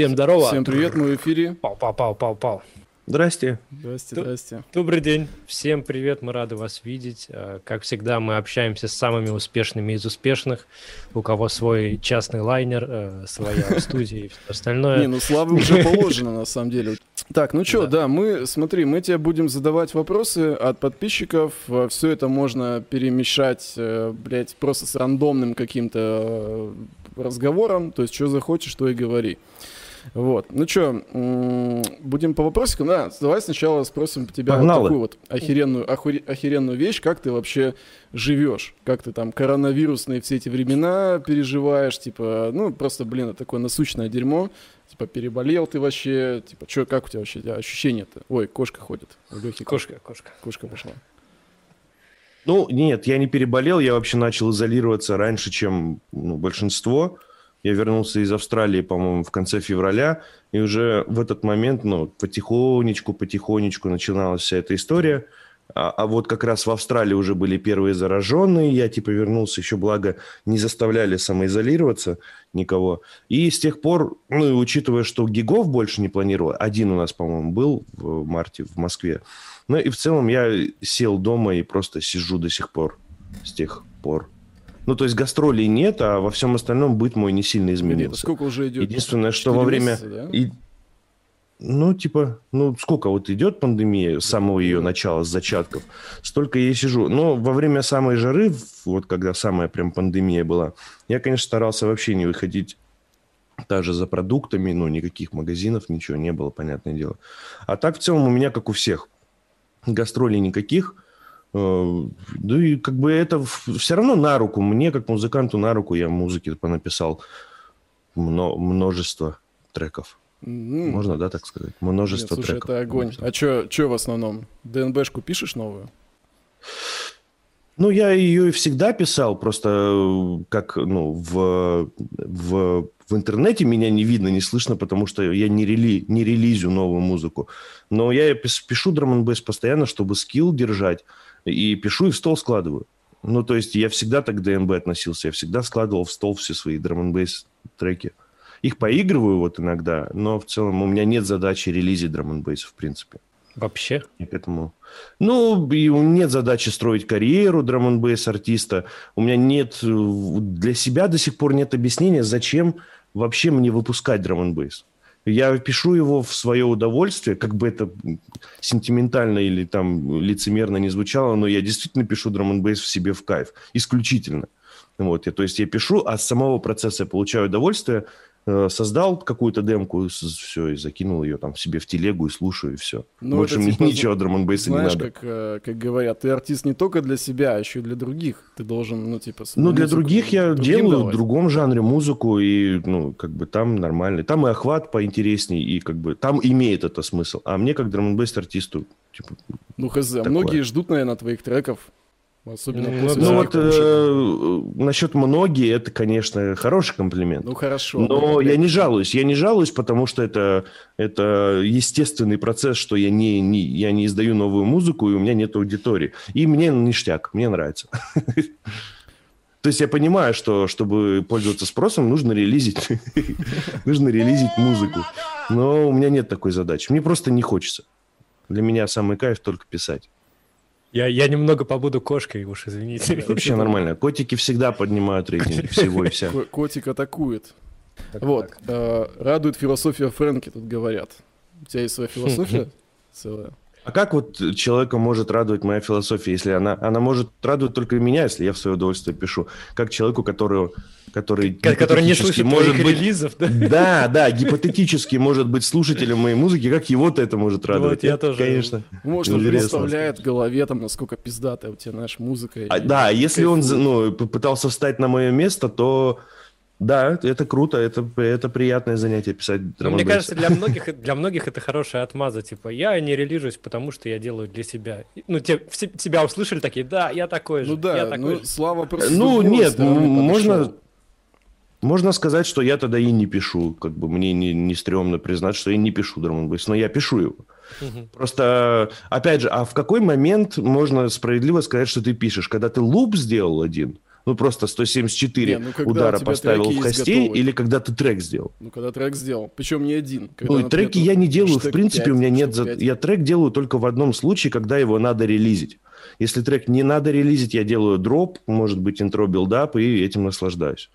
Всем здорово. Всем привет, мы в эфире. Пау, пау, пау, пау, пау. Здрасте. Здрасте, здрасте. Добрый день. Всем привет, мы рады вас видеть. Э, Как всегда, мы общаемся с самыми успешными из успешных, у кого свой частный лайнер, э, своя студия и все Не, остальное. ну славы уже положено, на самом деле. Так, ну что, да. мы, смотри, мы тебе будем задавать вопросы от подписчиков. Все это можно перемещать, э, блядь, просто с рандомным каким-то э, разговором. То есть, что захочешь, то и говори. Вот. Ну что, будем по вопросикам? Да, давай сначала спросим тебя вот Погнали. такую вот охеренную, охуре- охеренную вещь. Как ты вообще живешь? Как ты там коронавирусные все эти времена переживаешь? Типа, ну, просто, блин, это такое насущное дерьмо. Типа, переболел ты вообще? Типа, что, как у тебя вообще ощущения-то? Ой, кошка ходит. Лёхи Кошка, кошка. Кошка пошла. Ну, нет, я не переболел, я вообще начал изолироваться раньше, чем ну, большинство. Я вернулся из Австралии, по-моему, в конце февраля, и уже в этот момент, ну, потихонечку, потихонечку начиналась вся эта история. А, а вот как раз в Австралии уже были первые зараженные, я типа вернулся, еще благо не заставляли самоизолироваться никого. И с тех пор, ну и учитывая, что гигов больше не планировал, один у нас, по-моему, был в марте в Москве, ну и в целом я сел дома и просто сижу до сих пор, с тех пор. Ну, то есть гастролей нет, а во всем остальном быт мой не сильно изменился. сколько уже идет? Единственное, что во время... месяца, да? и- Ну, типа, ну, сколько вот идет пандемия с самого ее начала, с зачатков, столько я и сижу. Но во время самой жары, вот когда самая прям пандемия была, я, конечно, старался вообще не выходить даже за продуктами, ну, никаких магазинов, ничего не было, понятное дело. А так, в целом, у меня, как у всех, гастролей никаких. Э, Да и как бы это все равно на руку. Мне, как музыканту, на руку. Я музыки понаписал мно- множество треков. М, Можно, да, так сказать? нет, Множество слушай, треков. это огонь. написал. А что чё в основном? ДНБшку пишешь новую? Ну, я ее и всегда писал, просто э, как, ну, в, в, в интернете меня не видно, не слышно, потому что я не, рели, не релизю новую музыку. Но я пишу драм постоянно, чтобы скилл держать, и пишу и в стол складываю. Ну, то есть я всегда так к ДНБ относился, я всегда складывал в стол все свои драм треки. Их поигрываю вот иногда, но в целом у меня нет задачи релизить драм в принципе. Вообще. Я к этому. Ну, и у меня нет задачи строить карьеру драм артиста. У меня нет э, для себя до сих пор нет объяснения, зачем вообще мне выпускать драм н Я пишу его в свое удовольствие, как бы это сентиментально или там лицемерно не звучало, но я действительно пишу драм н в себе в кайф, исключительно. Вот, я, то есть я пишу, а с самого процесса я получаю удовольствие, создал какую-то демку, все, и закинул ее там себе в телегу и слушаю, и все. Ну, Больше это мне типа, ничего драм не Знаешь, надо. как, э, как говорят, ты артист не только для себя, а еще и для других. Ты должен, ну, типа... Ну, для других я делаю давать. в другом жанре музыку, и, ну, как бы там нормально. Там и охват поинтересней, и как бы там имеет это смысл. А мне, как драм артисту, типа, Ну, хз, такое. многие ждут, наверное, твоих треков. Особенно Ну, после ну, вот э, насчет многие, это, конечно, хороший комплимент. Ну, хорошо. Но ну, я не жалуюсь, я не жалуюсь, потому что это, это естественный процесс, что я не, не, я не издаю новую музыку, и у меня нет аудитории. И мне ништяк, мне нравится. То есть я понимаю, что чтобы пользоваться спросом, нужно релизить, нужно релизить музыку. Но у меня нет такой задачи. Мне просто не хочется. Для меня самый кайф только писать. Я, я немного побуду кошкой, уж извините. Вообще нормально. Котики всегда поднимают рейтинг всего и вся. Ко- Котик атакует. Так, Вот. так. э, радует философия Фрэнки, тут говорят. У тебя есть своя философия целая? А как вот человека может радовать моя философия, если она, она может радовать только меня, если я в свое удовольствие пишу, как человеку, которого, который, Ко- Который не гипотетически слышит может твоих быть, релизов, да? да, да, гипотетически может быть слушателем моей музыки, как его-то это может радовать? Вот я Это, тоже- конечно. Может, он представляет в голове, там, насколько пиздатая у тебя, знаешь, музыка. А, и да, если он ну, попытался встать на мое место, то да, это круто, это, это приятное занятие писать Ну, мне кажется, для многих, для многих это хорошая отмаза. Типа, я не релижусь, потому что я делаю для себя. Ну, те, все, тебя услышали такие, да, я такой же, Ну да, я такой ну, же. Слава просто... Ну, нет, можно, подошел. Можно сказать, что я тогда и не пишу. Как бы мне не, не стрёмно признать, что я не пишу драм но я пишу его. Мгм. Просто, опять же, а в какой момент можно справедливо сказать, что ты пишешь? Когда ты луп сделал один, Ну, просто 174 не, ну, удара поставил в хосте, или когда ты трек сделал? Ну, когда трек сделал. Причем не один. Когда, ну, треки я не делаю, в принципе, 5, у меня нет... За... Я трек делаю только в одном случае, когда его надо релизить. Если трек не надо релизить, я делаю drop, может быть, интро, build-up, и этим наслаждаюсь.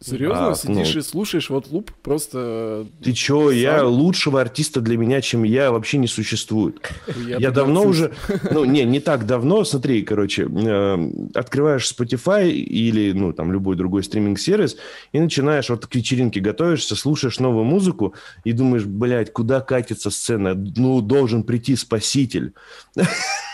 Серьезно? А, Сидишь ну, и слушаешь вот loop просто... Ты чё, сам... я лучшего артиста для меня, чем я, вообще не существует. Я, я давно уже... Ну, не, не так давно. Смотри, короче, э, открываешь Spotify или, ну, там, любой другой стриминг-сервис и начинаешь вот к вечеринке готовишься, слушаешь новую музыку и думаешь, блядь, куда катится сцена? Ну, должен прийти спаситель.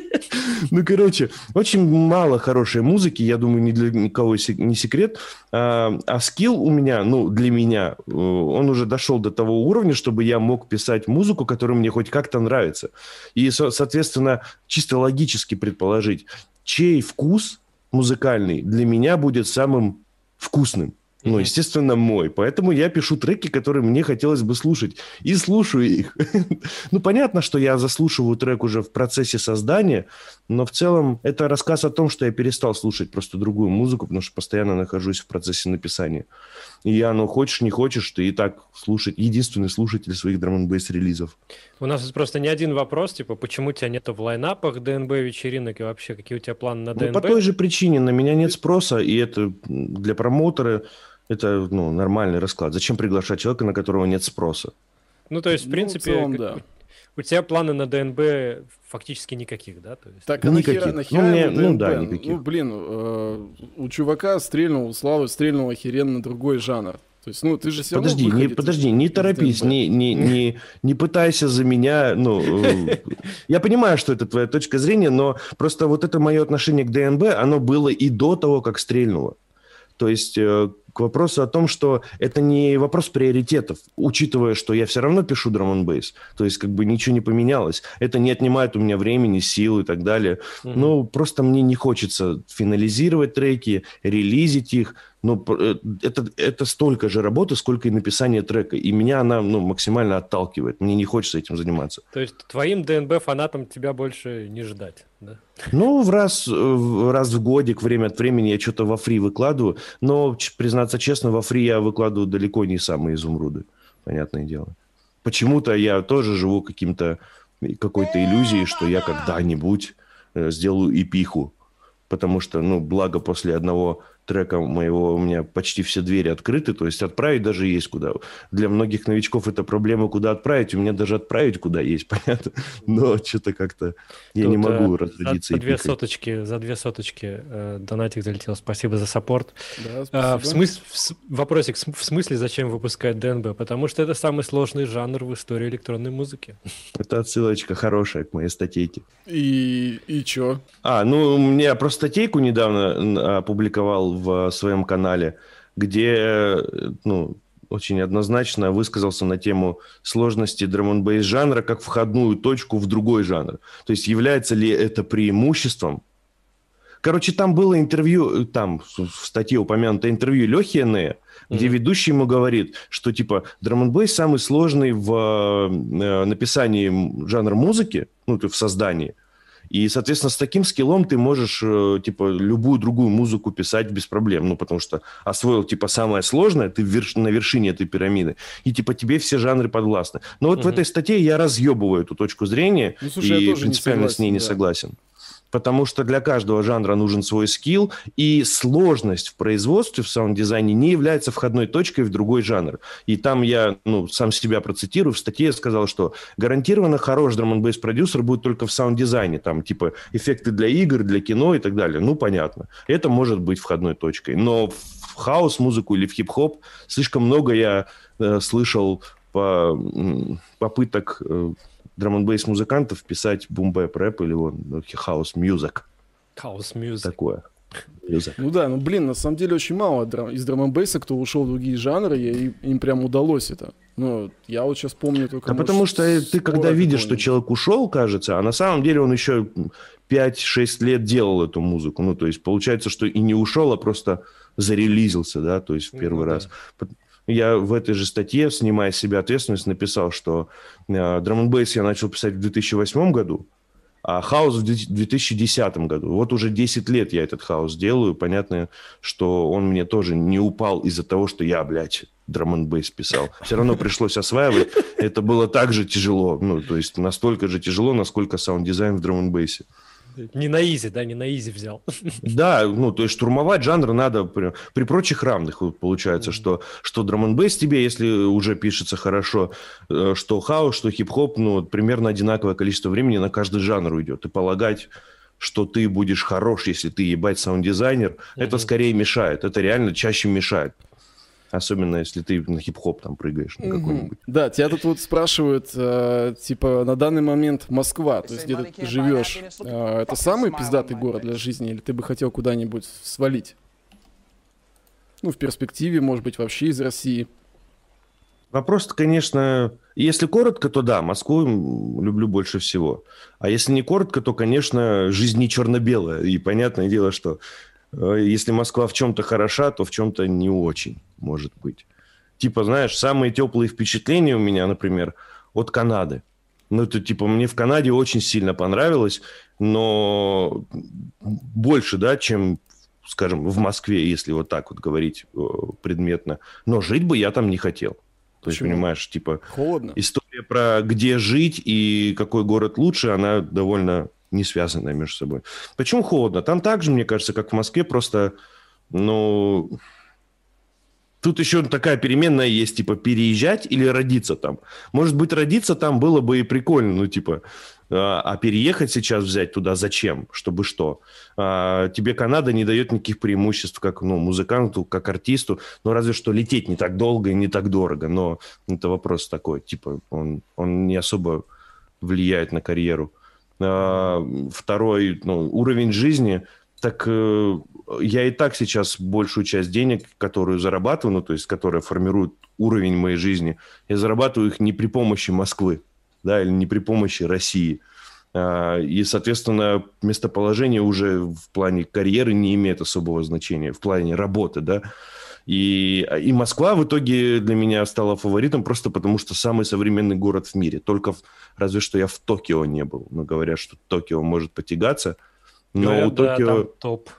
Ну, короче, очень мало хорошей музыки, я думаю, ни для никого не секрет. А, а скилл у меня, ну, для меня, э, он уже дошел до того уровня, чтобы я мог писать музыку, которая мне хоть как-то нравится. И, соответственно, чисто логически предположить, чей вкус музыкальный для меня будет самым вкусным. Ну, естественно, мой. Поэтому я пишу треки, которые мне хотелось бы слушать. И слушаю их. ну, понятно, что я заслушиваю трек уже в процессе создания, но в целом это рассказ о том, что я перестал слушать просто другую музыку, потому что постоянно нахожусь в процессе написания. И я, ну, хочешь, не хочешь, ты и так слушать, единственный слушатель своих драм релизов. У нас просто не один вопрос, типа, почему тебя нету в лайнапах ДНБ вечеринок и вообще какие у тебя планы на ДНБ? Ну, по той же причине, на меня нет спроса, и это для промоутера это ну, нормальный расклад. Зачем приглашать человека, на которого нет спроса? Ну, то есть, в ну, принципе, в целом, да. у тебя планы на ДНБ фактически никаких, да? То есть... Так, а никаких. Нахера, нахера ну, мне, ну, да, никаких. Ну, блин, э, у чувака стрельнул, у Славы стрельнул охеренно другой жанр. То есть, ну, ты же все подожди, не, подожди, не торопись, не, не, не, не пытайся за меня, ну, э, я понимаю, что это твоя точка зрения, но просто вот это мое отношение к ДНБ, оно было и до того, как стрельнуло. То есть э, к вопросу о том, что это не вопрос приоритетов, учитывая, что я все равно пишу драм н бейс, то есть как бы ничего не поменялось. Это не отнимает у меня времени, сил и так далее. Mm-hmm. Ну, просто мне не хочется финализировать треки, релизить их, ну, это, это столько же работы, сколько и написание трека. И меня она ну, максимально отталкивает. Мне не хочется этим заниматься. То есть твоим ДНБ-фанатам тебя больше не ждать, да? Ну, в раз, раз в годик, время от времени я что-то во фри выкладываю. Но, признаться честно, во фри я выкладываю далеко не самые изумруды. Понятное дело. Почему-то я тоже живу каким-то какой-то иллюзией, что я когда-нибудь э, сделаю эпиху. Потому что, ну, благо после одного трека моего у меня почти все двери открыты, то есть отправить даже есть куда. Для многих новичков это проблема, куда отправить. У меня даже отправить куда есть, понятно. Но что-то как-то я Тут, не могу э, разродиться. За, две соточки, за две соточки э, донатик залетел. Спасибо за саппорт. Да, а, в смысле, в, вопросик, в смысле, зачем выпускать ДНБ? Потому что это самый сложный жанр в истории электронной музыки. Это отсылочка хорошая к моей статейке. И, и чё? А, ну, мне просто статейку недавно опубликовал в своем канале, где ну, очень однозначно высказался на тему сложности драм н жанра как входную точку в другой жанр. То есть является ли это преимуществом? Короче, там было интервью, там в статье упомянуто интервью Лехи Энея, где mm-hmm. ведущий ему говорит, что типа драм самый сложный в э, написании жанра музыки, ну, в создании – и, соответственно, с таким скиллом ты можешь, э, типа, любую другую музыку писать без проблем. Ну, потому что освоил, типа, самое сложное, ты верш... на вершине этой пирамиды, и, типа, тебе все жанры подвластны. Но вот угу. в этой статье я разъебываю эту точку зрения, ну, слушай, и принципиально согласен, с ней не да. согласен потому что для каждого жанра нужен свой скилл, и сложность в производстве, в саунд-дизайне не является входной точкой в другой жанр. И там я ну, сам себя процитирую, в статье я сказал, что гарантированно хороший драм н продюсер будет только в саунд-дизайне, там типа эффекты для игр, для кино и так далее. Ну, понятно. Это может быть входной точкой. Но в хаос-музыку или в хип-хоп слишком много я э, слышал по, попыток э, drum'n' музыкантов писать boom bap рэп или вон house music. House music. Такое. Music. Ну да, ну блин, на самом деле очень мало из drum кто ушел в другие жанры, и им прям удалось это. Ну, я вот сейчас помню только... Да может, потому что ты когда видишь, что человек ушел, кажется, а на самом деле он еще 5-6 лет делал эту музыку. Ну, то есть получается, что и не ушел, а просто зарелизился, да, то есть в первый ну, раз. Да. Я в этой же статье, снимая с себя ответственность, написал, что э, drum я начал писать в 2008 году, А house в 2010 году. Вот уже 10 лет я этот house делаю. Понятно, что он мне тоже не упал из-за того, что я, блядь, drum писал. Все равно пришлось осваивать. Это было так же тяжело. Ну, то есть настолько же тяжело, насколько sound design в drum bass е не на easy, да, не на easy взял. Да, ну, то есть штурмовать жанр надо при, при прочих равных. Получается, mm-hmm. что, что drum тебе, если уже пишется хорошо, э, что хаус, что хип-хоп, ну, примерно одинаковое количество времени на каждый жанр уйдет. И полагать, что ты будешь хорош, если ты ебать саунд-дизайнер, mm-hmm. это скорее мешает. Это реально чаще мешает. Особенно, если ты на хип-хоп там прыгаешь на какой-нибудь. Да, тебя тут вот спрашивают, э, типа, на данный момент Москва, то есть где ты живешь, э, это самый пиздатый город для жизни, или ты бы хотел куда-нибудь свалить? Ну, в перспективе, может быть, вообще из России. Вопрос, конечно, если коротко, то да, Москву люблю больше всего. А если не коротко, то, конечно, жизнь не черно-белая. И понятное дело, что если Москва в чем-то хороша, то в чем-то не очень, может быть. Типа, знаешь, самые теплые впечатления у меня, например, от Канады. Ну, это типа мне в Канаде очень сильно понравилось, но больше, да, чем, скажем, в Москве, если вот так вот говорить э, предметно. Но жить бы я там не хотел. То есть, понимаешь, типа... Холодно. История про где жить и какой город лучше, она довольно не связанная между собой. Почему холодно? Там также, мне кажется, как в Москве, просто, ну, тут еще такая переменная есть, типа, переезжать или родиться там. Может быть, родиться там было бы и прикольно, ну, типа, а, а переехать сейчас взять туда зачем? Чтобы что? А, тебе Канада не дает никаких преимуществ как ну, музыканту, как артисту, ну разве что лететь не так долго и не так дорого, но это вопрос такой, типа он, он не особо влияет на карьеру. А, второй ну, уровень жизни, так э, я и так сейчас большую часть денег, которую зарабатываю, ну, то есть, которые формируют уровень моей жизни, я зарабатываю их не при помощи Москвы, да, или не при помощи России. А, и, соответственно, местоположение уже в плане карьеры не имеет особого значения, в плане работы, да. И, и Москва в итоге для меня стала фаворитом просто потому, что самый современный город в мире. Только в, разве что я в Токио не был. Но говорят, что Токио может потягаться. Но Говорят, у Токио... Да, топ.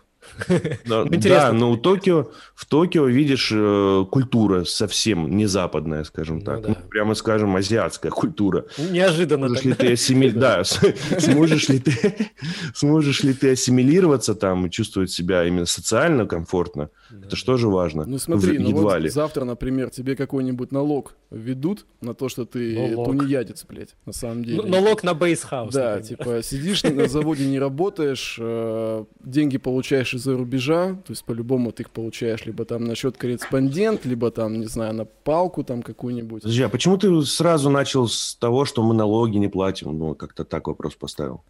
Да, ну, да, но у Токио, в Токио, видишь, э, культура совсем не западная, скажем ну, так. Да. Ну, прямо скажем, азиатская культура. Неожиданно. Сможешь ли ты ассимили... да, сможешь ли ты сможешь ли ты ассимилироваться там и чувствовать себя именно социально комфортно? Да. Это что же важно? Ну смотри, ну вот ли. завтра, например, тебе какой-нибудь налог ведут на то, что ты налог. тунеядец, блядь, на самом деле. Ну, налог на бейсхаус. Да, например. типа сидишь на заводе, не работаешь, э, деньги получаешь из-за рубежа, то есть по-любому ты их получаешь либо там на счет корреспондент, либо там, не знаю, на палку там какую-нибудь. Подожди, а почему ты сразу начал с того, что мы налоги не платим? Ну, как-то так вопрос поставил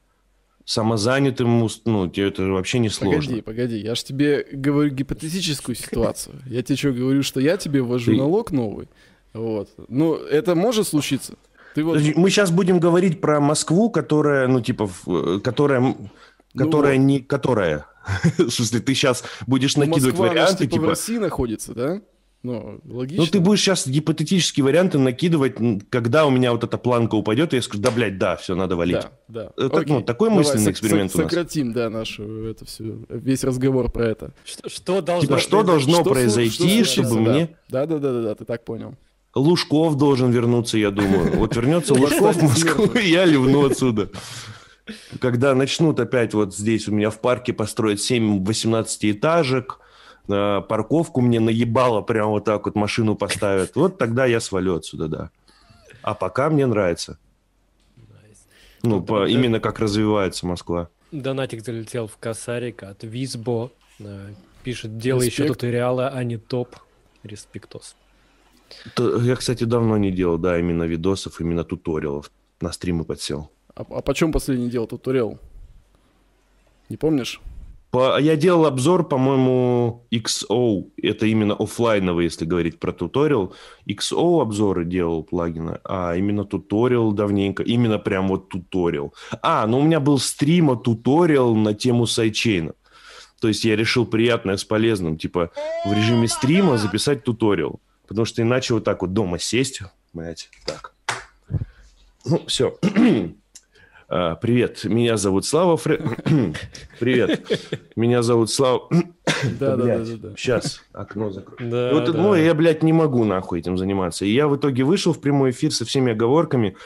самозанятым, ну, тебе это вообще не сложно. Погоди, погоди, я же тебе говорю гипотетическую ситуацию. Я тебе что, говорю, что я тебе ввожу Ты... налог новый? Вот. Ну, это может случиться? Ты вот... Мы сейчас будем говорить про Москву, которая, ну, типа, которая, которая вот. не которая. В смысле, ты сейчас будешь ну, накидывать Москва, варианты, типа... типа... в России находится, да? Ну, логично. Ну, ты будешь сейчас гипотетические варианты накидывать, когда у меня вот эта планка упадет, и я скажу, да, блядь, да, все, надо валить. Да, да. Это, ну, такой Давай, мысленный эксперимент у нас. Сократим, да, нашу, это все, весь разговор про это. Что, что должно, типа, что должно что, произойти, что, чтобы да. мне... Да, да, да, да, да, ты так понял. Лужков должен вернуться, я думаю. Вот вернется Лужков в Москву, и я ливну отсюда. Когда начнут опять вот здесь у меня в парке построить 7 18-этажек, парковку мне наебало, прям вот так вот машину поставят. Вот тогда я свалю отсюда, да. А пока мне нравится. Ну, по, именно как развивается Москва. Донатик залетел в косарик от Визбо. Пишет, делай еще туториалы, а не топ. Респектос. Я, кстати, давно не делал, да, именно видосов, именно туториалов. На стримы подсел. А, а почем последний делал туториал? Не помнишь? По, я делал обзор, по-моему, XO. Это именно офлайновый, если говорить про туториал. XO обзоры делал плагина, а именно туториал давненько. Именно прям вот туториал. А, ну у меня был стрима туториал на тему sidechain а. То есть я решил приятное с полезным, типа в режиме стрима записать туториал. Потому что иначе вот так вот дома сесть, блядь, так. Ну, все. А, привет, меня зовут Слава Фре... Привет, меня зовут Слава... Да, да, да, да. Сейчас окно закрою. Да, вот, да. Ну, я, блядь, не могу нахуй этим заниматься. И я в итоге вышел в прямой эфир со всеми оговорками,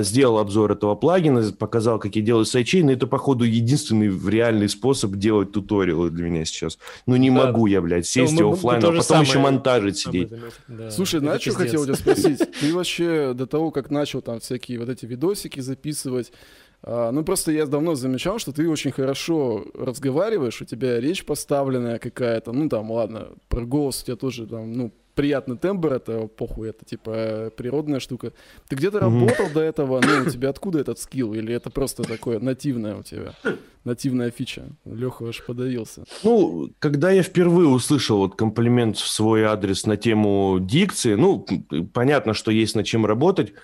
сделал обзор этого плагина, показал, как я делаю sidechain, и это, походу, единственный реальный способ делать туториалы для меня сейчас. Ну, не да. могу я, блядь, сесть ну, офлайн, а потом самое... еще монтажить сидеть. Да. Слушай, знаешь, что хотел тебя спросить? Ты вообще до того, как начал там всякие вот эти видосики записывать, а, ну, просто я давно замечал, что ты очень хорошо разговариваешь, у тебя речь поставленная какая-то, ну, там, ладно, про голос у тебя тоже, там, ну, приятный тембр, это похуй, это типа природная штука. Ты где-то mm-hmm. работал до этого, ну, у тебя откуда этот скилл? Или это просто такое нативное у тебя, нативная фича? Леха аж подавился. Ну, когда я впервые услышал вот комплимент в свой адрес на тему дикции, ну, понятно, что есть над чем работать,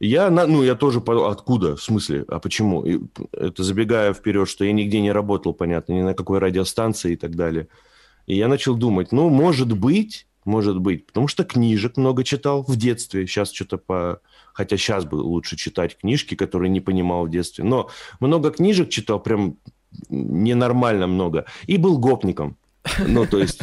я, ну, я тоже, откуда, в смысле, а почему? И это забегая вперед, что я нигде не работал, понятно, ни на какой радиостанции и так далее. И я начал думать, ну, может быть, может быть, потому что книжек много читал в детстве, сейчас что-то по... Хотя сейчас бы лучше читать книжки, которые не понимал в детстве. Но много книжек читал, прям ненормально много. И был гопником. Ну, то есть,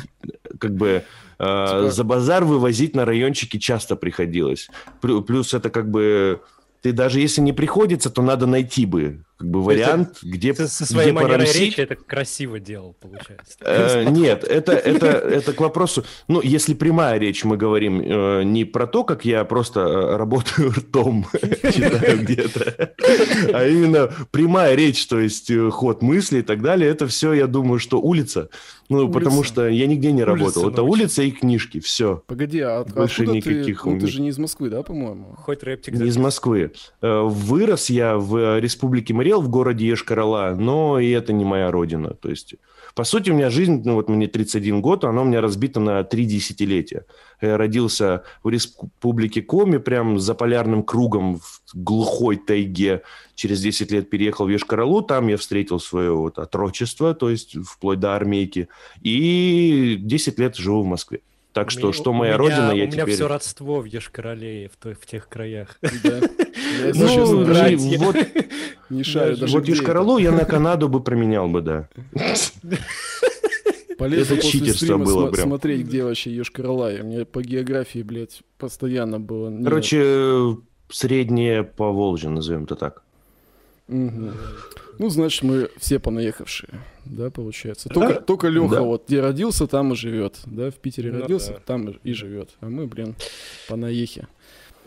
как бы э, за базар вывозить на райончики часто приходилось. Плюс это как бы ты даже если не приходится, то надо найти бы как бы вариант, ты, где ты со своей где манерой речи это красиво делал, получается. Э, нет, это, это, это к вопросу, ну, если прямая речь, мы говорим э, не про то, как я просто э, работаю ртом, читаю где-то, а именно прямая речь, то есть ход мысли и так далее, это все, я думаю, что улица, ну, потому что я нигде не работал. Это улица и книжки, все. Погоди, а Больше никаких ты, ну, ты же не из Москвы, да, по-моему? Хоть рэптик. Не из Москвы. Вырос я в республике Мария смотрел в городе Ешкарала, но и это не моя родина. То есть, по сути, у меня жизнь, ну вот мне 31 год, она у меня разбита на три десятилетия. Я родился в республике Коми, прям за полярным кругом в глухой тайге. Через 10 лет переехал в Ешкаралу, там я встретил свое вот отрочество, то есть вплоть до армейки. И 10 лет живу в Москве. Так что, что моя меня, родина, я теперь... У меня все родство в Ешкарале, в, в тех краях. Ну, вот... Не шарю даже Вот Ешкаралу я на Канаду бы променял бы, да. Полезно это читерство было прям. смотреть, где вообще Йошкар-Ола. У меня по географии, блядь, постоянно было. Короче, среднее по Волжье, назовем это так. Угу. Ну, значит, мы все понаехавшие, да, получается. Только, да? только Леха да. вот где родился, там и живет, да, в Питере ну, родился, да. там и живет. А мы, блин, понаехе.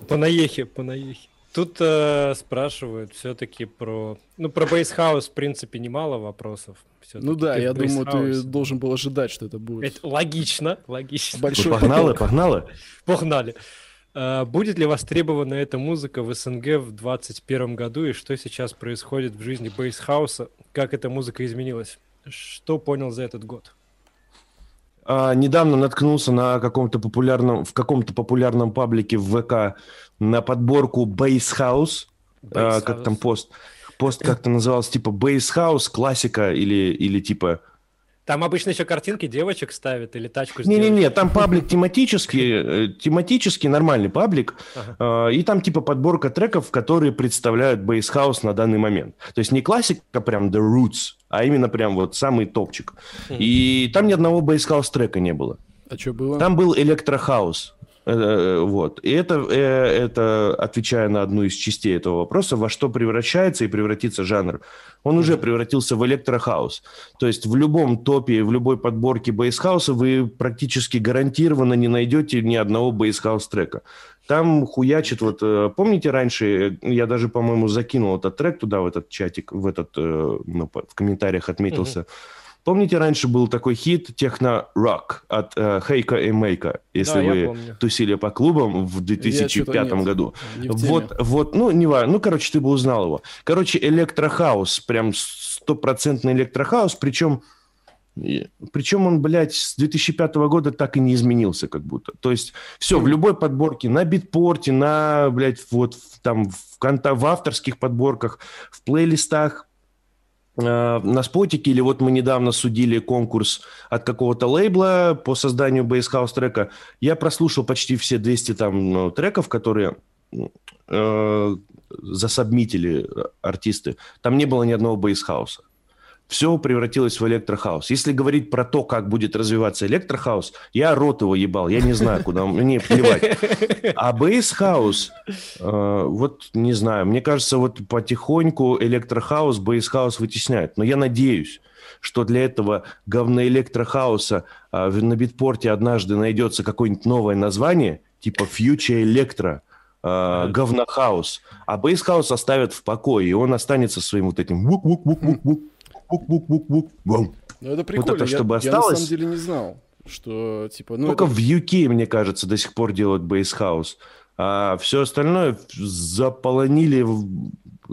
Понаехе, понаехе. Тут э, спрашивают все-таки про... Ну, про бейсхаус, в принципе, немало вопросов. Ну да, я думаю, ты должен был ожидать, что это будет. Это логично, логично. Большой погнали, погнали. Погнали. А, будет ли востребована эта музыка в СНГ в 2021 году и что сейчас происходит в жизни бейсхауса? Как эта музыка изменилась? Что понял за этот год? А, недавно наткнулся на каком-то популярном, в каком-то популярном паблике в ВК на подборку House, а, как там пост, пост как-то назывался, типа House, классика или, или типа там обычно еще картинки девочек ставят или тачку Не-не-не, там паблик тематический, э, тематический нормальный паблик, ага. Э, и там типа подборка треков, которые представляют bass house на данный момент. То есть не классика прям The Roots, а именно прям вот самый топчик. И там ни одного bass house трека не было. А что было? Там был электрохаус. Э, вот. И это, э, это, отвечая на одну из частей этого вопроса, во что превращается и превратится жанр. Он уже превратился в электрохаус. То есть в любом топе, в любой подборке bass house а вы практически гарантированно не найдете ни одного bass house трека. Там хуячит, вот э, помните раньше, я даже, по-моему, закинул этот трек туда, в этот чатик, в этот, ну, в комментариях отметился. Mm-hmm Помните, раньше был такой хит техно-рок от э, Хейка и Мейка, если да, вы тусили по клубам в 2005 году. Не вот, вот, ну, не важно. Ну, короче, ты бы узнал его. Короче, электрохаус, прям стопроцентный электрохаус, причем... Причем он, блядь, с 2005 года так и не изменился как будто. То есть все, в любой подборке, на битпорте, на, блядь, вот там в, конта, в авторских подборках, в плейлистах, на спотике, или вот мы недавно судили конкурс от какого-то лейбла по созданию бейсхаус трека. Я прослушал почти все 200 там ну, треков, которые э, засобмитили артисты, там не было ни одного бейсхауса все превратилось в электрохаус. Если говорить про то, как будет развиваться электрохаус, я рот его ебал, я не знаю, куда, мне плевать. А bass house, э, вот не знаю, мне кажется, вот потихоньку электрохаус, bass house вытесняет. Но я надеюсь, что для этого говноэлектрохауса э, на Beatport е однажды найдется какое-нибудь новое название, типа Future Electro, э, говнохаус, а bass house оставят в покое, и он останется своим вот этим вук-вук-вук-вук-вук бук-бук-бук-бук, бум. Ну, это прикольно. Вот это, чтобы я, осталось... я на самом деле не знал, что, типа... Ну, Только это... в UK, мне кажется, до сих пор делают бейсхаус. А все остальное заполонили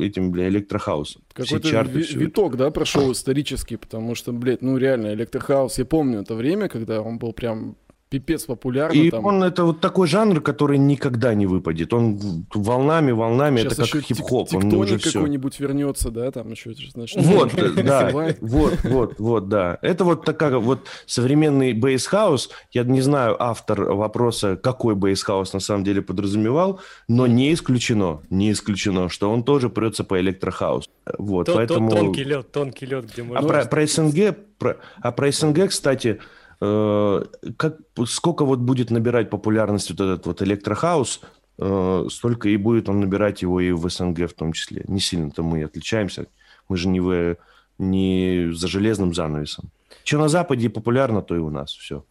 этим, бля, электрохаусом. Какой-то ви- виток, да, прошел исторический, потому что, блядь, ну реально, электрохаус, я помню это время, когда он был прям пипец популярный. И там. он это вот такой жанр, который никогда не выпадет. Он волнами, волнами, Сейчас это как хип-хоп. Он уже какой-нибудь вернется, да, там еще, значит. Вот, да, вот, вот, вот, да. Это вот такая вот современный bass house. Я не знаю автор вопроса, какой bass house на самом деле подразумевал, но не исключено, не исключено, что он тоже прется по электрохаусу. Вот, поэтому... Тонкий лед, тонкий лед, где можно... А про, СНГ, про, а про СНГ, кстати, как, сколько вот будет набирать популярность вот этот вот электрохаус, э, столько и будет он набирать его и в СНГ в том числе. Не сильно-то мы отличаемся. Мы же не, в, не за железным занавесом. Что на Западе популярно, то и у нас все.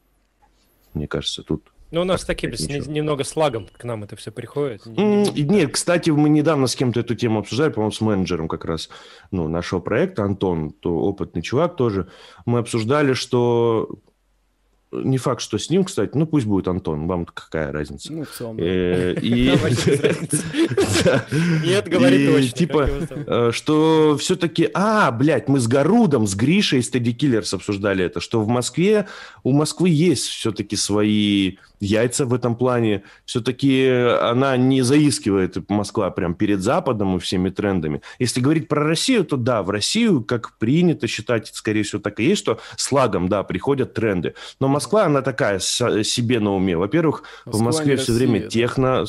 Мне кажется, тут ну, у нас такие, немного с лагом к нам это все приходит. Нет, кстати, мы недавно с кем-то эту тему обсуждали, по-моему, с менеджером как раз ну, нашего проекта, Антон, то опытный чувак тоже. Мы обсуждали, что не факт, что с ним, кстати, ну пусть будет Антон, вам какая разница. Ну, в целом, э, Нет, говори точно. Типа, э, что все-таки, а, блядь, мы с Гарудом, с Гришей, с Тедди Киллерс обсуждали это, что в Москве, у Москвы есть все-таки свои яйца в этом плане. Все-таки она не заискивает, Москва, прям перед Западом и всеми трендами. Если говорить про Россию, то да, в Россию, как принято считать, скорее всего, так и есть, что с лагом, да, приходят тренды. Но Москва, она такая себе на уме. Во-первых, в Москве все Россия, время да. техно...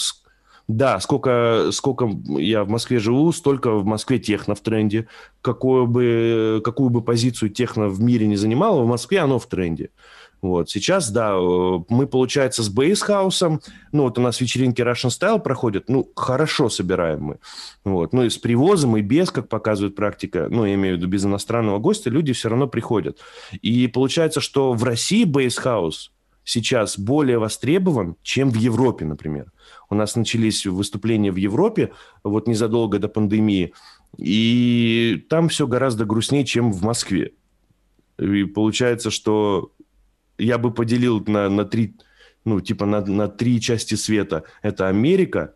Да, сколько, сколько я в Москве живу, столько в Москве техно в тренде. Какую бы, какую бы позицию техно в мире не занимало, в Москве оно в тренде. Вот. Сейчас, да, э, мы, получается, с бейсхаусом, ну, вот у нас вечеринки Russian Style проходят, ну, хорошо собираем мы. Вот. Ну, и с привозом, и без, как показывает практика, ну, я имею в виду без иностранного гостя, люди все равно приходят. И получается, что в России бейсхаус сейчас более востребован, чем в Европе, например. У нас начались выступления в Европе вот незадолго до пандемии, и там все гораздо грустнее, чем в Москве. И получается, что я бы поделил на, на три, ну, типа на, на три части света. Это Америка,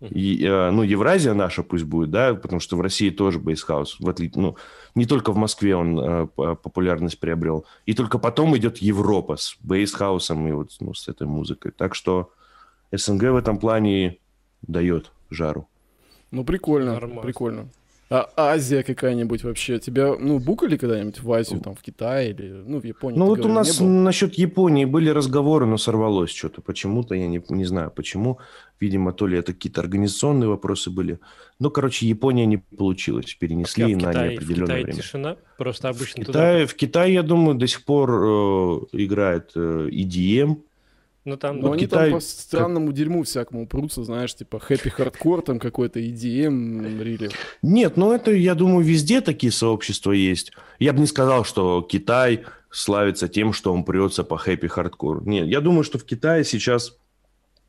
и, э, ну, Евразия наша пусть будет, да, потому что в России тоже бейсхаус, в отли... ну, не только в Москве он э, популярность приобрел, и только потом идет Европа с бейсхаусом и вот ну, с этой музыкой. Так что СНГ в этом плане дает жару. Ну, прикольно, Нормально. прикольно. А Азия какая-нибудь вообще? Тебя, ну, букали когда-нибудь в Азию, там, в Китай или, ну, в Японии? Ну, вот у нас насчет Японии были разговоры, но сорвалось что-то. Почему-то, я не, не знаю почему. Видимо, то ли это какие-то организационные вопросы были. Ну, короче, Япония не получилось. Перенесли а на Китае, неопределенное в Китае время. тишина? Просто обычно в Китае, туда... В Китае, я думаю, до сих пор э, играет э, EDM, ну, там, Но вот они Китай... там по странному дерьму всякому прутся, знаешь, типа happy hardcore, там какой-то EDM, really. Нет, ну это, я думаю, везде такие сообщества есть. Я бы не сказал, что Китай славится тем, что он прется по happy hardcore. Нет, я думаю, что в Китае сейчас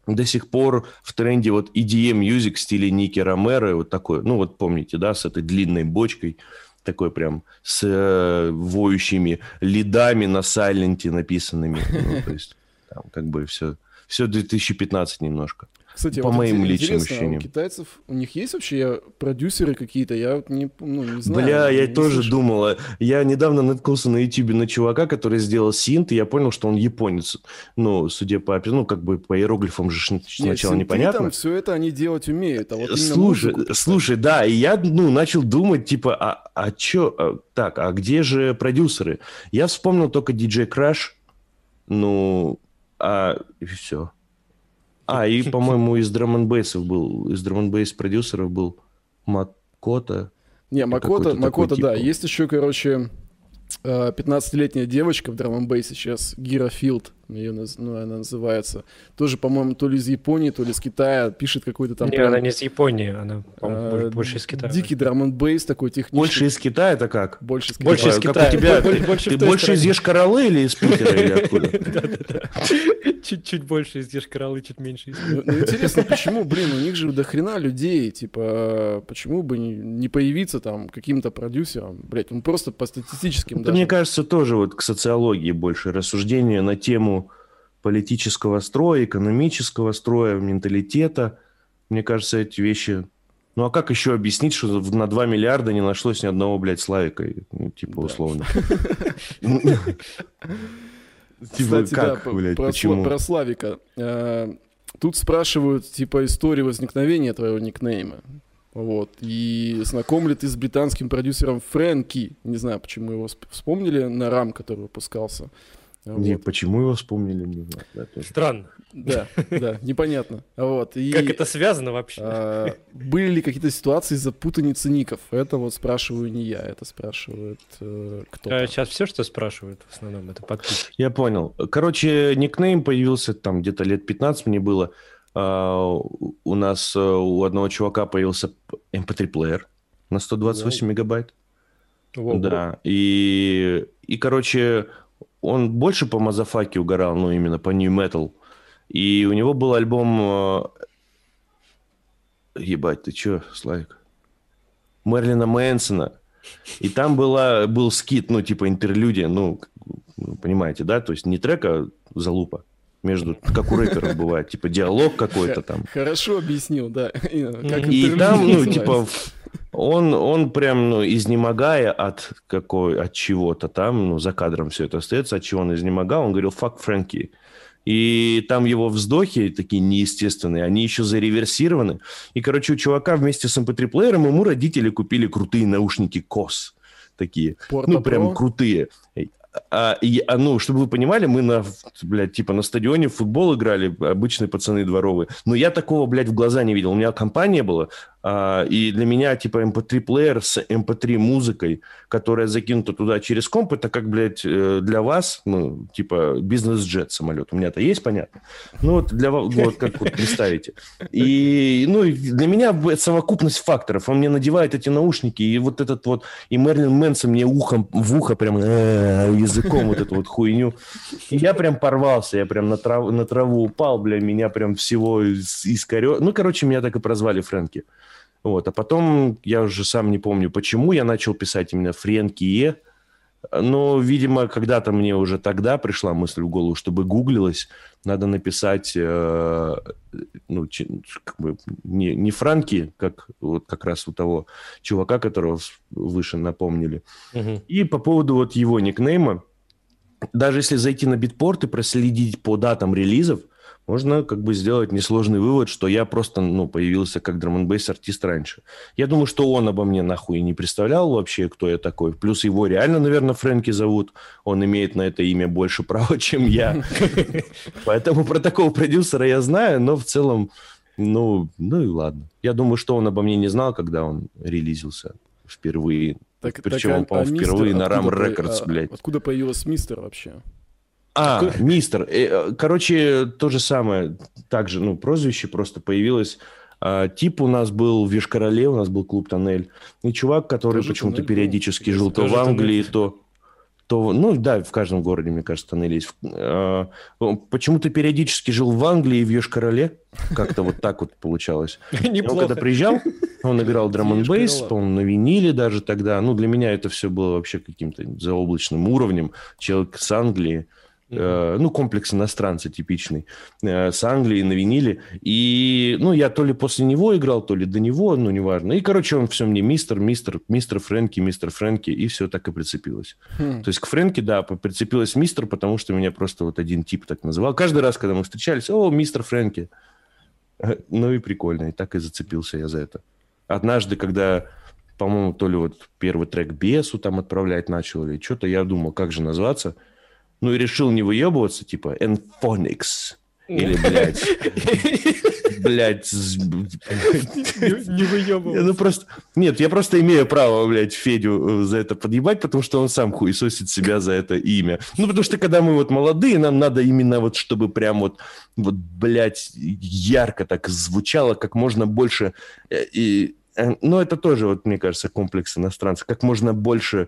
до сих пор в тренде вот EDM music в стиле Ники Ромеро, вот такой, ну вот помните, да, с этой длинной бочкой, такой прям с э, воющими лидами на сайленте написанными. Ну, то есть там как бы все, все 2015 немножко. Кстати, по вот моим личным ощущениям. У китайцев, у них есть вообще продюсеры какие-то? Я не, ну, не знаю. Бля, я тоже слышал. думала. Я недавно наткнулся на YouTube на чувака, который сделал синт, и я понял, что он японец. Ну, судя по, ну, как бы по иероглифам же сначала Нет, непонятно. там все это они делать умеют, а вот слушай, слушай, да, и я, ну, начал думать, типа, а, а чё, а, так, а где же продюсеры? Я вспомнил только DJ Crash, ну, а, и все. А, и, по-моему, из драм бейсов был, из драм бейс продюсеров был Макота. Не, Макота, Макота, да. Есть еще, короче, 15-летняя девочка в драм бейсе сейчас, Гира Филд, ее, ну, она называется. Тоже, по-моему, то ли из Японии, то ли из Китая. Пишет какой-то там... Не, прям... она не из Японии, она, а, больше из Китая. Дикий драм бейс такой технический. Больше из Китая это как? Больше из Китая. Больше из Китая. Как у тебя... Ты больше из Ешкаралы или из Питера или откуда? Чуть-чуть больше из Ешкаралы, чуть меньше из ну, ну, интересно, почему, блин, у них же до хрена людей, типа, почему бы не появиться там каким-то продюсером, блядь, он просто по статистическим Это, мне кажется, тоже вот к социологии больше рассуждения на тему политического строя, экономического строя, менталитета. Мне кажется, эти вещи... Ну а как еще объяснить, что на 2 миллиарда не нашлось ни одного, блядь, Славика? Ну, типа, условно. Типа, как, блядь, почему? Про Славика. Э, тут спрашивают, типа, историю возникновения твоего никнейма. Вот. И знаком ли ты с британским продюсером Фрэнки? Не знаю, почему его вспомнили на рам, который выпускался. Не, вот. почему его вспомнили, не знаю. Да, Странно. Да, да, непонятно. Вот. И, как это связано вообще? А, были ли какие-то ситуации из-за путаницы ников? Это вот спрашиваю не я, это спрашивает э, кто-то. А сейчас все, что спрашивают, в основном, это подписчики. Я понял. Короче, никнейм появился там где-то лет 15 мне было. А, у нас э, у одного чувака появился MP3-плеер эм на 128 Wow. мегабайт. Да, и, и, короче, он больше по Мазафаке угорал, ну, именно по New Metal. И у него был альбом... Э, ебать, ты чё, Славик? Мерлина Мэнсона. И там была, был скит, ну, типа интерлюдия, ну, понимаете, да? То есть не трек, а залупа между, как у рэперов бывает, типа диалог какой-то там. Хорошо объяснил, да. И там, ну, типа, он, он прям, ну, изнемогая от какой, от чего-то там, ну, за кадром все это остается, от чего он изнемогал, он говорил «fuck Фрэнки». И там его вздохи такие неестественные, они еще зареверсированы. И, короче, у чувака вместе с MP3-плеером ему родители купили крутые наушники COS такие. Порто ну, прям крутые. А, и, а, ну, чтобы вы понимали, мы на, блядь, типа на стадионе в футбол играли, обычные пацаны дворовые. Но я такого, блядь, в глаза не видел. У меня компания была, и для меня, типа, MP3-плеер эм с MP3-музыкой, эм которая закинута туда через комп, это как, блядь, э, для вас, ну, типа, бизнес-джет самолет. У меня-то есть, понятно? Ну, вот для вас, вот как вот представите. И, ну, для меня совокупность факторов. Он мне надевает эти наушники, и вот этот вот, и Мерлин Мэнсон мне ухом, в ухо прям э, языком вот эту вот хуйню. Я прям порвался, я прям на траву, на траву упал, бля, меня прям всего искорё... Ну, короче, меня так и прозвали Фрэнки. Вот. А потом, я уже сам не помню, почему я начал писать именно Френкие. Но, видимо, когда-то мне уже тогда пришла мысль в голову, чтобы гуглилось, надо написать, э, ну, как бы не, не Франки, как вот как раз у того чувака, которого выше напомнили. Угу. И по поводу вот его никнейма, даже если зайти на битпорт и проследить по датам релизов, можно как бы сделать несложный вывод, что я просто, ну, появился как драм артист раньше. Я думаю, что он обо мне нахуй не представлял вообще, кто я такой. Плюс его реально, наверное, Фрэнки зовут. Он имеет на это имя больше права, чем я. Поэтому про такого продюсера я знаю, но в целом, ну, ну и ладно. Я думаю, что он обо мне не знал, когда он релизился впервые. Так, Причем, так, он, по-моему, а впервые на Ram Records, а, блядь. Откуда появился мистер вообще? А, мистер. Э, короче, то же самое. Также, ну, прозвище просто появилось. А, тип у нас был в Вишкороле, у нас был клуб «Тоннель». И чувак, который почему-то периодически жил то в Англии, то то, ну да, в каждом городе, мне кажется, тоннели есть. А, почему-то периодически жил в Англии и в Йошкар-Оле. Как-то вот так вот получалось. Он когда приезжал, он играл драм н бейс, по-моему, на виниле даже тогда. Ну, для меня это все было вообще каким-то заоблачным уровнем. Человек с Англии. Э, ну, комплекс иностранца типичный, э, с Англии на виниле. И, ну, я то ли после него играл, то ли до него, ну, неважно. И, короче, он все мне мистер, мистер, мистер Фрэнки, мистер Фрэнки, и все так и прицепилось. Хм. То есть к Фрэнки, да, прицепилось мистер, потому что меня просто вот один тип так называл. Каждый раз, когда мы встречались, о, мистер Фрэнки. Ну и прикольно, и так и зацепился я за это. Однажды, когда по-моему, то ли вот первый трек Бесу там отправлять начал, или что-то, я думал, как же назваться – ну и решил не выебываться, типа Enphonics. Или, блядь, блядь, не выебывался. Ну просто, нет, я просто имею право, блядь, Федю э, за это подъебать, потому что он сам хуесосит себя за это имя. Ну, потому что когда мы вот молодые, нам надо именно вот, чтобы прям вот, вот, блядь, ярко так звучало, как можно больше. Э, и, э, но это тоже, вот, мне кажется, комплекс иностранцев. Как можно больше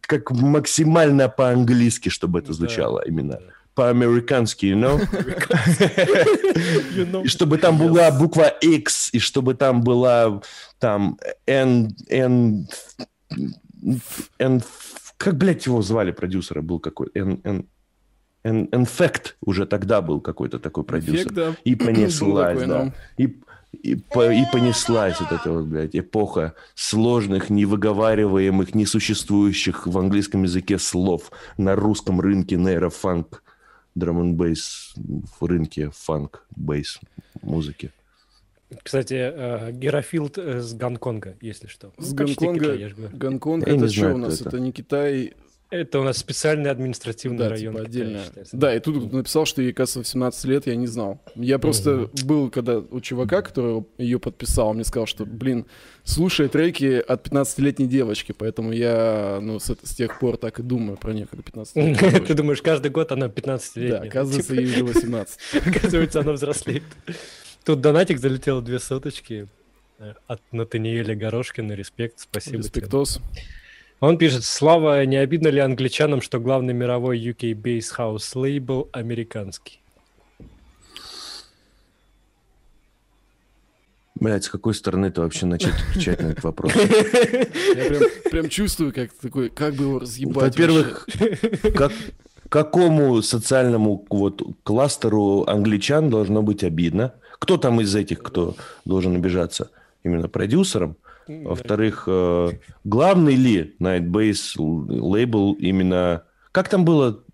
как максимально по-английски, чтобы это звучало да. именно по-американски, you know? you know? И чтобы там была буква X, и чтобы там была там N, N, N, как, блядь, его звали продюсера, был какой? N, N, Infect уже тогда был какой-то такой продюсер. Эффект, да. И понеслась, такой, да. И, и, по, и понеслась вот эта вот, блядь, эпоха сложных, невыговариваемых, несуществующих в английском языке слов на русском рынке нейрофанк драм н бейс в рынке фанк бейс музыки. Кстати, э, Герафилд э, с Гонконга, если что. С Гонконга, Китай, Гонконг, я это что у нас? Это. это не Китай, это у нас специальный административный да, район. Типа отдельно. Да, и тут написал, что ей, кажется, 18 лет, я не знал. Я просто угу. был, когда у чувака, который ее подписал, мне сказал, что, блин, слушай треки от 15-летней девочки, поэтому я, ну, с, с тех пор так и думаю про нее, как 15 Ты думаешь, каждый год она 15-летняя? Да, оказывается, ей уже 18. Оказывается, она взрослеет. Тут донатик залетел две соточки э, от Натаниэля Горошкина. Респект, спасибо. Респектос. Тебе. Он пишет, Слава, не обидно ли англичанам, что главный мировой UK Bass House лейбл американский? Блять, с какой стороны ты вообще начать отвечать на этот вопрос? Я прям, прям чувствую, как такой, как бы его разъебать. Во-первых, как, какому социальному вот кластеру англичан должно быть обидно? Кто там из этих, кто должен обижаться? Именно продюсером? Во-вторых, э, главный ли Nightbase лейбл именно... Как там было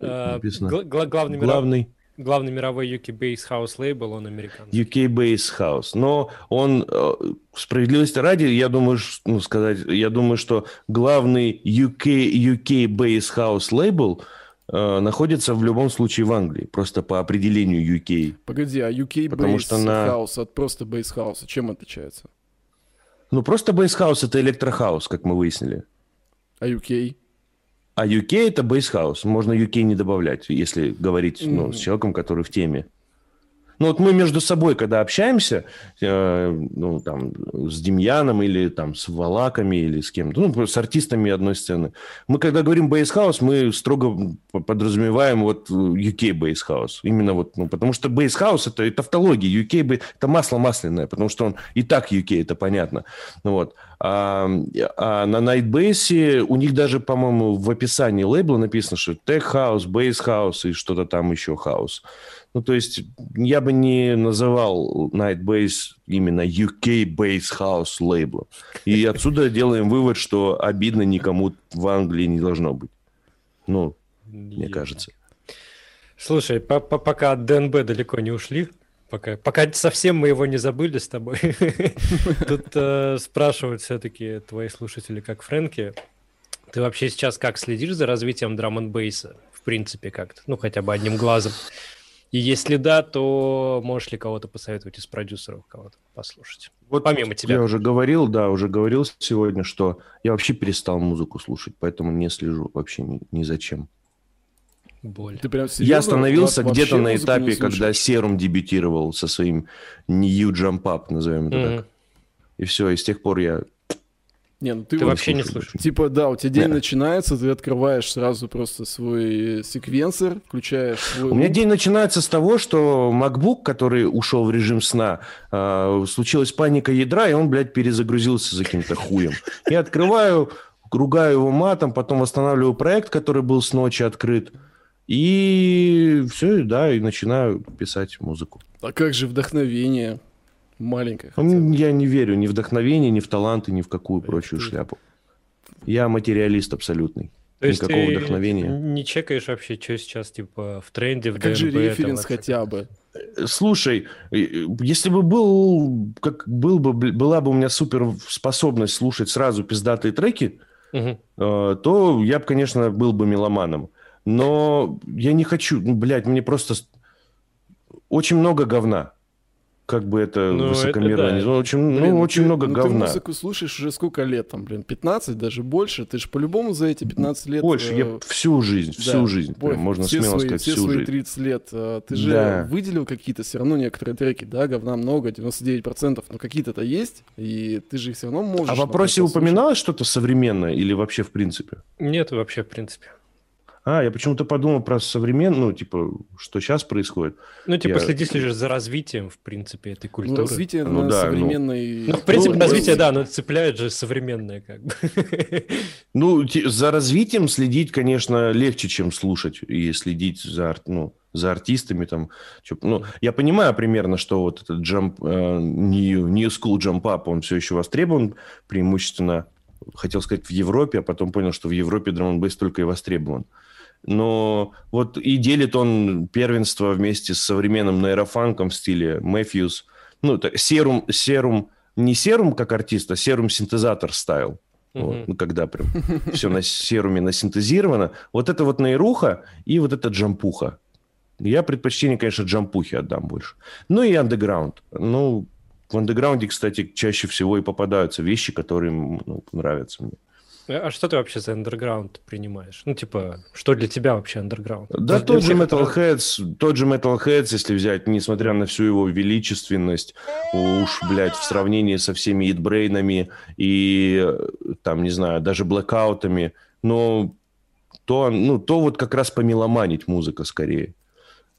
э, написано? главный, главный... Миров... главный мировой UK Base House лейбл, он американский. UK Bass House. Но он, э, справедливости ради, я думаю, ну, сказать, я думаю, что главный UK, UK Bass House лейбл находится в любом случае в Англии, просто по определению UK. Погоди, а UK Потому Bass что на... House от просто Bass House чем отличается? Ну, просто bass house – это электрохаус, как мы выяснили. А UK? А UK – это bass house. Можно UK не добавлять, если говорить mm-hmm. ну, с человеком, который в теме. Ну вот мы между собой, когда общаемся, э, ну там с Демьяном или там с Volac ами или с кем-то, ну с артистами одной сцены, мы когда говорим bass house, мы строго подразумеваем вот UK bass house. Именно вот, ну потому что bass house это, это тавтология, UK это масло масляное, потому что он и так UK, это понятно. Ну, вот. А, а на Night Bass у них даже, по-моему, в описании лейбла написано, что Tech House, Bass House и что-то там еще House. Ну, то есть я бы не называл Nightbase именно UK Bass House лейблом. И отсюда делаем вывод, что обидно никому в Англии не должно быть. Ну, мне кажется. Слушай, пока от ДНБ далеко не ушли, пока, пока совсем мы его не забыли с тобой, тут э, спрашивают все-таки твои слушатели, как Фрэнки, ты вообще сейчас как следишь за развитием драм бейса в принципе как-то, ну хотя бы одним глазом? И если да, то можешь ли кого-то посоветовать из продюсеров, кого-то послушать? Вот помимо тебя. Я уже говорил, да, уже говорил сегодня, что я вообще перестал музыку слушать, поэтому не слежу вообще ни, ни зачем. Боль. Ты прям я остановился где-то на этапе, когда Серум дебютировал со своим New Jump Up, назовем это mm-hmm. так. И все, и с тех пор я не, ну ты, ты вообще не слышишь. Типа, да, у тебя день да. начинается, ты открываешь сразу просто свой секвенсор, включаешь свой... У меня день начинается с того, что MacBook, который ушел в режим сна, э, случилась паника ядра, и он, блядь, перезагрузился за каким-то хуем. Я открываю, ругаю его матом, потом восстанавливаю проект, который был с ночи открыт, и все, да, и начинаю писать музыку. А как же вдохновение? Маленькая. Я не верю ни в вдохновение, ни в таланты, ни в какую прочую шляпу. Я материалист абсолютный. То есть Никакого ты вдохновения. не чекаешь вообще, что сейчас типа в тренде, в а Как же референс хотя бы? Слушай, если бы был, как был бы, была бы у меня супер способность слушать сразу пиздатые треки, угу. то я бы, конечно, был бы меломаном. Но я не хочу, ну, блядь, мне просто очень много говна как бы это ну, высокомерно это, да. не очень, ну, блин, ну, очень ты, много ну, говна. Ты музыку слушаешь уже сколько лет, там, блин, 15, даже больше. Ты же по-любому за эти 15 лет... Больше, э... я всю жизнь, да, всю жизнь, бой, прям, можно все смело свои, сказать, все всю свои жизнь. 30 лет. Э, ты же да. выделил какие-то все равно некоторые треки, да, говна много, 99%, но какие-то-то есть, и ты же их все равно можешь... А в вопросе упоминалось что-то современное или вообще в принципе? Нет, вообще в принципе. А, я почему-то подумал про современную, ну, типа, что сейчас происходит. Ну, типа, я... следишь же за развитием, в принципе, этой культуры. Ну, развитие ну, на да, современной... Ну... ну, в принципе, ну, развитие, ну... да, но цепляет же современное, как бы. Ну, за развитием следить, конечно, легче, чем слушать и следить за, ну, за артистами там. Ну, я понимаю примерно, что вот этот jump, uh, new, new School Jump Up, он все еще востребован преимущественно, хотел сказать, в Европе, а потом понял, что в Европе драм н только и востребован но вот и делит он первенство вместе с современным нейрофанком в стиле Мэфьюз. Ну, серум, серум, не серум как артист, а серум синтезатор стайл. Mm-hmm. Вот, ну, когда прям все на серуме насинтезировано. Вот это вот нейруха и вот это джампуха. Я предпочтение, конечно, джампухи отдам больше. Ну и андеграунд. Ну, в андеграунде, кстати, чаще всего и попадаются вещи, которые ну, нравятся мне. А что ты вообще за андерграунд принимаешь? Ну, типа, что для тебя вообще андерграунд? Да, тот же Metalheads, тот же Metalheads, если взять, несмотря на всю его величественность, уж, блядь, в сравнении со всеми итбрейнами и, там, не знаю, даже блэкаутами, но то, ну, то вот как раз помеломанить музыка скорее.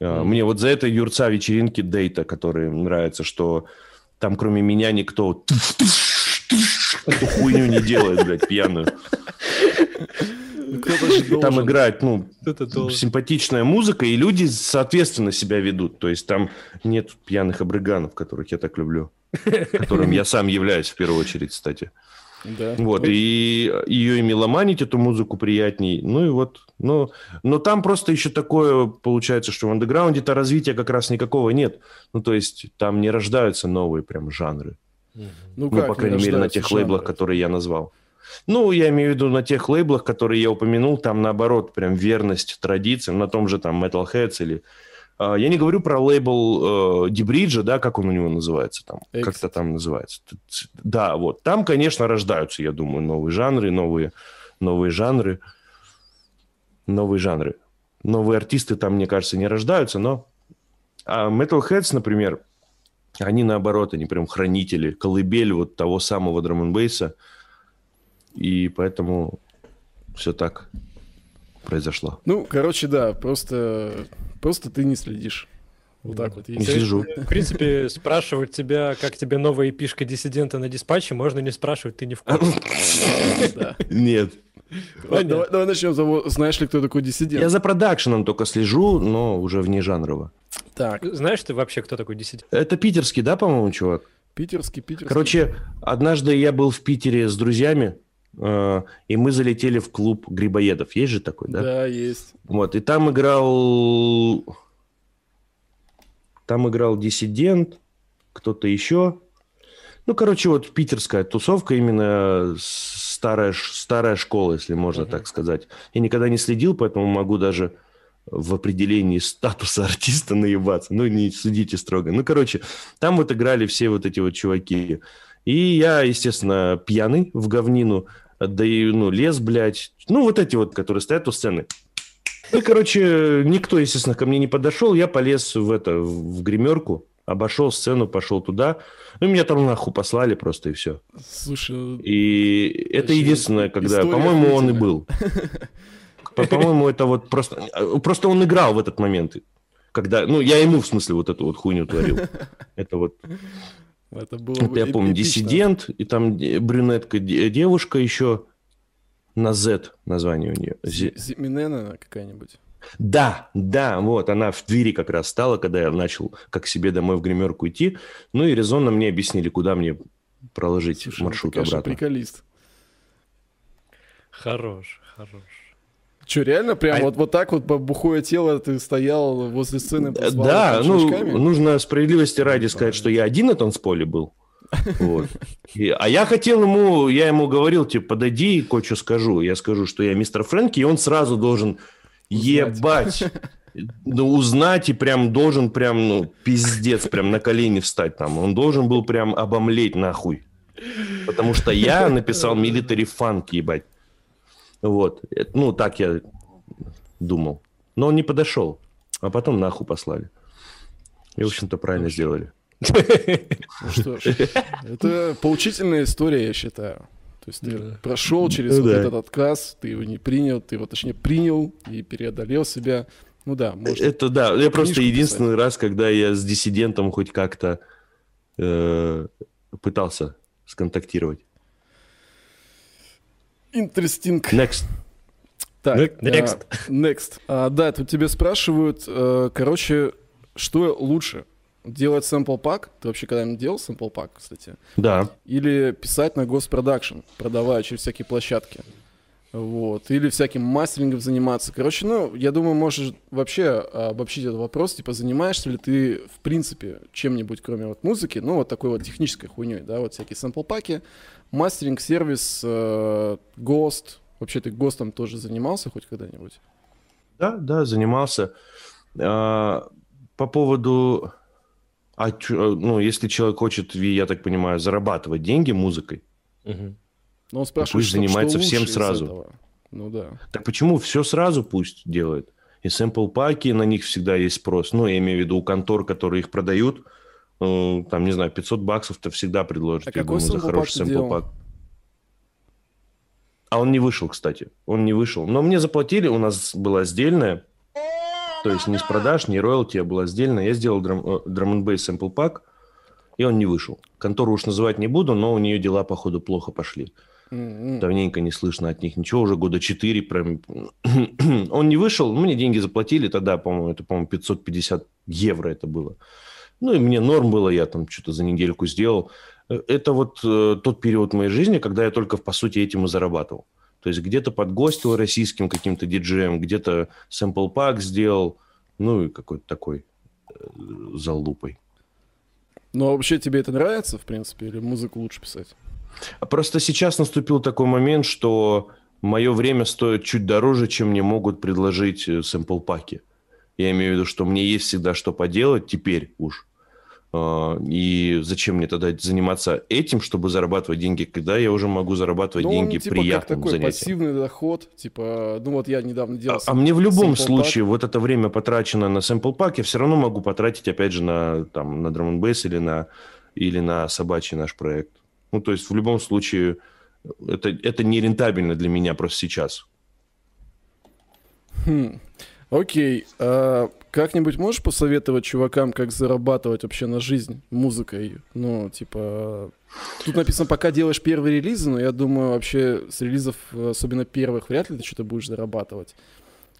Mm. Мне вот за это юрца вечеринки Дейта, который нравится, что там кроме меня никто эту хуйню не делает, блядь, пьяную. Ну, там играет, ну, симпатичная музыка, и люди, соответственно, себя ведут. То есть там нет пьяных обрыганов, которых я так люблю. Которым я сам являюсь в первую очередь, кстати. Да. Вот, и ее и меломанить, эту музыку приятней. Ну и вот, ну, но там просто еще такое получается, что в андеграунде-то развития как раз никакого нет. Ну, то есть там не рождаются новые прям жанры. Ну, ну по крайней мере, на тех жанры. лейблах, которые я назвал. Ну, я имею в виду на тех лейблах, которые я упомянул, там наоборот, прям верность традициям, на том же там Metalheads или... Uh, я не говорю про лейбл Дебриджа, да, как он у него называется там, как-то там называется. Да, вот. Там, конечно, рождаются, я думаю, новые жанры, новые, новые жанры, новые жанры. Новые артисты там, мне кажется, не рождаются, но... А Metalheads, например, они наоборот, они прям хранители, колыбель вот того самого драм бейса И поэтому все так произошло. Ну, короче, да, просто, просто ты не следишь. Вот так вот. Не слежу. В принципе, спрашивать тебя, как тебе новая эпишка диссидента на диспатче, можно не спрашивать, ты не в курсе. Нет. Давай начнем с Знаешь ли, кто такой диссидент? Я за продакшеном только слежу, но уже вне жанрово. Так. Знаешь ты вообще, кто такой диссидент? Это питерский, да, по-моему, чувак? Питерский, питерский. Короче, однажды я был в Питере с друзьями, э, и мы залетели в клуб грибоедов. Есть же такой, да? Да, есть. Вот, и там играл... Там играл диссидент, кто-то еще. Ну, короче, вот питерская тусовка, именно старая, старая школа, если можно uh-huh. так сказать. Я никогда не следил, поэтому могу даже в определении статуса артиста наебаться. Ну, не судите строго. Ну, короче, там вот играли все вот эти вот чуваки. И я, естественно, пьяный в говнину, да и, ну, лес, блядь. Ну, вот эти вот, которые стоят у сцены. Ну, короче, никто, естественно, ко мне не подошел. Я полез в это, в гримерку, обошел сцену, пошел туда. Ну, меня там нахуй послали просто, и все. Слушай... И это единственное, когда... По-моему, он и был. По-моему, это вот просто... Просто он играл в этот момент. Когда... Ну, я ему, в смысле, вот эту вот хуйню творил. Это вот... Это было это, я помню, диссидент, и там брюнетка девушка еще на Z название у нее. Зиминена какая-нибудь. Да, да, вот, она в двери как раз стала, когда я начал как себе домой в гримерку идти. Ну и резонно мне объяснили, куда мне проложить Слушай, маршрут ну, ты, обратно. приколист. Хорош, хорош. Что, реально прям а... вот, вот так вот бухое тело ты стоял возле сцены? Да, ну, нужно справедливости ради сказать, что я один на танцполе был. Вот. И, а я хотел ему, я ему говорил, типа, подойди, кое-что скажу. Я скажу, что я мистер Фрэнки, и он сразу должен Ебать! Ну, узнать и прям должен прям, ну, пиздец, прям на колени встать там. Он должен был прям обомлеть нахуй. Потому что я написал military funk, ебать. Вот. Ну, так я думал. Но он не подошел. А потом нахуй послали. И, в общем-то, правильно сделали. Ну что ж, это поучительная история, я считаю. То есть ты да. прошел через ну, вот да. этот отказ, ты его не принял, ты его точнее принял и преодолел себя. Ну да, может. Это да. Я просто единственный писать. раз, когда я с диссидентом хоть как-то э, пытался сконтактировать. Interesting. Next. Так, next. Uh, next. Uh, да, тут тебе спрашивают, uh, короче, что лучше? Делать sample пак? Ты вообще когда-нибудь делал sample пак, кстати? Да. Или писать на госпродакшн, продавая через всякие площадки? Вот. Или всяким мастерингом заниматься. Короче, ну, я думаю, можешь вообще обобщить этот вопрос, типа, занимаешься ли ты, в принципе, чем-нибудь, кроме вот музыки, ну, вот такой вот технической хуйней, да, вот всякие сампл-паки, мастеринг, сервис, э, ГОСТ. Вообще ты ГОСТом тоже занимался хоть когда-нибудь? Да, да, занимался. А, по поводу... А, ну, если человек хочет, я так понимаю, зарабатывать деньги музыкой, угу. Но он спрашивает, пусть что, занимается что всем сразу. Ну да. Так почему все сразу пусть делает? И сэмпл паки, на них всегда есть спрос. Ну, я имею в виду у контор, которые их продают, ну, там, не знаю, 500 баксов-то всегда предложат. А какой думаю, за хороший сэмпл пак. А он не вышел, кстати. Он не вышел. Но мне заплатили, у нас была сдельная. То есть не с продаж, не роялти, а была сдельная. Я сделал драм, драм бейс сэмпл пак, и он не вышел. Контору уж называть не буду, но у нее дела, походу, плохо пошли. Mm-hmm. Давненько не слышно от них ничего, уже года 4. Прям... Он не вышел, мне деньги заплатили тогда, по-моему, это, по-моему, 550 евро это было. Ну, и мне норм было, я там что-то за недельку сделал. Э, это вот э, тот период моей жизни, когда я только, по сути, этим и зарабатывал. То есть где-то подгостил российским каким-то диджеем, где-то сэмпл пак сделал, ну и какой-то такой э, залупой. Ну, а вообще тебе это нравится, в принципе, или музыку лучше писать? Просто сейчас наступил такой момент, что мое время стоит чуть дороже, чем мне могут предложить э, сэмпл-паки. Я имею в виду, что мне есть всегда что поделать теперь уж. А, и зачем мне тогда заниматься этим, чтобы зарабатывать деньги, когда я уже могу зарабатывать ну, деньги он, типа, приятным как такой занятием? пассивный доход, типа, ну вот я недавно делал. А, а мне в любом случае вот это время потрачено на sample pack, я все равно могу потратить опять же на там на drum and или на или на собачий наш проект. Ну, то есть в любом случае это, это не рентабельно для меня просто сейчас. Хм. Окей. А как-нибудь можешь посоветовать чувакам, как зарабатывать вообще на жизнь музыкой? Ну, типа... Тут написано, пока делаешь первые релизы, но я думаю, вообще с релизов, особенно первых, вряд ли ты что-то будешь зарабатывать.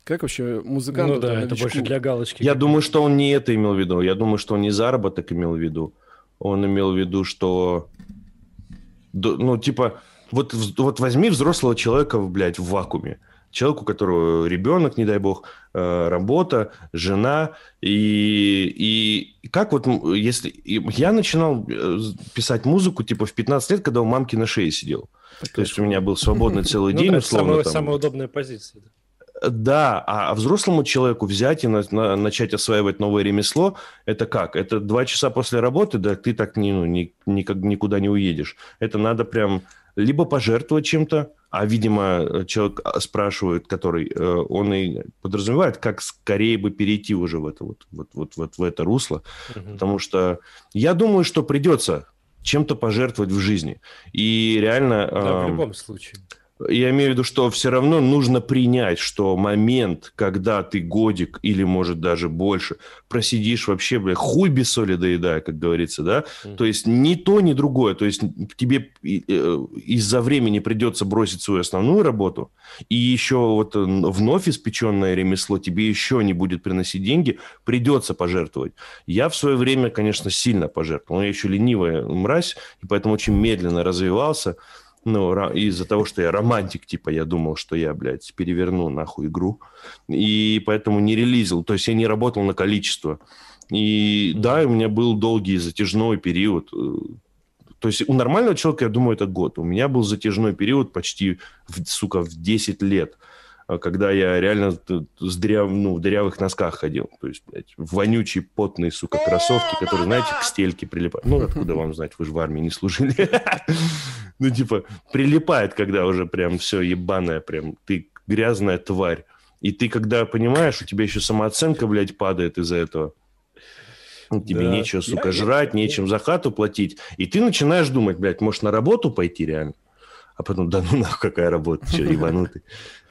Как вообще музыкант? Ну да, это больше для галочки. Я думаю, что он не это имел в виду. Я думаю, что он не заработок имел в виду. Он имел в виду, что ну, типа, вот, вот возьми взрослого человека, блядь, в вакууме. Человеку, у которого ребенок, не дай бог, э, работа, жена. И, и как вот, если... Я начинал э, писать музыку, типа, в 15 лет, когда у мамки на шее сидел. Так То есть у меня был свободный целый ну день, условно. Самая удобная позиция. Да, а, а взрослому человеку взять и на, на, начать осваивать новое ремесло, это как? Это два часа после работы, да ты так не, ну, ни, никак, никуда не уедешь. Это надо прям либо пожертвовать чем-то, а, видимо, человек а, спрашивает, который, э, он и подразумевает, как скорее бы перейти уже в это, вот, вот, вот, вот в это русло. Угу. Потому что я думаю, что придется чем-то пожертвовать в жизни. И реально... Да, э, в любом случае я имею в виду, что все равно нужно принять, что момент, когда ты годик или, может, даже больше просидишь вообще, бля, хуй без соли доедая, как говорится, да? Mm-hmm. То есть ни то, ни другое. То есть тебе э, из-за времени придется бросить свою основную работу, и еще вот э, вновь испеченное ремесло тебе еще не будет приносить деньги, придется пожертвовать. Я в свое время, конечно, сильно пожертвовал. Я еще ленивая мразь, и поэтому очень медленно развивался. Ну, из-за того, что я романтик, типа, я думал, что я, блядь, переверну нахуй игру. И поэтому не релизил. То есть я не работал на количество. И да, у меня был долгий затяжной период. Э, то есть у нормального человека, я думаю, это год. У меня был затяжной период почти, сука, в 10 лет. А, когда я реально с дыряв, ну, в дырявых носках ходил. То есть, блядь, вонючие, потные, сука, кроссовки, которые, знаете, к стельке прилипают. Ну, откуда вам знать, вы же в армии не служили. Ну, типа, прилипает, когда уже прям все ебаное, прям ты грязная тварь. И ты, когда понимаешь, у тебя еще самооценка, блядь, падает из-за этого. Тебе да. нечего, сука, я, жрать, я, нечем я... за хату платить. И ты начинаешь думать, блядь, может, на работу пойти реально? А потом, да ну нахуй, какая работа, что, ебанутый.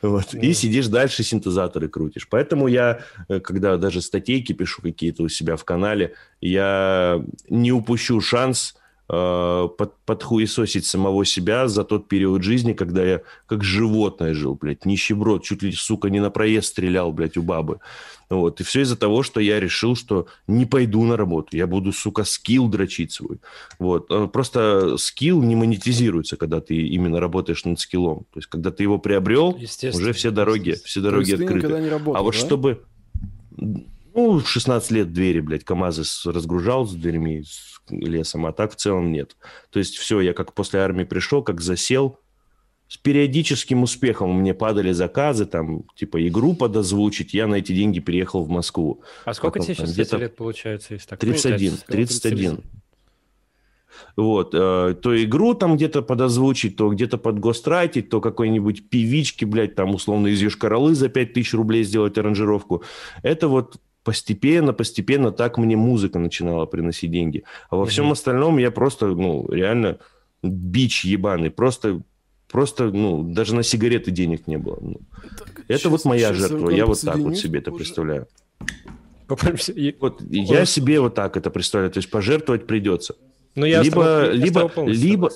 Вот. И сидишь дальше, синтезаторы крутишь. Поэтому я, э, когда даже статейки пишу какие-то у себя в канале, я не упущу шанс э, под, подхуесосить самого себя за тот период жизни, когда я как животное жил, блядь, нищеброд, чуть ли, сука, не на проезд стрелял, блядь, у бабы. Вот. И все из-за того, что я решил, что не пойду на работу. Я буду, сука, скилл дрочить свой. Вот. А просто скилл не монетизируется, когда ты именно работаешь над скиллом. То есть, когда ты его приобрел, уже все дороги, все дороги открыты. не работал, а вот да? чтобы... Ну, 16 лет двери, блядь, КАМАЗы разгружал с дверьми, с лесом, а так в целом нет. То есть все, я как после армии пришел, как засел, с периодическим успехом мне падали заказы, там, типа, игру подозвучить, я на эти деньги переехал в Москву. А сколько Потом, тебе сейчас где-то... лет получается? Если так 31, 31. Вот, э, то игру там где-то подозвучить, то где-то подгострайтить, то какой-нибудь певички, блядь, там условно из Юшкаралы за 5000 рублей сделать аранжировку. Это вот постепенно, постепенно так мне музыка начинала приносить деньги. А во угу. всем остальном я просто, ну, реально бич ебаный. Просто Просто, ну, даже на сигареты денег не было. Ну, так, это сейчас, вот моя жертва. Я вот так вот себе это представляю. Вот я себе вот так это представляю. То есть пожертвовать придется. Но ну, я либо, либо, либо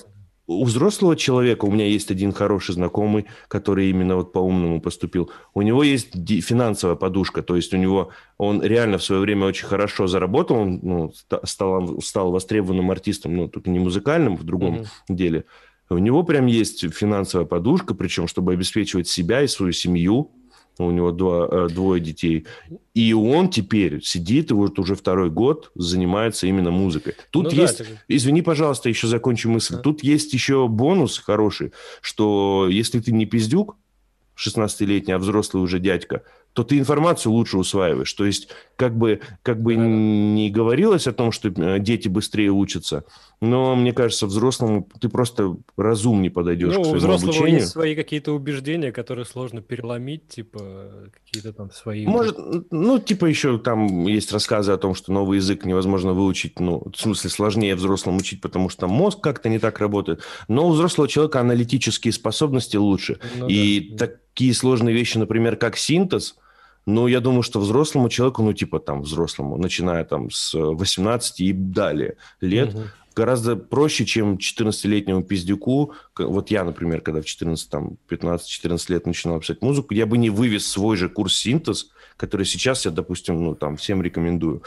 у взрослого человека, у меня есть один хороший знакомый, который именно вот по-умному поступил, у него есть финансовая подушка, то есть у него, он реально в свое время очень хорошо заработал, он ну, стал, стал востребованным артистом, ну, только не музыкальным, в другом mm-hmm. деле, у него прям есть финансовая подушка, причем, чтобы обеспечивать себя и свою семью. У него два, э, двое детей. И он теперь сидит и вот уже второй год занимается именно музыкой. Тут ну, есть, да, это... извини, пожалуйста, еще закончу мысль. Да. Тут есть еще бонус хороший, что если ты не пиздюк, 16-летний, а взрослый уже дядька, то ты информацию лучше усваиваешь. То есть, как бы, как бы не говорилось о том, что э, дети быстрее учатся, но, мне кажется, взрослому ты просто разумнее подойдешь ну, к своему взрослого обучению. есть свои какие-то убеждения, которые сложно переломить, типа, какие-то там свои... Может, ну, типа еще там есть рассказы о том, что новый язык невозможно выучить, ну, в смысле, сложнее взрослым учить, потому что мозг как-то не так работает. Но у взрослого человека аналитические способности лучше. Ну, И да. такие сложные вещи, например, как синтез – ну, я думаю, что взрослому человеку, ну, типа там взрослому, начиная там с 18 и далее лет, угу. гораздо проще, чем 14-летнему пиздюку. Вот я, например, когда в 14, там, 15-14 лет начинал писать музыку, я бы не вывез свой же курс синтез, который сейчас я, допустим, ну, там, всем рекомендую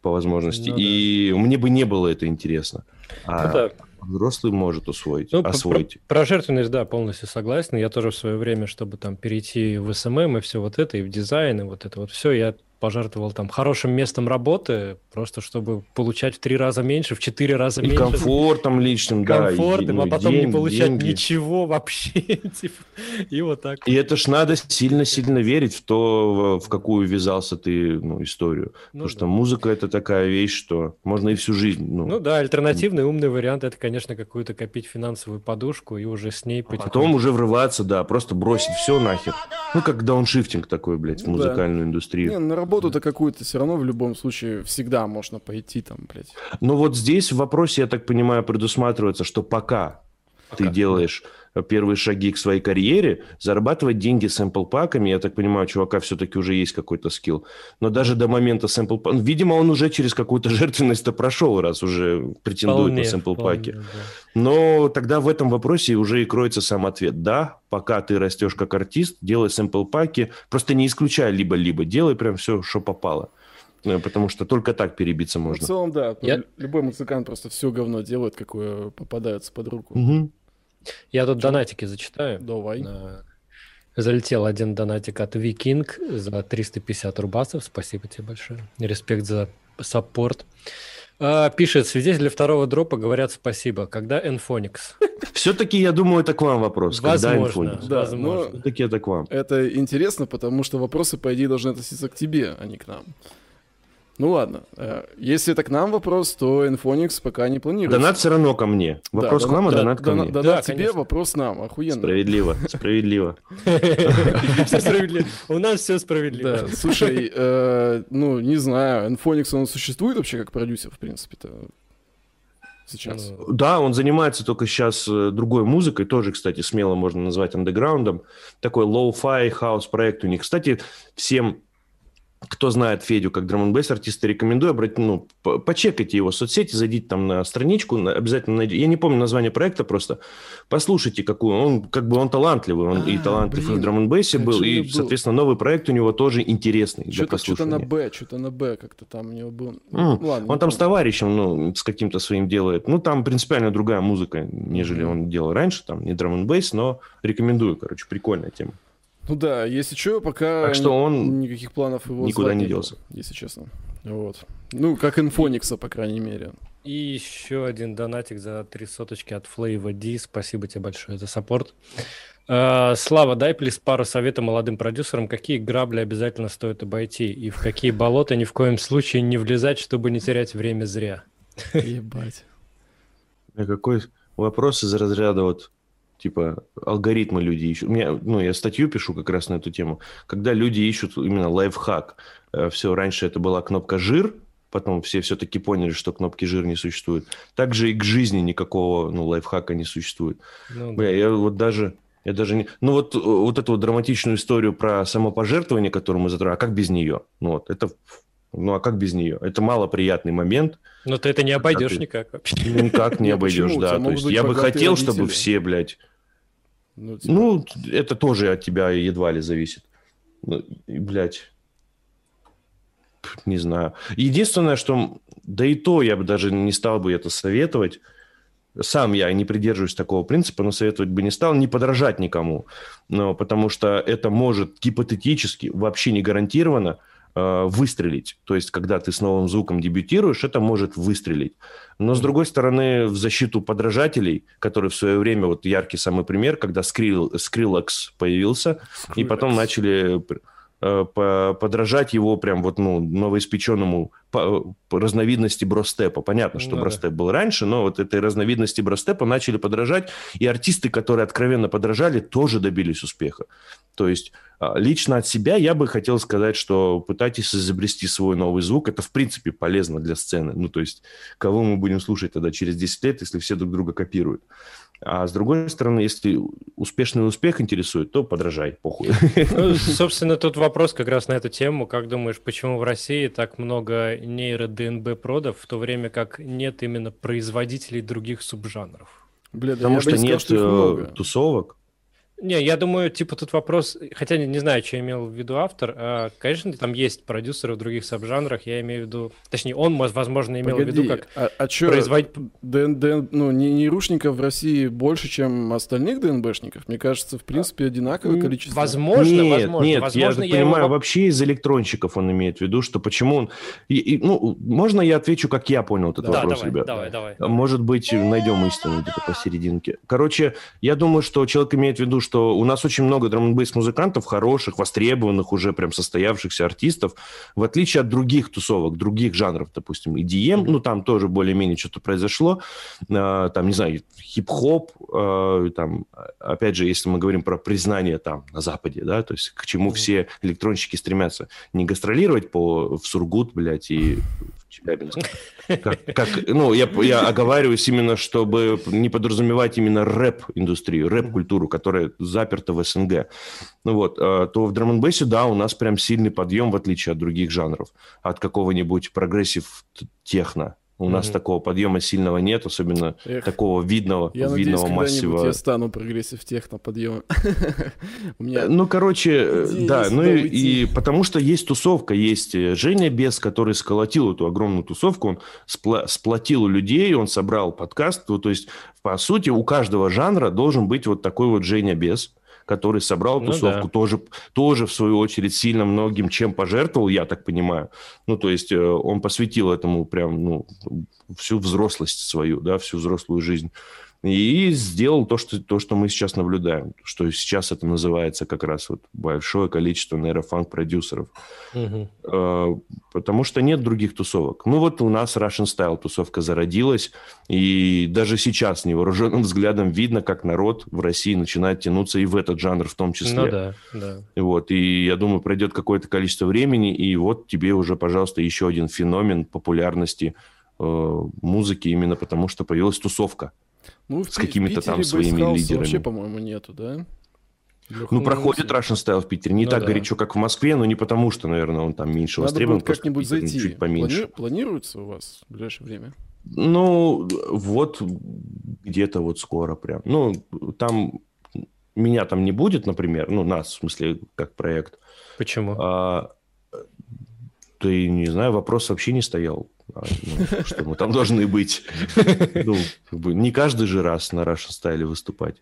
по возможности. Ну, да. И мне бы не было это интересно. А... Ну, да взрослый может усвоить, ну, освоить. Про, про жертвенность, да, полностью согласен. Я тоже в свое время, чтобы там перейти в СММ и все вот это, и в дизайн, и вот это вот все, я пожертвовал там хорошим местом работы, просто чтобы получать в три раза меньше, в четыре раза и меньше. комфортом личным, да. Комфортом, ну, а потом день, не получать деньги. ничего вообще. типа, и вот так. И это ж надо сильно-сильно верить в то, в какую ввязался ты ну, историю. Ну, Потому да. что музыка это такая вещь, что можно и всю жизнь. Ну, ну да, альтернативный умный вариант это, конечно, какую-то копить финансовую подушку и уже с ней потихоньку. Потом уже врываться, да, просто бросить все нахер. Ну, как дауншифтинг такой, блядь, в ну музыкальную да. индустрию. Не, на работу-то какую-то все равно в любом случае всегда можно пойти там, блядь. Ну вот здесь в вопросе, я так понимаю, предусматривается, что пока, пока. ты делаешь первые шаги к своей карьере, зарабатывать деньги сэмпл-паками, я так понимаю, у чувака все-таки уже есть какой-то скилл. Но даже до момента сэмпл ну, видимо, он уже через какую-то жертвенность-то прошел, раз уже претендует вполне, на сэмпл-паки. Да. Но тогда в этом вопросе уже и кроется сам ответ. Да, пока ты растешь как артист, делай сэмпл-паки, просто не исключай либо-либо, делай прям все, что попало э, потому что только так перебиться можно. В целом, да. Я... Любой музыкант просто все говно делает, какое попадается под руку. Угу. Я тут донатики зачитаю. Давай. Залетел один донатик от Викинг за 350 рубасов. Спасибо тебе большое. Респект за саппорт. А, пишет, свидетели второго дропа говорят спасибо. Когда Enphonics? Все-таки, я думаю, это к вам вопрос. Возможно. Когда Да, возможно. Все-таки это к вам. Это интересно, потому что вопросы, по идее, должны относиться к тебе, а не к нам. Ну ладно, э, если это к нам вопрос, то Infonix пока не планирует. Донат все равно ко мне. Вопрос да, к вам, а донат ко мне. Донат тебе, конечно. вопрос нам. Охуенно. Справедливо, справедливо. У нас все справедливо. Слушай, э, ну, не знаю, Infonix, он существует вообще как продюсер, в принципе-то? сейчас. Да, он занимается только сейчас э, другой музыкой, тоже, кстати, смело можно назвать андеграундом. Такой low-fi хаус проект у них. Кстати, всем кто знает Федю как драм н артиста, рекомендую обратить, ну, почекайте его соцсети, зайдите там на страничку, обязательно найдите. Я не помню название проекта просто. Послушайте, какую он, как бы он талантливый, он а, и талантлив блин, на драм н был, и, был. соответственно, новый проект у него тоже интересный что-то, Что-то на Б, что-то на Б как-то там у него был. Mm. Ладно, он там с товарищем, ну, с каким-то своим делает. Ну, там принципиально другая музыка, нежели mm. он делал раньше, там не драм н но рекомендую, короче, прикольная тема. Ну да, если что, пока так что он никаких планов его никуда не делся, если честно. Вот. Ну, как инфоникса, по крайней мере. И еще один донатик за три соточки от Flavor D. Спасибо тебе большое за саппорт. Uh, Слава, дай, плиз, пару советов молодым продюсерам, какие грабли обязательно стоит обойти и в какие болота ни в коем случае не влезать, чтобы не терять время зря. Ебать. Какой вопрос из разряда вот типа алгоритмы люди ищут. У меня, ну, я статью пишу как раз на эту тему. Когда люди ищут именно лайфхак. Э, все, раньше это была кнопка «жир», потом все все-таки поняли, что кнопки «жир» не существует. Также и к жизни никакого ну, лайфхака не существует. Ну, да. Бля, я вот даже... Я даже не... Ну, вот, вот эту вот драматичную историю про самопожертвование, которую мы затронули, а как без нее? Ну, вот, это... Ну, а как без нее? Это малоприятный момент. Но ты это не обойдешь ты... никак вообще. Никак не обойдешь, да. То есть я бы хотел, чтобы все, блядь, ну, типа... ну, это тоже от тебя едва ли зависит. Ну, блядь. Не знаю. Единственное, что... Да и то я бы даже не стал бы это советовать. Сам я не придерживаюсь такого принципа, но советовать бы не стал. Не подражать никому. Но, потому что это может гипотетически, вообще не гарантированно, Э, выстрелить. То есть, когда ты с новым звуком дебютируешь, это может выстрелить. Но, с другой стороны, в защиту подражателей, которые в свое время, вот яркий самый пример, когда Skrill, Skrillex появился, Skrillex. и потом начали подражать его прям вот, ну, новоиспеченному по, по разновидности бростепа. Понятно, что ну, бростеп да. был раньше, но вот этой разновидности бростепа начали подражать, и артисты, которые откровенно подражали, тоже добились успеха. То есть а, лично от себя я бы хотел сказать, что пытайтесь изобрести свой новый звук. Это, в принципе, полезно для сцены. Ну, то есть, кого мы будем слушать тогда через 10 лет, если все друг друга копируют? А с другой стороны, если успешный успех интересует, то подражай, похуй. Ну, собственно, тут вопрос как раз на эту тему. Как думаешь, почему в России так много нейро-ДНБ-продов, в то время как нет именно производителей других субжанров? Бля, да Потому что нет сказал, э, тусовок. Не, я думаю, типа тут вопрос, хотя не, не знаю, что имел в виду автор. А, конечно, там есть продюсеры в других сабжанрах, я имею в виду, точнее, он, возможно, имел Погоди, в виду как а, а чё, производить... ДН, ДН, ну, не, рушников в России больше, чем остальных ДНБшников? Мне кажется, в принципе, одинаковое количество. Возможно, нет, возможно. Нет, возможно, я, я понимаю, его... вообще из электронщиков он имеет в виду, что почему он... И, и, ну, можно я отвечу, как я понял этот да, вопрос, давай, ребят? Давай, давай. Может быть, найдем истину где-то посерединке. Короче, я думаю, что человек имеет в виду, что у нас очень много драм музыкантов хороших, востребованных, уже прям состоявшихся артистов, в отличие от других тусовок, других жанров, допустим, EDM, ну, там тоже более-менее что-то произошло, э, там, не знаю, хип-хоп, э, там, опять же, если мы говорим про признание там на Западе, да, то есть к чему все электронщики стремятся, не гастролировать по, в Сургут, блядь, и Челябинск. Как, как, ну, я, я оговариваюсь именно, чтобы не подразумевать именно рэп-индустрию, рэп-культуру, которая заперта в СНГ. Ну вот, э, то в drum да, у нас прям сильный подъем, в отличие от других жанров. От какого-нибудь progressive техно, у mm-hmm. нас такого подъема сильного нет, особенно Эх, такого видного, я видного надеюсь, массива. Я стану progressive техно подъемом. меня... Ну, короче, э, да, ну и, потому что есть тусовка, есть э, Женя Бес, который сколотил эту огромную тусовку, он сплотил людей, он собрал подкаст, то есть, по сути, у каждого жанра должен быть вот такой вот Женя Бес, который собрал ну, тусовку, да. тоже, тоже, в свою очередь, сильно многим чем пожертвовал, я так понимаю. Ну, то есть э, он посвятил этому прям, ну, всю взрослость свою, да, всю взрослую жизнь и сделал то что, то, что мы сейчас наблюдаем, что сейчас это называется как раз вот большое количество нейрофанк-продюсеров. Угу. Потому что нет других тусовок. Ну вот у нас Russian Style тусовка зародилась, и даже сейчас невооруженным взглядом видно, как народ в России начинает тянуться и в этот жанр в том числе. Ну да, да. Вот, и я думаю, пройдет какое-то количество времени, и вот тебе уже, пожалуйста, еще один феномен популярности э, музыки именно потому, что появилась тусовка. Ну, с какими-то там своими лидерами. вообще, по-моему, нету, да? Ну, проходит Russian Style в Питере. Не ну, так да. горячо, как в Москве, но не потому, что, наверное, он там меньше Надо востребован. Надо как-нибудь зайти. Чуть поменьше. Плани... Планируется у вас в ближайшее время? Ну, вот где-то вот скоро прям. Ну, там меня там не будет, например, ну, нас, в смысле, как проект. Почему? А, ты, не знаю, вопрос вообще не стоял. А, ну, что мы там должны быть. Ну, как бы не каждый же раз на Russian Style выступать.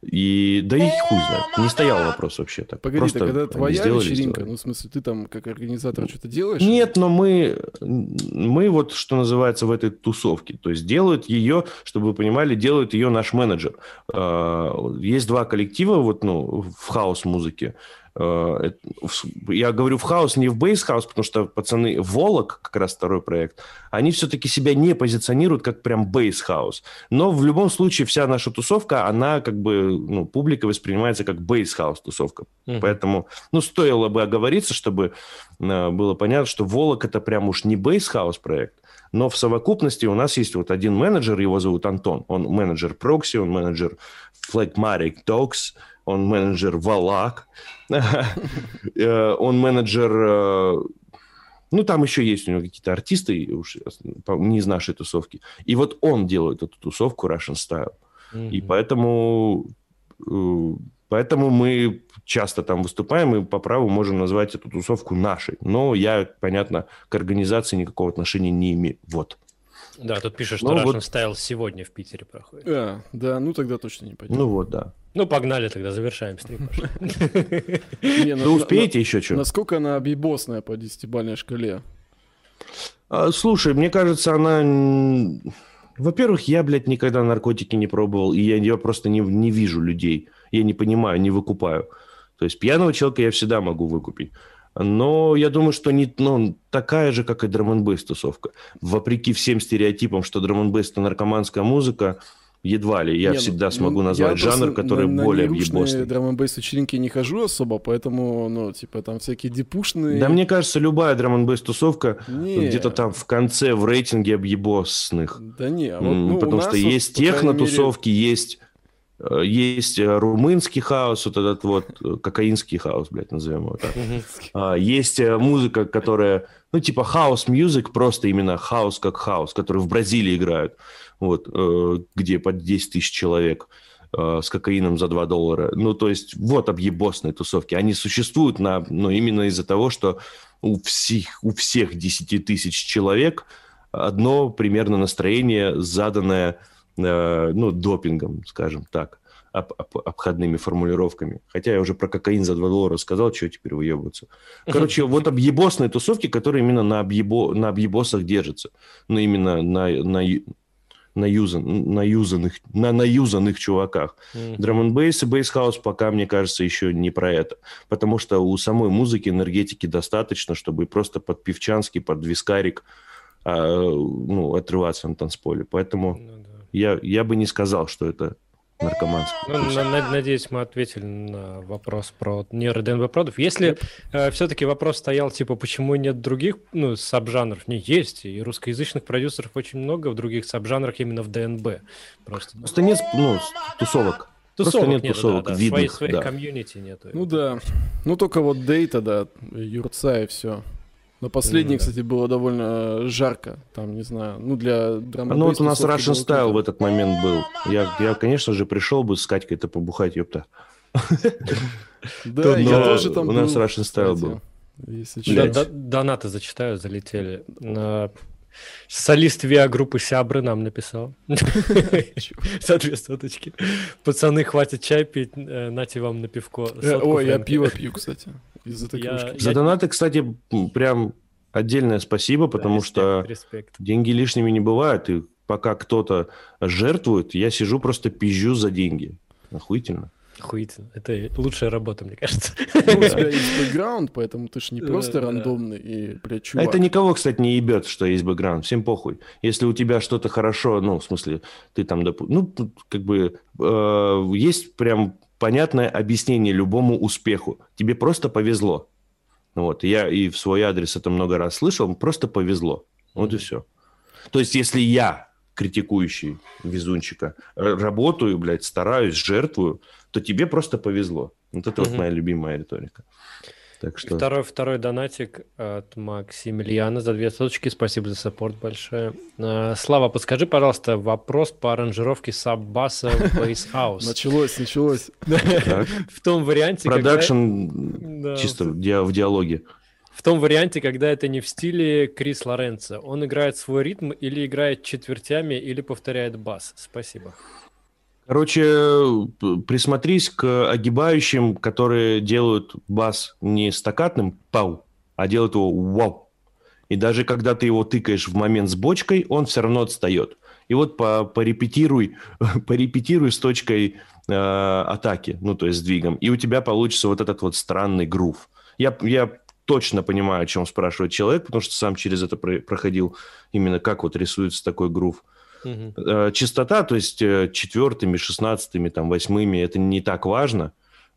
И да и хуй знает. Не стоял вопрос вообще так. Погоди, Просто тогда твоя сделали, вечеринка, сделали. ну, в смысле, ты там как организатор что-то делаешь? Нет, но мы, мы вот, что называется, в этой тусовке. То есть делают ее, чтобы вы понимали, делают ее наш менеджер. А, есть два коллектива вот, ну, в хаус-музыке. Э, я говорю в хаус, не в bass house, потому что пацаны Валак, как раз второй проект, они все-таки себя не позиционируют как прям bass house. Но в любом случае вся наша тусовка, она как бы, ну, публика воспринимается как bass house тусовка. Mm-hmm. Поэтому, ну, стоило бы оговориться, чтобы э, было понятно, что Валак это прям уж не bass house проект, но в совокупности у нас есть вот один менеджер, его зовут Антон. Он менеджер Прокси, он менеджер Phlegmatic Dogs, он менеджер Валак, э, он менеджер... Э, ну, там еще есть у него какие-то артисты, уж не из нашей тусовки. И вот он делает эту тусовку Russian Style. И поэтому, э, поэтому мы часто там выступаем и по праву можем назвать эту тусовку нашей. Но я, понятно, к организации никакого отношения не имею. Вот. Да, тут пишет, что ну, Russian вот... Style сегодня в Питере проходит. А, да, ну тогда точно не пойдем. Ну вот, да. Ну, погнали тогда, завершаем стрим. Вы успеете еще что? Насколько она объебосная по десятибальной шкале? А, слушай, мне кажется, она... Во-первых, я, блядь, никогда наркотики не пробовал, и я, я просто не, не вижу людей. Я не понимаю, не выкупаю. То есть пьяного человека я всегда могу выкупить. Но я думаю, что не, ну, такая же, как и драм тусовка. Вопреки всем стереотипам, что драм это наркоманская музыка, едва ли. Я не, всегда ну, смогу назвать жанр, который на, более объебосный. На драм н вечеринки не хожу особо, поэтому, ну, типа, там всякие депушные... Да мне кажется, любая драм н тусовка где-то там в конце в рейтинге объебосных. Да не, а вот, ну, Потому что есть техно-тусовки, мере... есть Э, есть э, румынский хаус, вот этот вот э, кокаинский хаус, блядь, назовем его так. А, есть музыка, которая, ну, типа house music, просто именно хаус как хаус, который в Бразилии играют, вот, где под 10 тысяч человек с кокаином за 2 доллара. Ну, то есть, вот объебосные тусовки. Они существуют на, ну, именно из-за того, что у всех, у всех 10 тысяч человек одно примерно настроение, заданное Э, ну, допингом, скажем так, об, об, обходными формулировками. Хотя я уже про кокаин за 2 доллара сказал, что теперь выебываться. Короче, вот объебосные тусовки, которые именно на, объебо, на объебосах держатся. Ну, именно на, на, на, юзан, на, юзанных, на наюзанных чуваках. Drum n bass и bass house пока, мне кажется, еще не про это. Потому что у самой музыки энергетики достаточно, чтобы просто под пивчанский, под вискарик а, ну, отрываться на танцполе. Поэтому... Ну, да я, я бы не сказал, что это наркоманский. Ну, на, надеюсь, мы ответили на вопрос про нейро-ДНБ-продов. Если yep. э, все-таки вопрос стоял, типа, почему нет других ну, саб-жанров, не есть, и русскоязычных продюсеров очень много в других саб-жанрах именно в ДНБ. Просто, Просто нет ну, тусовок. Тусовок Просто нет, нет тусовок да, да. видных. Своей, своей да. комьюнити нету. Ну да. Ну только вот дейта, да, юрца и все. На последней, mm, кстати, было довольно э, жарко. Там, не знаю, ну для драм Ну вот у нас Russian Style в этот момент был. Я, я конечно же, пришел бы с Катькой-то побухать, ёпта. Да, я тоже там У нас Russian Style был. Донаты зачитаю, залетели. Солист ВИА-группы Сябры нам написал. За две соточки. Пацаны, хватит чай пить, э, нате вам на пивко. Э, ой, я пиво пью, кстати. За донаты, кстати, прям отдельное спасибо, потому что деньги лишними не бывают, и пока кто-то жертвует, я сижу просто пизжу за деньги. Охуительно. Охуительно. Это лучшая работа, мне кажется. Ну, у тебя есть бэкграунд, поэтому ты же не просто рандомный и, блядь, чувак. Это никого, кстати, не ебет, что есть бэкграунд. Всем похуй. Если у тебя что-то хорошо, ну, в смысле, ты там, ну, как бы, э, есть прям понятное объяснение любому успеху. Тебе просто повезло. Вот. Я и в свой адрес это много раз слышал, просто повезло. Вот и все. То есть, если я, критикующий везунчика, работаю, блядь, стараюсь, жертвую, то тебе просто повезло. Вот это вот моя любимая риторика. Так что... Второй, второй донатик от Максимилиана за две соточки. Спасибо за support большое. А, Слава, подскажи, пожалуйста, вопрос по аранжировке саббаса в Bass House. Началось, началось. В том варианте, Продакшн чисто в диалоге. В том варианте, когда это не в стиле Крис Лоренцо. Он играет свой ритм или играет четвертями, или повторяет бас. Спасибо. Короче, присмотрись к огибающим, которые делают бас не стакатным пау, а делают его вау. И даже когда ты его тыкаешь в момент с бочкой, он все равно отстает. И вот по, порепетируй, порепетируй с точкой э, атаки, ну то есть сдвигом, и у тебя получится вот этот вот странный грув. Я, я точно понимаю, о чем спрашивает человек, потому что сам через это проходил именно как вот рисуется такой грув. Угу. Частота, то есть э, четвертыми, шестнадцатыми, там, восьмыми, это не так важно.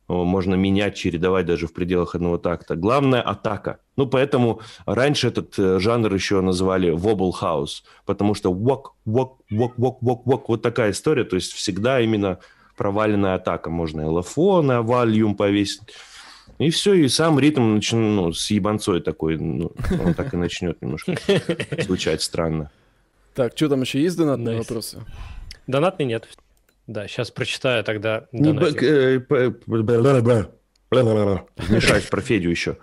Можно менять, чередовать даже в пределах одного такта. Главное – атака. Ну, поэтому раньше этот э, жанр еще называли wobble house, потому что walk, walk, walk, walk, walk, walk. Вот такая история. То есть всегда именно проваленная атака. Можно LFO на вальюм повесить. И все, и сам ритм начну, ну, с ебанцой такой, ну, он так и начнет немножко звучать странно. Так, что там еще есть донатные nice. вопросы? Донатный нет. Да, сейчас прочитаю тогда Мешать про Федю еще.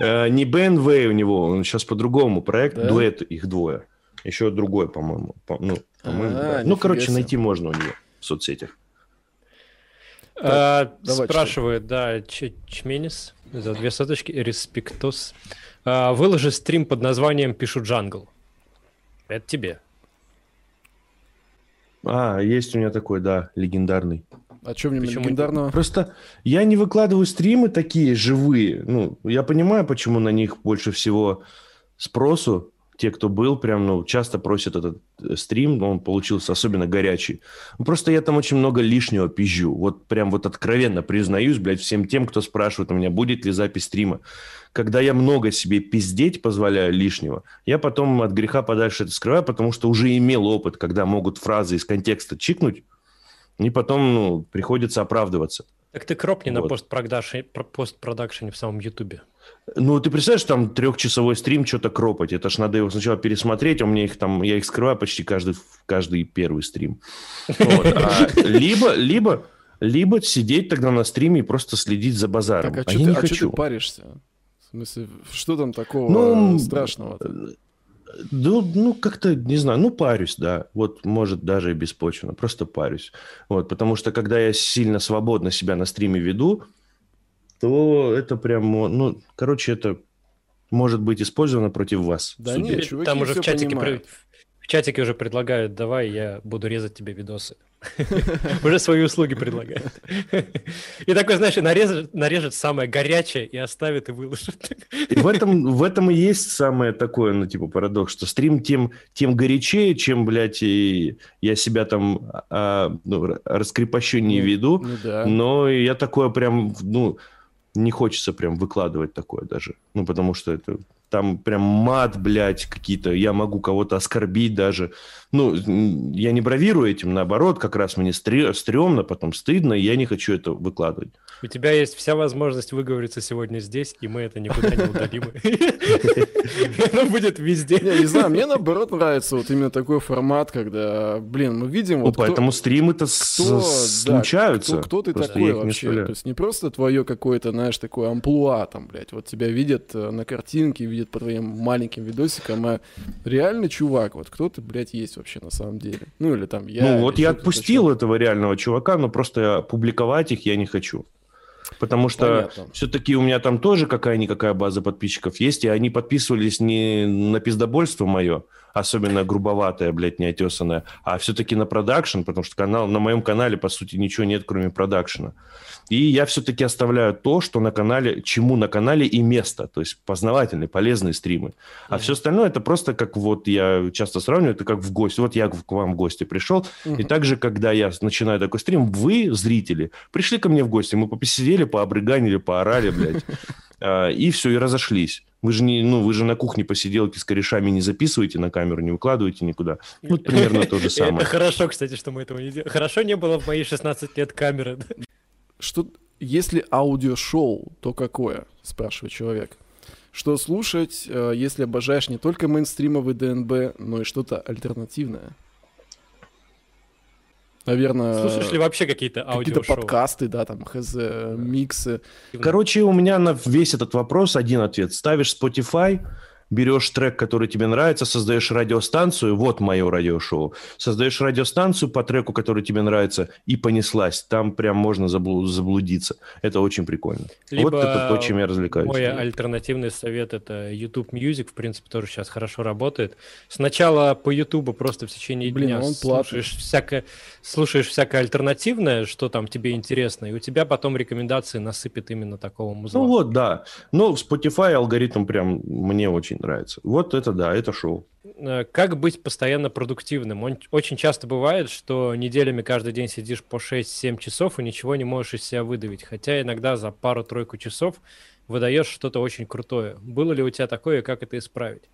Э, не БНВ у него, он сейчас по-другому проект, дуэт их двое. Еще другой, по-моему. Ну, а, ну короче, найти можно у него в соцсетях. А, спрашивает, да, Чменис за две соточки, респектос. А, выложи стрим под названием «Пишу джангл». Это тебе. А, есть у меня такой, да, легендарный. А что в нем легендарного? Просто я не выкладываю стримы такие живые. Ну, я понимаю, почему на них больше всего спросу. Те, кто был, прям, ну, часто просят этот э, стрим, он получился особенно горячий. Ну, просто я там очень много лишнего пизжу. Вот прям вот откровенно признаюсь, блядь, всем тем, кто спрашивает у меня, будет ли запись стрима когда я много себе пиздеть позволяю лишнего, я потом от греха подальше это скрываю, потому что уже имел опыт, когда могут фразы из контекста чикнуть, и потом ну, приходится оправдываться. Так ты кропни вот. на постпродакшене, постпродакшене в самом Ютубе. Ну, ты представляешь, там трехчасовой стрим что-то кропать. Это ж надо его сначала пересмотреть, а у меня их там, я их скрываю почти каждый, каждый первый стрим. А либо, либо, либо сидеть тогда на стриме и просто следить за базаром. Так, а, а я не а хочу. ты паришься? В смысле, что там такого ну, страшного? -то? Ну, ну, как-то, не знаю, ну, парюсь, да. Вот, может, даже и беспочвенно, просто парюсь. Вот, потому что, когда я сильно свободно себя на стриме веду, то это прям, ну, короче, это может быть использовано против вас. Да нет, чуваки, Там уже в чатике, в чатике уже предлагают, давай, я буду резать тебе видосы. Уже свои услуги предлагает. И такой, знаешь, нарежет, нарежет самое горячее и оставит и выложит. И в этом, в этом и есть самое такое, ну, типа, парадокс, что стрим тем, тем горячее, чем, блядь, и я себя там а, ну, раскрепощеннее ну, веду, ну, да. но я такое прям, ну, не хочется прям выкладывать такое даже. Ну, потому что это там прям мат, блядь, какие-то, я могу кого-то оскорбить даже. Ну, я не бравирую этим, наоборот, как раз мне стрёмно, потом стыдно, и я не хочу это выкладывать. У тебя есть вся возможность выговориться сегодня здесь, и мы это никуда не удалим. Оно будет везде. Не знаю, мне наоборот нравится вот именно такой формат, когда, блин, мы видим... вот Поэтому стримы-то случаются. Кто ты такой вообще? То есть не просто твое какое-то, знаешь, такое амплуа там, блядь, вот тебя видят э, на картинке, видят по твоим маленьким видосикам, а реальный чувак, вот кто ты, блядь, есть вообще на самом деле? Ну или там я... Ну вот я отпустил этого реального чувака, но просто публиковать их я не хочу. Потому что все-таки у меня там тоже какая-никакая база подписчиков есть, и они подписывались не на пиздобольство мое, особенно грубоватое, блядь, неотесанное, а все-таки на продакшн, потому что канал, на моем канале, по сути, ничего нет, кроме продакшена. И я все-таки оставляю то, что на канале, чему на канале и место, то есть познавательные, полезные стримы. А mm-hmm. все остальное это просто как вот я часто сравниваю, это как в гости. Вот я к вам в гости пришел, mm-hmm. и также, когда я начинаю такой стрим, вы, зрители, пришли ко мне в гости, мы посидели, пообрыганили, поорали, блядь, а, и все, и разошлись. Вы же, не, ну, вы же на кухне посиделки с корешами не записываете на камеру, не выкладываете никуда. Вот примерно то же самое. Это хорошо, кстати, что мы этого не делаем. Хорошо не было в мои 16 лет камеры. Что, если аудиошоу, то какое? Спрашивает человек. Что слушать, э, если обожаешь не только мейнстримовый ДНБ, но и что-то альтернативное? Наверное... Слушаешь ли вообще какие-то аудиошоу? Какие-то подкасты, да, там, хз, миксы. Короче, у меня на весь этот вопрос один ответ. Ставишь Spotify, берешь трек, который тебе нравится, создаешь радиостанцию, вот мое радиошоу, создаешь радиостанцию по треку, который тебе нравится, и понеслась. Там прям можно заблудиться. Это очень прикольно. Либо вот это то, чем я развлекаюсь. Мой альтернативный совет – это YouTube Music, в принципе, тоже сейчас хорошо работает. Сначала по YouTube просто в течение Блин, дня он слушаешь всякое, слушаешь всякое альтернативное, что там тебе интересно, и у тебя потом рекомендации насыпет именно такого музыка. Ну вот, да. Но в Spotify алгоритм прям мне очень нравится. Вот это да, это шоу. Э, как быть постоянно продуктивным? Он, очень часто бывает, что неделями каждый день сидишь по 6-7 часов и ничего не можешь из себя выдавить. Хотя иногда за пару-тройку часов выдаешь что-то очень крутое. Было ли у тебя такое и как это исправить?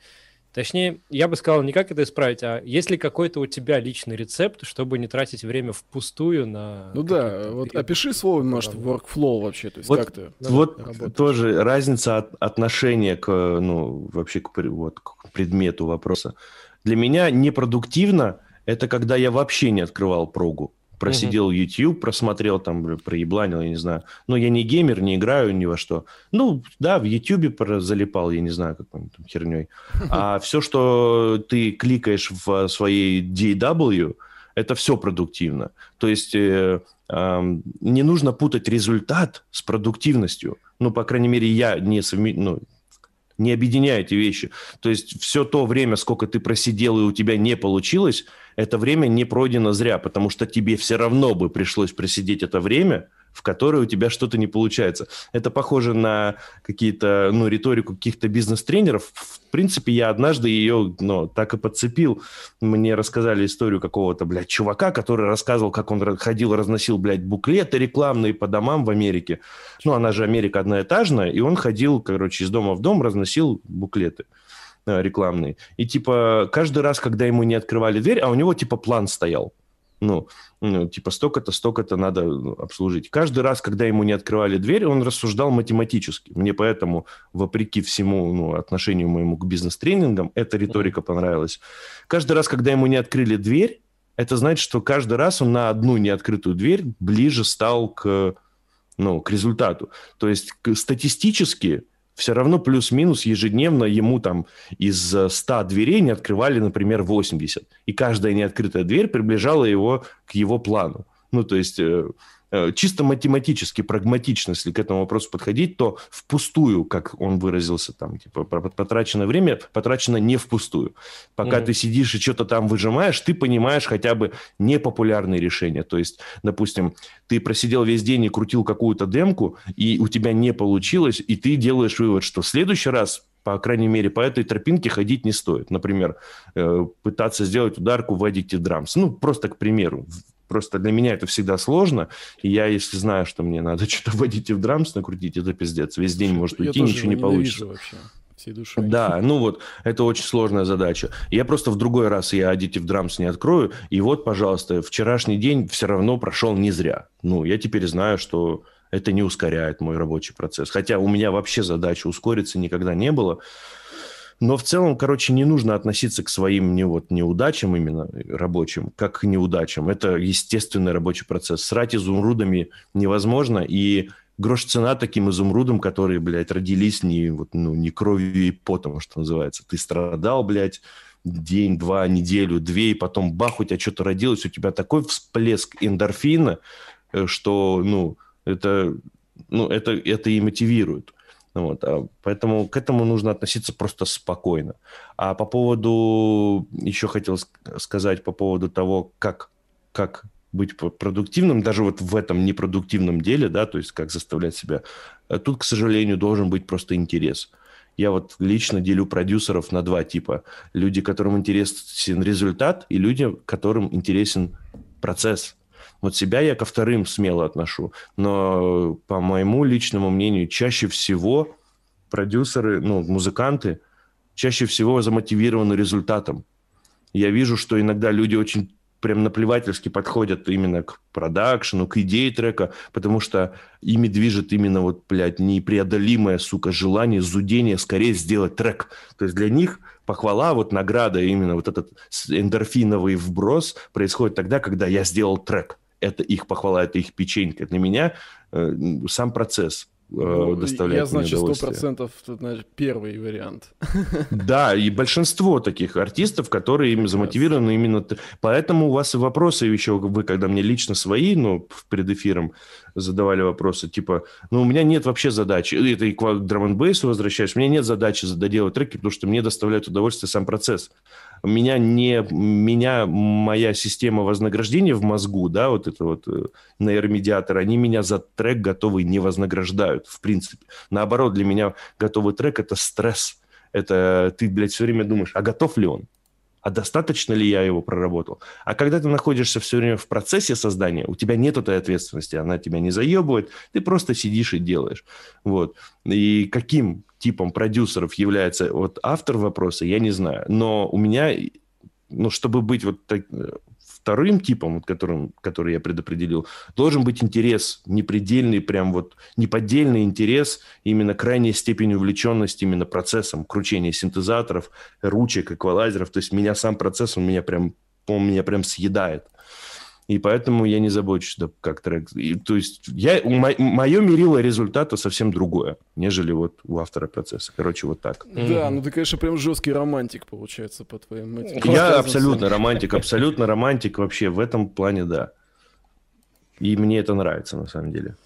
Точнее, я бы сказал, не как это исправить, а есть ли какой-то у тебя личный рецепт, чтобы не тратить время впустую на... Ну да, вот опиши слово, может, workflow вообще, то есть вот, как ты Вот работаешь? тоже разница от, отношения к, ну, вообще к, вот, к предмету вопроса. Для меня непродуктивно это когда я вообще не открывал прогу просидел. YouTube, просмотрел там, проебланил, я не знаю. Но я не геймер, не играю ни во что. Ну, да, в YouTube залипал, я не знаю, какой там херней. А все, что ты кликаешь в своей DW, это все продуктивно. То есть э, э, не нужно путать результат с продуктивностью. Ну, по крайней мере, я не совме... ну, не объединяю эти вещи. То есть все то время, сколько ты просидел и у тебя не получилось, это время не пройдено зря, потому что тебе все равно бы пришлось просидеть это время, в которой у тебя что-то не получается. Это похоже на какие-то, ну, риторику каких-то бизнес-тренеров. В принципе, я однажды ее, ну, так и подцепил. Мне рассказали историю какого-то, блядь, чувака, который рассказывал, как он ходил, разносил, блядь, буклеты рекламные по домам в Америке. Ну, она же Америка одноэтажная, и он ходил, короче, из дома в дом, разносил буклеты. Э, рекламные. И типа каждый раз, когда ему не открывали дверь, а у него типа план стоял. Ну, ну типа столько-то, столько-то надо ну, обслужить. Каждый раз, когда ему не открывали дверь, он рассуждал математически. Мне поэтому, вопреки всему ну, отношению моему к бизнес-тренингам, эта риторика понравилась. Каждый раз, когда ему не открыли дверь, это значит, что каждый раз он на одну неоткрытую дверь ближе стал к, ну, к результату. То есть статистически все равно плюс-минус ежедневно ему там из 100 дверей не открывали, например, 80. И каждая неоткрытая дверь приближала его к его плану. Ну, то есть э, Э, чисто математически, прагматично, если к этому вопросу подходить, то впустую, как он выразился, там, типа, потраченное время потрачено не впустую. Пока mm-hmm. ты сидишь и что-то там выжимаешь, ты понимаешь хотя бы непопулярные решения. То есть, допустим, ты просидел весь день и крутил какую-то демку, и у тебя не получилось, и ты делаешь вывод, что в следующий раз по крайней мере, по этой тропинке ходить не стоит. Например, э, пытаться сделать ударку в Addicted Drums. Ну, просто к примеру. Просто для меня это всегда сложно, и я, если знаю, что мне надо что-то вводить в драмс накрутить, это пиздец. Весь день может уйти, ничего не получится. Вообще всей душой. Да, ну вот, это очень сложная задача. Я просто в другой раз я Additive Drums не открою, и вот, пожалуйста, вчерашний день все равно прошел не зря. Ну, я теперь знаю, что это не ускоряет мой рабочий процесс. Хотя у меня вообще задачи ускориться никогда не было. Но в целом, короче, не нужно относиться к своим не вот неудачам именно рабочим, как к неудачам. Это естественный рабочий процесс. Срать изумрудами невозможно, и грош цена таким изумрудам, которые, блядь, родились не, вот, ну, не кровью и потом, что называется. Ты страдал, блядь, день, два, неделю, две, и потом бах, у тебя что-то родилось, у тебя такой всплеск эндорфина, э, что, ну, это, ну, это, это и мотивирует. Вот, а поэтому к этому нужно относиться просто спокойно. А по поводу, еще хотел сказать по поводу того, как, как быть продуктивным, даже вот в этом непродуктивном деле, да, то есть как заставлять себя. Э, тут, к сожалению, должен быть просто интерес. Я вот лично делю продюсеров на два типа. Люди, которым интересен результат, и люди, которым интересен процесс. Вот себя я ко вторым смело отношу. Но по моему личному мнению, чаще всего продюсеры, ну, музыканты, чаще всего замотивированы результатом. Я вижу, что иногда люди очень прям наплевательски подходят именно к продакшену, к идее трека, потому что ими движет именно вот, блядь, непреодолимое, сука, желание, зудение скорее сделать трек. То есть для них похвала, вот награда, именно вот этот эндорфиновый вброс происходит тогда, когда я сделал трек. Это их похвала, это их печенька. Для меня э, сам процесс. Э, ну, доставляет Я, значит, сто процентов первый вариант. Да, и большинство таких артистов, которые им замотивированы именно... Поэтому у вас и вопросы еще, вы когда мне лично свои, ну, перед эфиром задавали вопросы, типа, ну, у меня нет вообще задачи, это и к драм бейсу возвращаешь, у меня нет задачи доделать треки, потому что мне доставляет удовольствие сам процесс меня не меня моя система вознаграждения в мозгу, да, вот это вот э, нейромедиатор, они меня за трек готовый не вознаграждают, в принципе. Наоборот, для меня готовый трек это стресс. Это ты, блядь, все время думаешь, а готов ли он? А достаточно ли я его проработал. А когда ты находишься все время в процессе создания, у тебя нет этой ответственности, она тебя не заебывает, ты просто сидишь и делаешь. Вот. И каким типом продюсеров является вот автор вопроса, я не знаю. Но у меня, ну, чтобы быть вот так, вторым типом, которым, который я предопределил, должен быть интерес, непредельный, прям вот неподдельный интерес, именно крайняя степень увлеченности именно процессом кручения синтезаторов, ручек, эквалайзеров. То есть меня сам процесс, он меня прям, он меня прям съедает. И поэтому я не забочусь, да, как трек. И, то есть я, мое мерило результата совсем другое, нежели вот у автора процесса. Короче, вот так. Да, mm-hmm. ну ты, конечно, прям жесткий романтик получается по твоим этим. Я абсолютно романтик, абсолютно романтик вообще в этом плане, да. И мне это нравится на самом деле.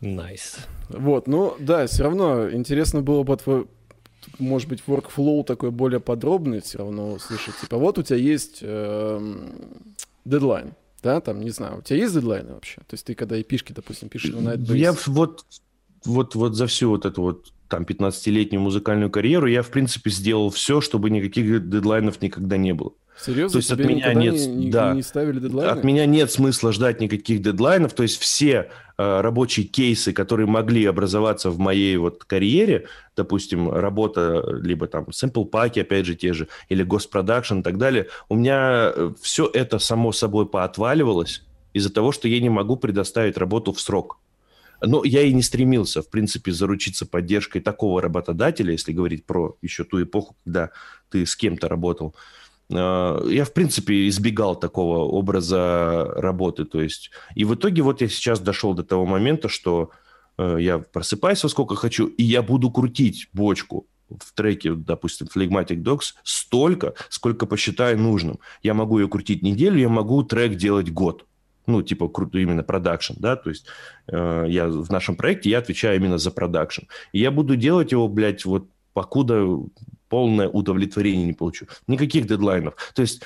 Nice. Вот, ну да, все равно интересно было бы твой, может быть, workflow такой более подробный все равно услышать. Типа вот у тебя есть э, дедлайн, да, там, не знаю, у тебя есть дедлайны вообще? То есть ты когда эпишки, допустим, пишешь на Nightbase? Я вот, вот, вот за всю вот эту вот там 15-летнюю музыкальную карьеру я, в принципе, сделал все, чтобы никаких дедлайнов никогда не было. Серьезно? То есть Тебе от меня нет, не, да, не ставили дедлайны? От меня нет смысла ждать никаких дедлайнов. То есть все э, рабочие кейсы, которые могли образоваться в моей вот карьере, допустим, работа либо там sample паки, опять же те же, или госпродакшн и так далее, у меня э, все это само собой поотваливалось из-за того, что я не могу предоставить работу в срок. Но я и не стремился, в принципе, заручиться поддержкой такого работодателя, если говорить про еще ту эпоху, когда ты с кем-то работал. Э, я, в принципе, избегал такого образа работы. То есть, и в итоге вот я сейчас дошел до того момента, что э, я просыпаюсь во сколько хочу, и я буду крутить бочку в треке, допустим, Phlegmatic Dogs столько, сколько посчитаю нужным. Я могу ее крутить неделю, я могу трек делать год. Ну, типа, именно продакшн, да, то есть э, я в нашем проекте, я отвечаю именно за продакшн. И я буду делать его, блядь, вот покуда полное удовлетворение не получу. Никаких дедлайнов. То есть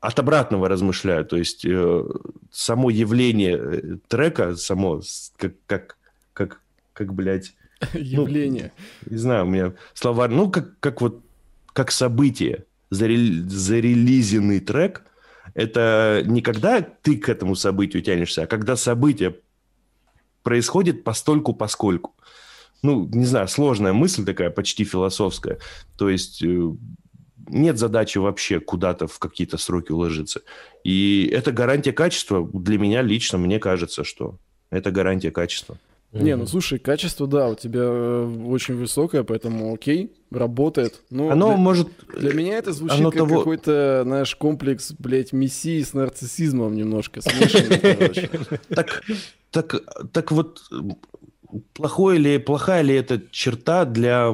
от обратного размышляю. То есть э, само явление э, трека, само как, как, как, как блядь... Ну, явление. Ну, не знаю, у меня слова... Ну, как, как вот, как событие, зарел, зарелизенный трек, это не когда ты к этому событию тянешься, а когда событие происходит постольку поскольку ну, не знаю, сложная мысль такая, почти философская. То есть э, нет задачи вообще куда-то в какие-то сроки уложиться. И это гарантия качества для меня лично, мне кажется, что это гарантия качества. Не, ну слушай, качество, да, у тебя э, очень высокое, поэтому окей, работает. Но оно для, может... Для меня это звучит оно как того... какой-то, знаешь, комплекс, блядь, мессии с нарциссизмом немножко смешанный, Так так, так вот, плохой ли, плохая ли эта черта для...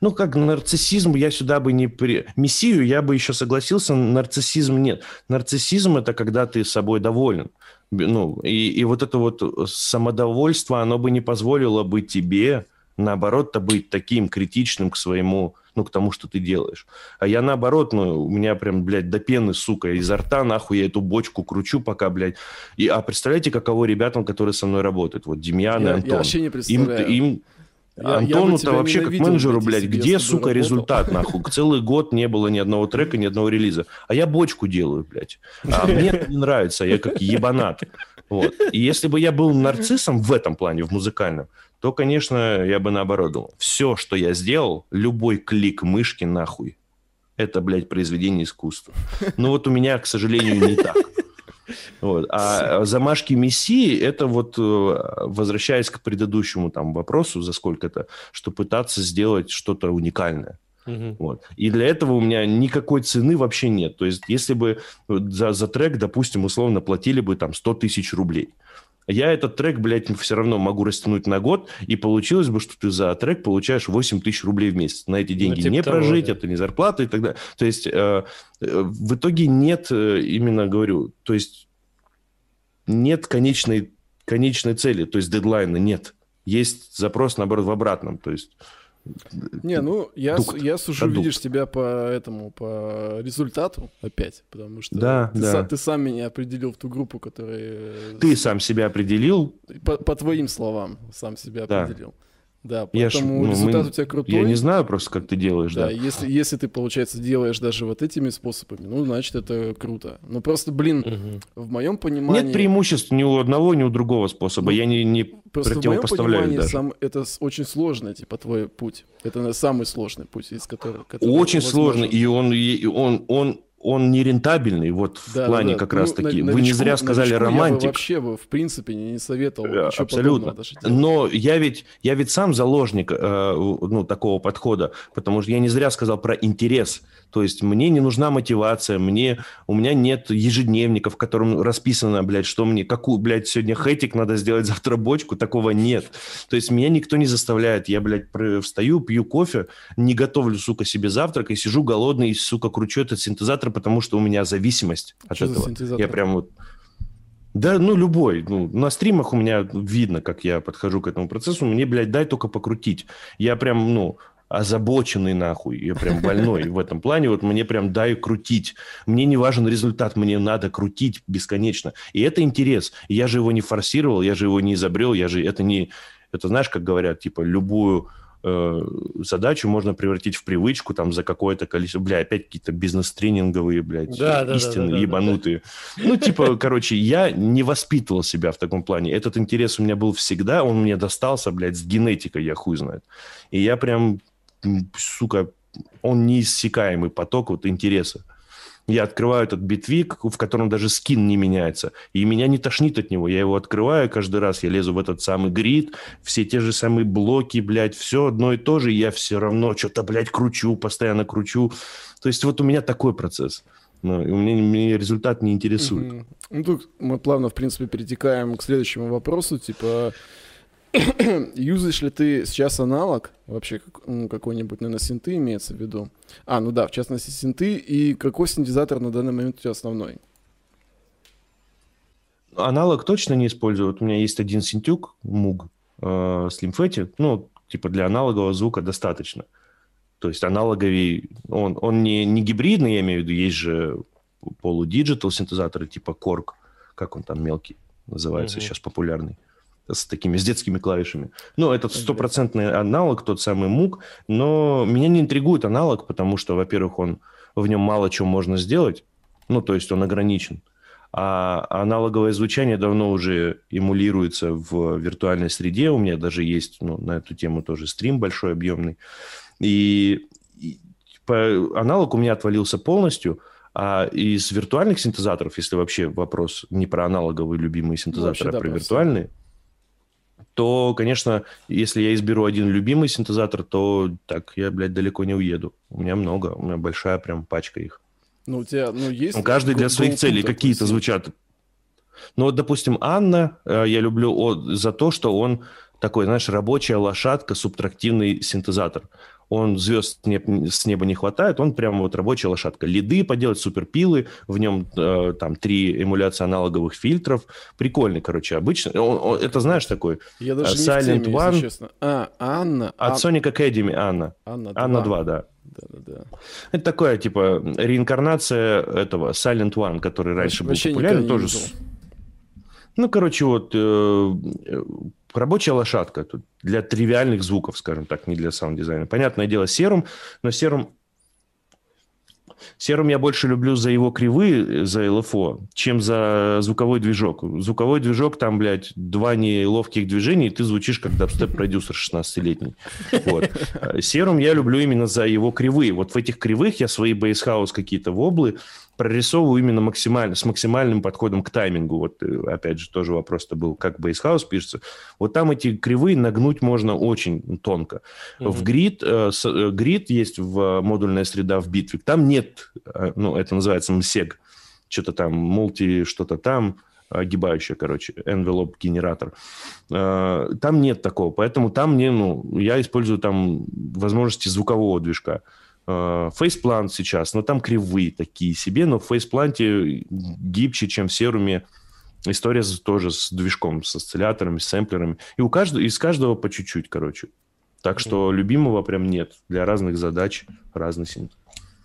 Ну, как нарциссизм, я сюда бы не... При... Мессию я бы еще согласился, нарциссизм нет. Нарциссизм – это когда ты собой доволен. Ну, и, и вот это вот самодовольство, оно бы не позволило бы тебе, наоборот-то, быть таким критичным к своему ну, к тому, что ты делаешь. А я наоборот, ну, у меня прям, блядь, до пены, сука, изо рта, нахуй, я эту бочку кручу пока, блядь. И, а представляете, каково ребятам, которые со мной работают? Вот Демьян я, и Антон. Я вообще не представляю. Им, им я, Антону-то вообще как менеджеру, блядь, где, сука, работал? результат, нахуй? Целый год не было ни одного трека, ни одного релиза. А я бочку делаю, блядь. А мне не нравится, я как ебанат. Вот. И если бы я был нарциссом в этом плане, в музыкальном, то, конечно, я бы наоборот думал. Все, что я сделал, любой клик мышки нахуй, это, блядь, произведение искусства. Но вот у меня, к сожалению, не так. Вот. А замашки Мессии, это вот, э, возвращаясь к предыдущему там вопросу, за сколько-то, что пытаться сделать что-то уникальное. Угу. Вот. И для этого у меня никакой цены вообще нет. То есть, если бы за, за трек, допустим, условно платили бы там 100 тысяч рублей, я этот трек, блядь, все равно могу растянуть на год, и получилось бы, что ты за трек получаешь 8 тысяч рублей в месяц. На эти деньги ну, типа не того, прожить, да. это не зарплата и так далее. То есть э, э в итоге нет, э, именно говорю, то есть нет конечной, конечной цели, то есть дедлайна нет. Есть запрос, наоборот, в обратном. То есть не, ну, я, Дукт. я сужу, Продукт. видишь, тебя по этому, по результату опять, потому что да, ты, да. Сам, ты сам меня определил в ту группу, которая... Ты сам себя определил? По, по твоим словам, сам себя да. определил. Да, поэтому я ж, ну, результат мы, у тебя крутой. Я не знаю просто, как ты делаешь, да. Да, если, если ты, получается, делаешь даже вот этими способами, ну, значит, это круто. Ну, просто, блин, угу. в моем понимании... Нет преимуществ ни у одного, ни у другого способа. Ну, я не, не просто противопоставляю в моем даже. Сам, это очень сложно, типа, твой путь. Это самый сложный путь, из которого... Очень сложный, и он, и он, он он не рентабельный, вот в да, плане да, как ну, раз таки. Вы не зря сказали романтик. Я бы вообще бы, в принципе, не советовал. Э, абсолютно. Но я ведь, я ведь сам заложник э, ну, такого подхода, потому что я не зря сказал про интерес. То есть мне не нужна мотивация, мне, у меня нет ежедневника, в котором расписано, блядь, что мне, какую, блядь, сегодня хэтик надо сделать, завтра бочку, такого нет. То есть меня никто не заставляет. Я, блядь, встаю, пью кофе, не готовлю, сука, себе завтрак и сижу голодный и, сука, кручу этот синтезатор, потому что у меня зависимость от что этого. Я прям вот... Да, ну, любой. Ну, на стримах у меня видно, как я подхожу к этому процессу. Мне, блядь, дай только покрутить. Я прям, ну, озабоченный нахуй, я прям больной в этом плане, вот мне прям дай крутить. Мне не важен результат, мне надо крутить бесконечно. И это интерес. Я же его не форсировал, я же его не изобрел, я же это не... Это знаешь, как говорят, типа, любую э, задачу можно превратить в привычку там за какое-то количество... Бля, опять какие-то бизнес-тренинговые, блядь, да, истины да, да, ебанутые. Да, да. Ну, типа, короче, я не воспитывал себя в таком плане. Этот интерес у меня был всегда, он мне достался, блядь, с генетикой, я хуй знает. И я прям сука, он неиссякаемый поток вот интереса. Я открываю этот битвик, в котором даже скин не меняется. И меня не тошнит от него. Я его открываю каждый раз, я лезу в этот самый грид, все те же самые блоки, блядь, все одно и то же, и я все равно что-то, блядь, кручу, постоянно кручу. То есть вот у меня такой процесс. Ну, и у меня, меня результат не интересует. Угу. Ну, тут мы плавно, в принципе, перетекаем к следующему вопросу. Типа, Юзаешь ли ты сейчас аналог, вообще ну, какой-нибудь, наверное, синты имеется в виду? А, ну да, в частности синты, и какой синтезатор на данный момент у тебя основной? Аналог точно не использую. Вот у меня есть один синтюк, муг, э, Slim ну, типа для аналогового звука достаточно. То есть аналоговый, он, он не, не гибридный, я имею в виду, есть же полудиджитал синтезаторы типа Korg, как он там мелкий называется, mm-hmm. сейчас популярный с такими, с детскими клавишами. Ну, этот стопроцентный аналог, тот самый мук, но меня не интригует аналог, потому что, во-первых, он в нем мало чего можно сделать, ну, то есть он ограничен. А аналоговое звучание давно уже эмулируется в виртуальной среде. У меня даже есть ну, на эту тему тоже стрим большой, объемный. И, и по, аналог у меня отвалился полностью, а из виртуальных синтезаторов, если вообще вопрос не про аналоговые любимые синтезаторы, ну, а про виртуальные, то, конечно, если я изберу один любимый синтезатор, то так я, блядь, далеко не уеду. У меня много, у меня большая прям пачка их. Ну, у тебя, ну, есть... Каждый для своих целей какие-то звучат. Ну вот, допустим, Анна, э, я люблю за то, что он такой, знаешь, рабочая лошадка, субтрактивный синтезатор. Он звезд с неба не хватает, он прямо вот рабочая лошадка. Лиды поделать, суперпилы, в нем э, там три эмуляции аналоговых фильтров. Прикольный, короче, обычно. Он, он, это знаешь такой? Я даже Silent не в теме, One. честно. А, Анна. От Ан... Sonic Academy Анна. Анна 2. Анна 2, да. Да-да-да. Это такое, типа, реинкарнация этого Silent One, который раньше Вообще был популярен. Тоже... Ну, короче, вот э, рабочая лошадка тут для тривиальных звуков, скажем так, не для саунд-дизайна. Понятное дело, Serum, но Serum Serum я больше люблю за его кривые, за LFO, чем за звуковой движок. Звуковой движок, там, блядь, два неловких движения, и ты звучишь как дабстеп-продюсер 16-летний. Вот. Serum я люблю именно за его кривые. Вот в этих кривых я свои bass house какие-то воблы прорисовываю именно максимально, с максимальным подходом к таймингу. Вот, э, опять же, тоже вопрос-то был, как bass house пишется. Вот там эти кривые нагнуть можно очень тонко. Mm-hmm. В грид, э, э, грид есть в модульная среда в Bitwig. Там нет, э, ну, это называется MSEG, что-то там, мульти, что-то там, огибающая, короче, envelope генератор. Там нет такого, поэтому там мне, ну, я использую там возможности звукового движка. Э, фейсплант сейчас, но там кривые такие себе, но в фейспланте гибче, чем в серуме. История тоже с движком, с осцилляторами, с сэмплерами. И у каждого, из каждого по чуть-чуть, короче. Так что любимого прям нет. Для разных задач разный синт.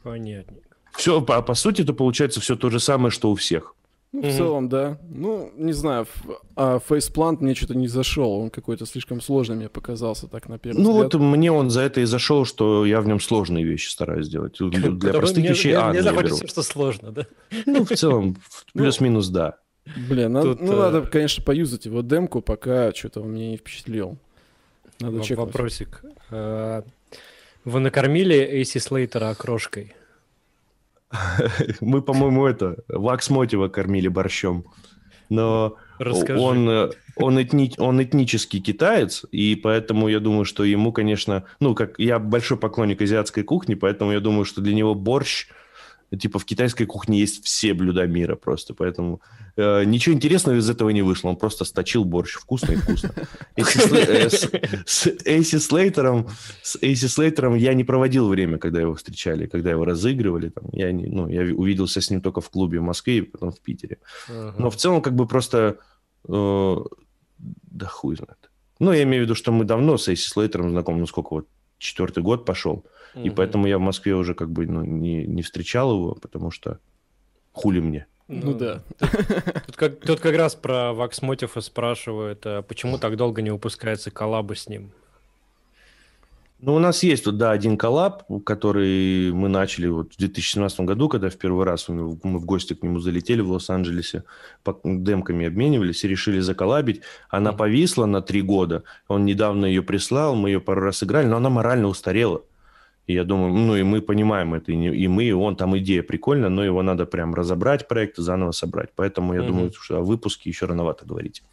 Понятненько. Все, по, по сути, это получается все то же самое, что у всех. Ну, в целом, да. Ну, не знаю, а фейсплант мне что-то не зашел. Он какой-то слишком сложный мне показался так на первый ну, взгляд. Ну, вот мне он за это и зашел, что я в нем сложные вещи стараюсь делать. Для простых вещей А Мне заходит что сложно, да? Ну, в целом, ну, плюс-минус, да. Блин, ну, надо, конечно, поюзать его демку, пока что-то он меня не впечатлил. Надо чекнуть. Вопросик. Э, вы накормили AC Слейтера окрошкой? Мы, по-моему, это, Вакс Мотива кормили борщом. Но Расскажи. он, он, этни, он этнический китаец, и поэтому я думаю, что ему, конечно... Ну, как я большой поклонник азиатской кухни, поэтому я думаю, что для него борщ – Типа в китайской кухне есть все блюда мира просто, поэтому э, ничего интересного из этого не вышло. Он просто сточил борщ вкусно и вкусно. Э, с Эйси Слейтером, с Эйси Слейтером я не проводил время, когда его встречали, когда его разыгрывали. Там, я, не, ну, я увиделся с ним только в клубе в Москве и потом в Питере. Но в целом как бы просто... Э, да хуй знает. Ну, я имею в виду, что мы давно с Эйси Слейтером знакомы, ну сколько вот, четвертый год пошел. И поэтому я в Москве уже как бы ну, не, не встречал его, потому что хули мне. Ну, ну да. Тут, как, тут как раз про Вакс Мотива спрашивают, а почему так долго не выпускается коллабы с ним? Ну, у нас есть тут, да, один коллаб, который мы начали вот в 2017 году, когда в первый раз мы, мы в гости к нему залетели в Лос-Анджелесе, по, демками обменивались и решили заколлабить. Она mm-hmm. повисла на три года, он недавно ее прислал, мы ее пару раз играли, но она морально устарела. И я думаю, ну и мы понимаем это, и мы, и он, там идея прикольная, но его надо прям разобрать проект, заново собрать. Поэтому я mm-hmm. думаю, что о выпуске еще рановато говорить.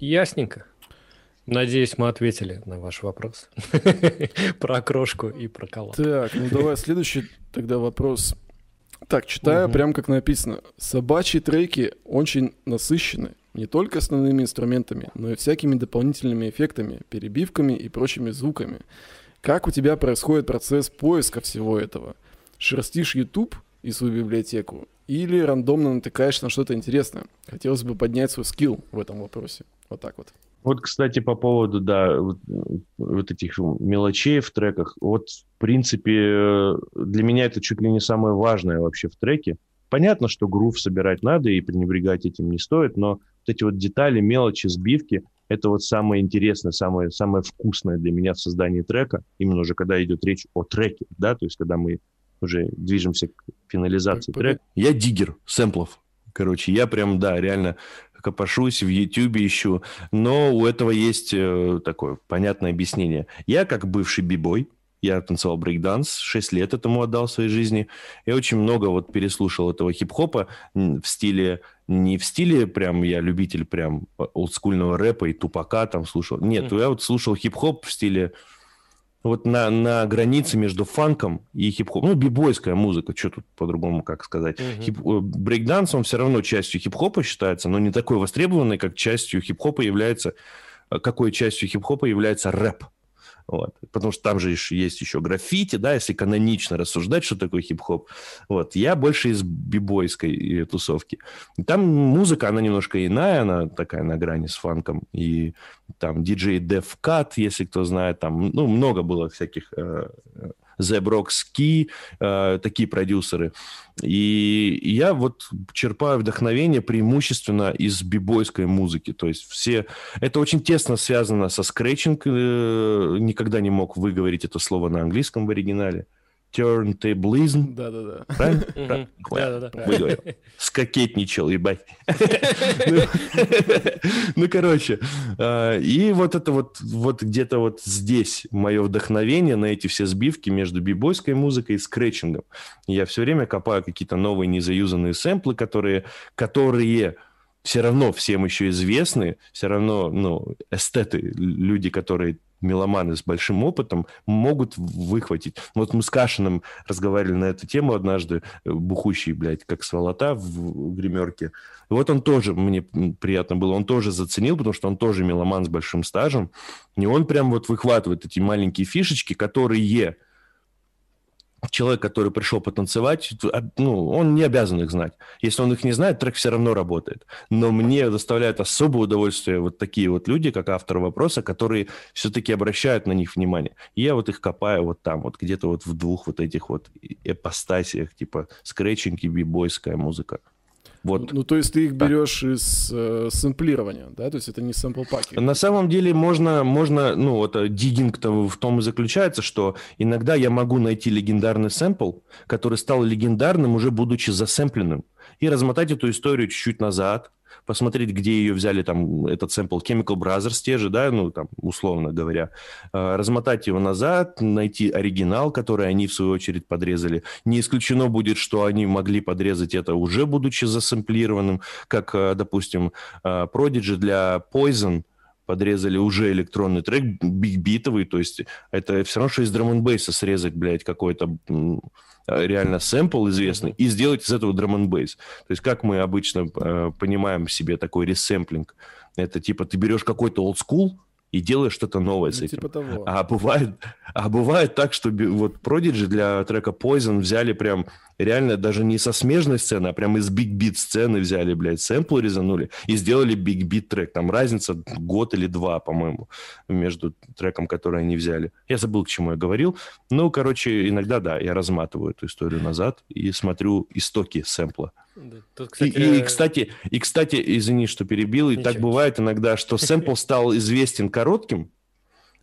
Ясненько. Надеюсь, мы ответили на ваш вопрос про окрошку и про коллаб. Так, ну давай следующий тогда вопрос. Так, читаю, угу. прям как написано. Собачьи треки очень насыщены не только основными инструментами, но и всякими дополнительными эффектами, перебивками и прочими звуками. Как у тебя происходит процесс поиска всего этого? Шерстишь YouTube и свою библиотеку? Или рандомно натыкаешь на что-то интересное? Хотелось бы поднять свой скилл в этом вопросе. Вот так вот. Вот, кстати, по поводу, да, вот, вот этих мелочей в треках. Вот, в принципе, для меня это чуть ли не самое важное вообще в треке. Понятно, что грув собирать надо и пренебрегать этим не стоит, но вот эти вот детали, мелочи, сбивки, это вот самое интересное, самое, самое вкусное для меня в создании трека, именно уже когда идет речь о треке, да, то есть когда мы уже движемся к финализации трека. Я диггер сэмплов. Короче, я прям, да, реально копошусь, в YouTube ищу, но у этого есть э, такое понятное объяснение. Я как бывший бибой, я танцевал брейкданс, 6 лет этому отдал своей жизни. Я очень много вот переслушал этого хип-хопа в стиле, не в стиле прям я любитель прям олдскульного рэпа и тупака там слушал. Нет, мм. я вот слушал хип-хоп в стиле вот на, на границе между фанком и хип-хопом. Ну, бибойская музыка, что тут по-другому как сказать. Uh-huh. Хип, э, брейкданс, он все равно частью хип-хопа считается, но не такой востребованный, как частью хип-хопа является... Э, какой частью хип-хопа является рэп. Вот. Потому что там же есть еще граффити, да, если канонично рассуждать, что такое хип-хоп. Вот. Я больше из бибойской э, тусовки. там музыка, она немножко иная, она такая на грани с фанком. И там диджей Cut, если кто знает, там, ну, много было всяких э, Zebrox э, такие продюсеры. И я вот черпаю вдохновение преимущественно из бибойской музыки. То есть все... Это очень тесно связано со скретчинг. Э, никогда не мог выговорить это слово на английском в оригинале turntablism. Да-да-да. Правильно? Да-да-да. Выговорил. Скокетничал, ебать. Ну, короче. А, и вот это вот, вот где-то вот здесь мое вдохновение на эти все сбивки между бибойской музыкой и скретчингом. Я все время копаю какие-то новые незаюзанные сэмплы, которые, которые все равно всем еще известны, все равно, ну, эстеты, люди, которые меломаны с большим опытом могут выхватить. Вот мы с Кашиным разговаривали на эту тему однажды, э, бухущий, блядь, как сволота в гримерке. Вот он тоже, мне приятно было, он тоже заценил, потому что он тоже меломан с большим стажем. И он прям вот выхватывает эти маленькие фишечки, которые человек, который пришел потанцевать, ну, он не обязан их знать. Если он их не знает, трек все равно работает. Но мне доставляет особое удовольствие вот такие вот люди, как автор вопроса, которые все-таки обращают на них внимание. Я вот их копаю вот там, вот где-то вот в двух вот этих вот эпостасиях, типа скретчинг и бибойская музыка. Вот. Ну, то есть ты их берешь из э, сэмплирования, да? То есть это не сэмпл-паки? На самом деле можно, можно ну, вот э, диггинг в том и заключается, что иногда я могу найти легендарный сэмпл, который стал легендарным уже будучи засэмпленным, и размотать эту историю чуть-чуть назад, посмотреть, где ее взяли, там, этот сэмпл Chemical Brothers те же, да, ну, там, условно говоря, а, размотать его назад, найти оригинал, который они, в свою очередь, подрезали. Не исключено будет, что они могли подрезать это уже будучи засэмплированным, как, а, допустим, а, Prodigy для Poison – подрезали уже электронный трек, биг-битовый, то есть это все равно, что из драм срезать, блядь, какой-то Э, реально сэмпл известный и сделать из этого драм н То есть как мы обычно э, понимаем себе такой ресэмплинг? Это типа ты берешь какой-то old school, и делаешь что-то новое ну, с этим. Типа того. А бывает, а бывает так, что вот Prodigy для трека Poison взяли прям реально даже не со смежной сцены, а прям из Beat сцены взяли, блядь, сэмплы резанули и сделали Beat трек. Там разница год или два, по-моему, между треком, который они взяли. Я забыл, к чему я говорил. Ну, короче, иногда, да, я разматываю эту историю назад и смотрю истоки сэмпла. Тут, кстати... И, и, кстати, и, кстати, извини, что перебил, и Ничего. так бывает иногда, что сэмпл стал известен коротким,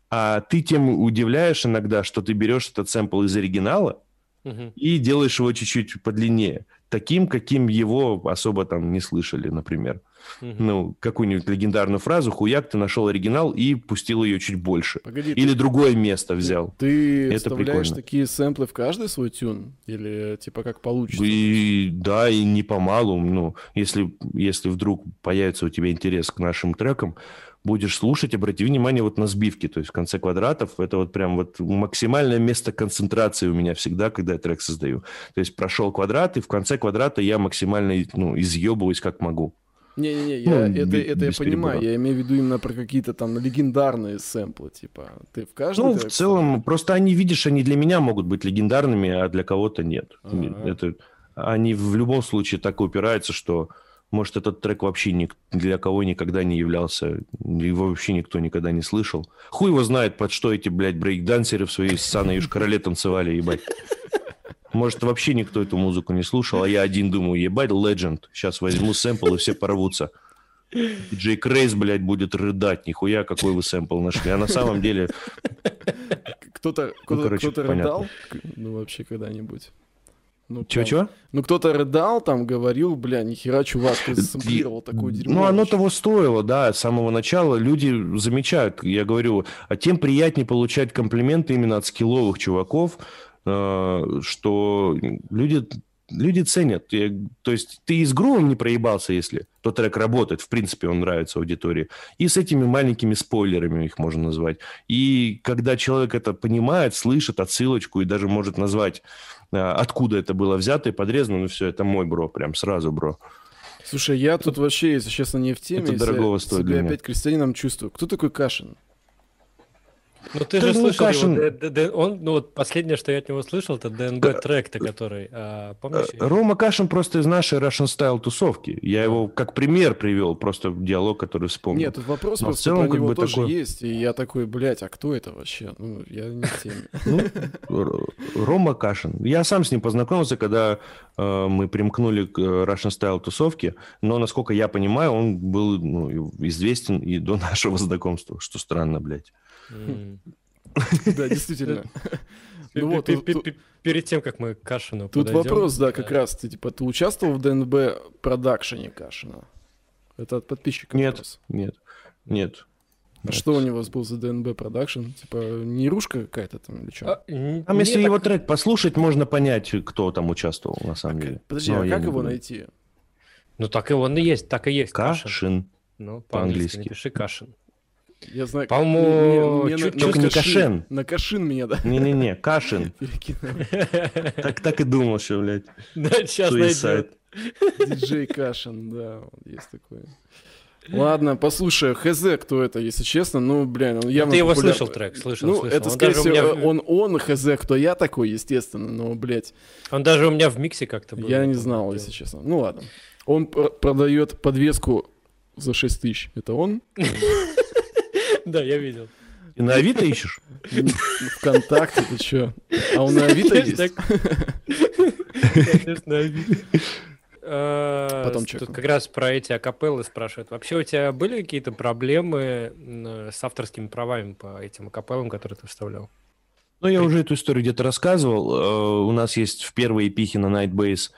а ты тем удивляешь иногда, что ты берешь этот сэмпл из оригинала угу. и делаешь его чуть-чуть подлиннее таким, каким его особо там не слышали, например. Угу. Ну, какую-нибудь легендарную фразу, хуяк, ты нашел оригинал и пустил ее чуть больше. Погоди, Или ты, другое место взял. Ты Это вставляешь прикольно. такие сэмплы в каждый свой тюн? Или типа как получится? И, да, и не помалу. Ну, если, если вдруг появится у тебя интерес к нашим трекам, будешь слушать, обрати внимание вот на сбивки, то есть в конце квадратов, это вот прям вот максимальное место концентрации у меня всегда, когда я трек создаю. То есть прошел квадрат, и в конце квадрата я максимально ну, изъебываюсь как могу. Не-не-не, я, ну, это, без, это я понимаю, я имею в виду именно про какие-то там легендарные сэмплы, типа, ты в каждом... Ну, в целом, просто они, видишь, они для меня могут быть легендарными, а для кого-то нет. А-а-а. Это, они в любом случае так упираются, что может, этот трек вообще ни, для кого никогда не являлся, его вообще никто никогда не слышал. Хуй его знает, под что эти, блядь, брейкдансеры в своей ссаной южкороле танцевали, ебать. Может, вообще никто эту музыку не слушал, а я один думаю, ебать, Legend. Сейчас возьму сэмпл, и все порвутся. Джей Крейс, блядь, будет рыдать. Нихуя, какой вы сэмпл нашли. А на самом деле... Кто-то ну, кто кто рыдал? Ну, вообще, когда-нибудь. Ну, Чего-чего? Ну, кто-то рыдал, там, говорил, бля, нихера, чувак, ты засэмплировал такую дерьмо. Ну, оно того стоило, да, с самого начала. Люди замечают, я говорю, а тем приятнее получать комплименты именно от скилловых чуваков, э, что люди люди ценят. То есть ты и с грувом не проебался, если тот трек работает, в принципе, он нравится аудитории. И с этими маленькими спойлерами их можно назвать. И когда человек это понимает, слышит отсылочку и даже может назвать, откуда это было взято и подрезано, ну все, это мой бро, прям сразу бро. Слушай, я тут вообще, если честно, не в теме. Это дорогого стоит себя опять крестьянином чувствую. Кто такой Кашин? Ну ты же слышал Лукашин... его, он, ну вот последнее, что я от него слышал, это ДНБ трек-то, который, а, помнишь? Э, Рома Кашин просто из нашей Russian Style тусовки. Я его как пример привел, просто диалог, который вспомнил. Нет, тут вопрос Но просто в целом, про как него бы тоже такой... есть, и я такой, блядь, а кто это вообще? Ну, я не в теме. Ну, Рома Кашин. Я сам с ним познакомился, когда э, мы примкнули к Russian Style тусовке, но, насколько я понимаю, он был ну, известен и до нашего знакомства, что странно, блядь. Да, действительно. Ну вот, перед тем, как мы к Кашину Тут вопрос, да, как раз, ты типа, ты участвовал в ДНБ продакшене Кашина? Это от подписчиков Нет, нет, нет. А что у него был за ДНБ продакшн? Типа нерушка какая-то там или что? А, там, если его трек послушать, можно понять, кто там участвовал на самом деле. Подожди, а как его найти? Ну так и он и есть, так и есть. Кашин. Ну, по-английски напиши Кашин. Я знаю, По-моему, чуть только не Кашин. На Кашин меня, да? Не-не-не, Кашин. Так, так и думал, что, блядь. Да, сейчас найдет. Диджей Кашин, да, есть такой. Ладно, послушай, хз, кто это, если честно, ну, блин, он явно Ты его популяр... слышал трек, слышал, Ну, слышал. это, он скорее всего, меня... он, он, хз, кто я такой, естественно, но, блядь. Он даже у меня в миксе как-то был. Я не знал, если честно. Ну, ладно. Он продает подвеску за 6 тысяч. Это он? Да, я видел. И на Авито ищешь? Вконтакте, ты чё? А он на Авито есть? Конечно, Авито. А, Потом Тут как раз про эти акапеллы спрашивают. Вообще у тебя были какие-то проблемы с авторскими правами по этим акапеллам, которые ты вставлял? Ну, я уже эту историю где-то рассказывал. Э, у нас есть в первой эпихе на Nightbase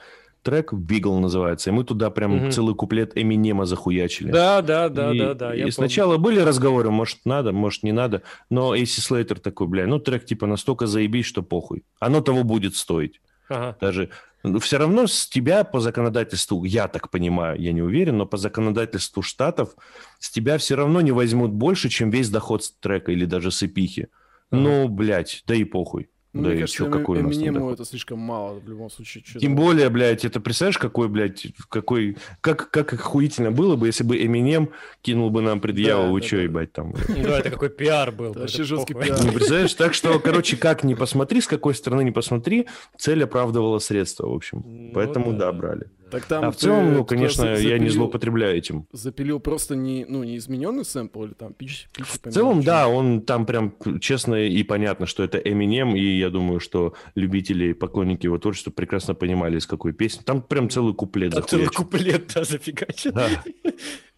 трек Бигл называется, и мы туда прям угу. целый куплет Эминема захуячили. Да, да, да, и, да, да. И сначала были разговоры, может надо, может не надо, но Эйси Слейтер такой, бля, ну трек типа настолько заебись, что похуй. Оно того будет стоить. Ага. Даже ну, все равно с тебя по законодательству, я так понимаю, я не уверен, но по законодательству штатов с тебя все равно не возьмут больше, чем весь доход с трека или даже с эпихи. Ага. Ну, блядь, да и похуй. Ну, да, мне кажется, какой Эминему это слишком мало в любом случае. Тем более, блядь, это представляешь, какой, блядь, какой, как, как охуительно было бы, если бы Эминем кинул бы нам предъяву, да, вы да, что, да. ебать, там. Ну, это какой пиар был. Вообще жесткий пиар. Ну, представляешь, так что, короче, как не посмотри, с какой стороны не посмотри, цель оправдывала средства, в общем. Ну, Поэтому, да, брали. Так там а в целом, ну, конечно, запилил, я не злоупотребляю этим. Запилил просто не, ну, не измененный сэмпл или там пич, пич В целом, да, он там прям честно и понятно, что это Eminem, и я думаю, что любители и поклонники его творчества прекрасно понимали, из какой песни. Там прям целый куплет да, Целый куплет, да, зафигачен. Да.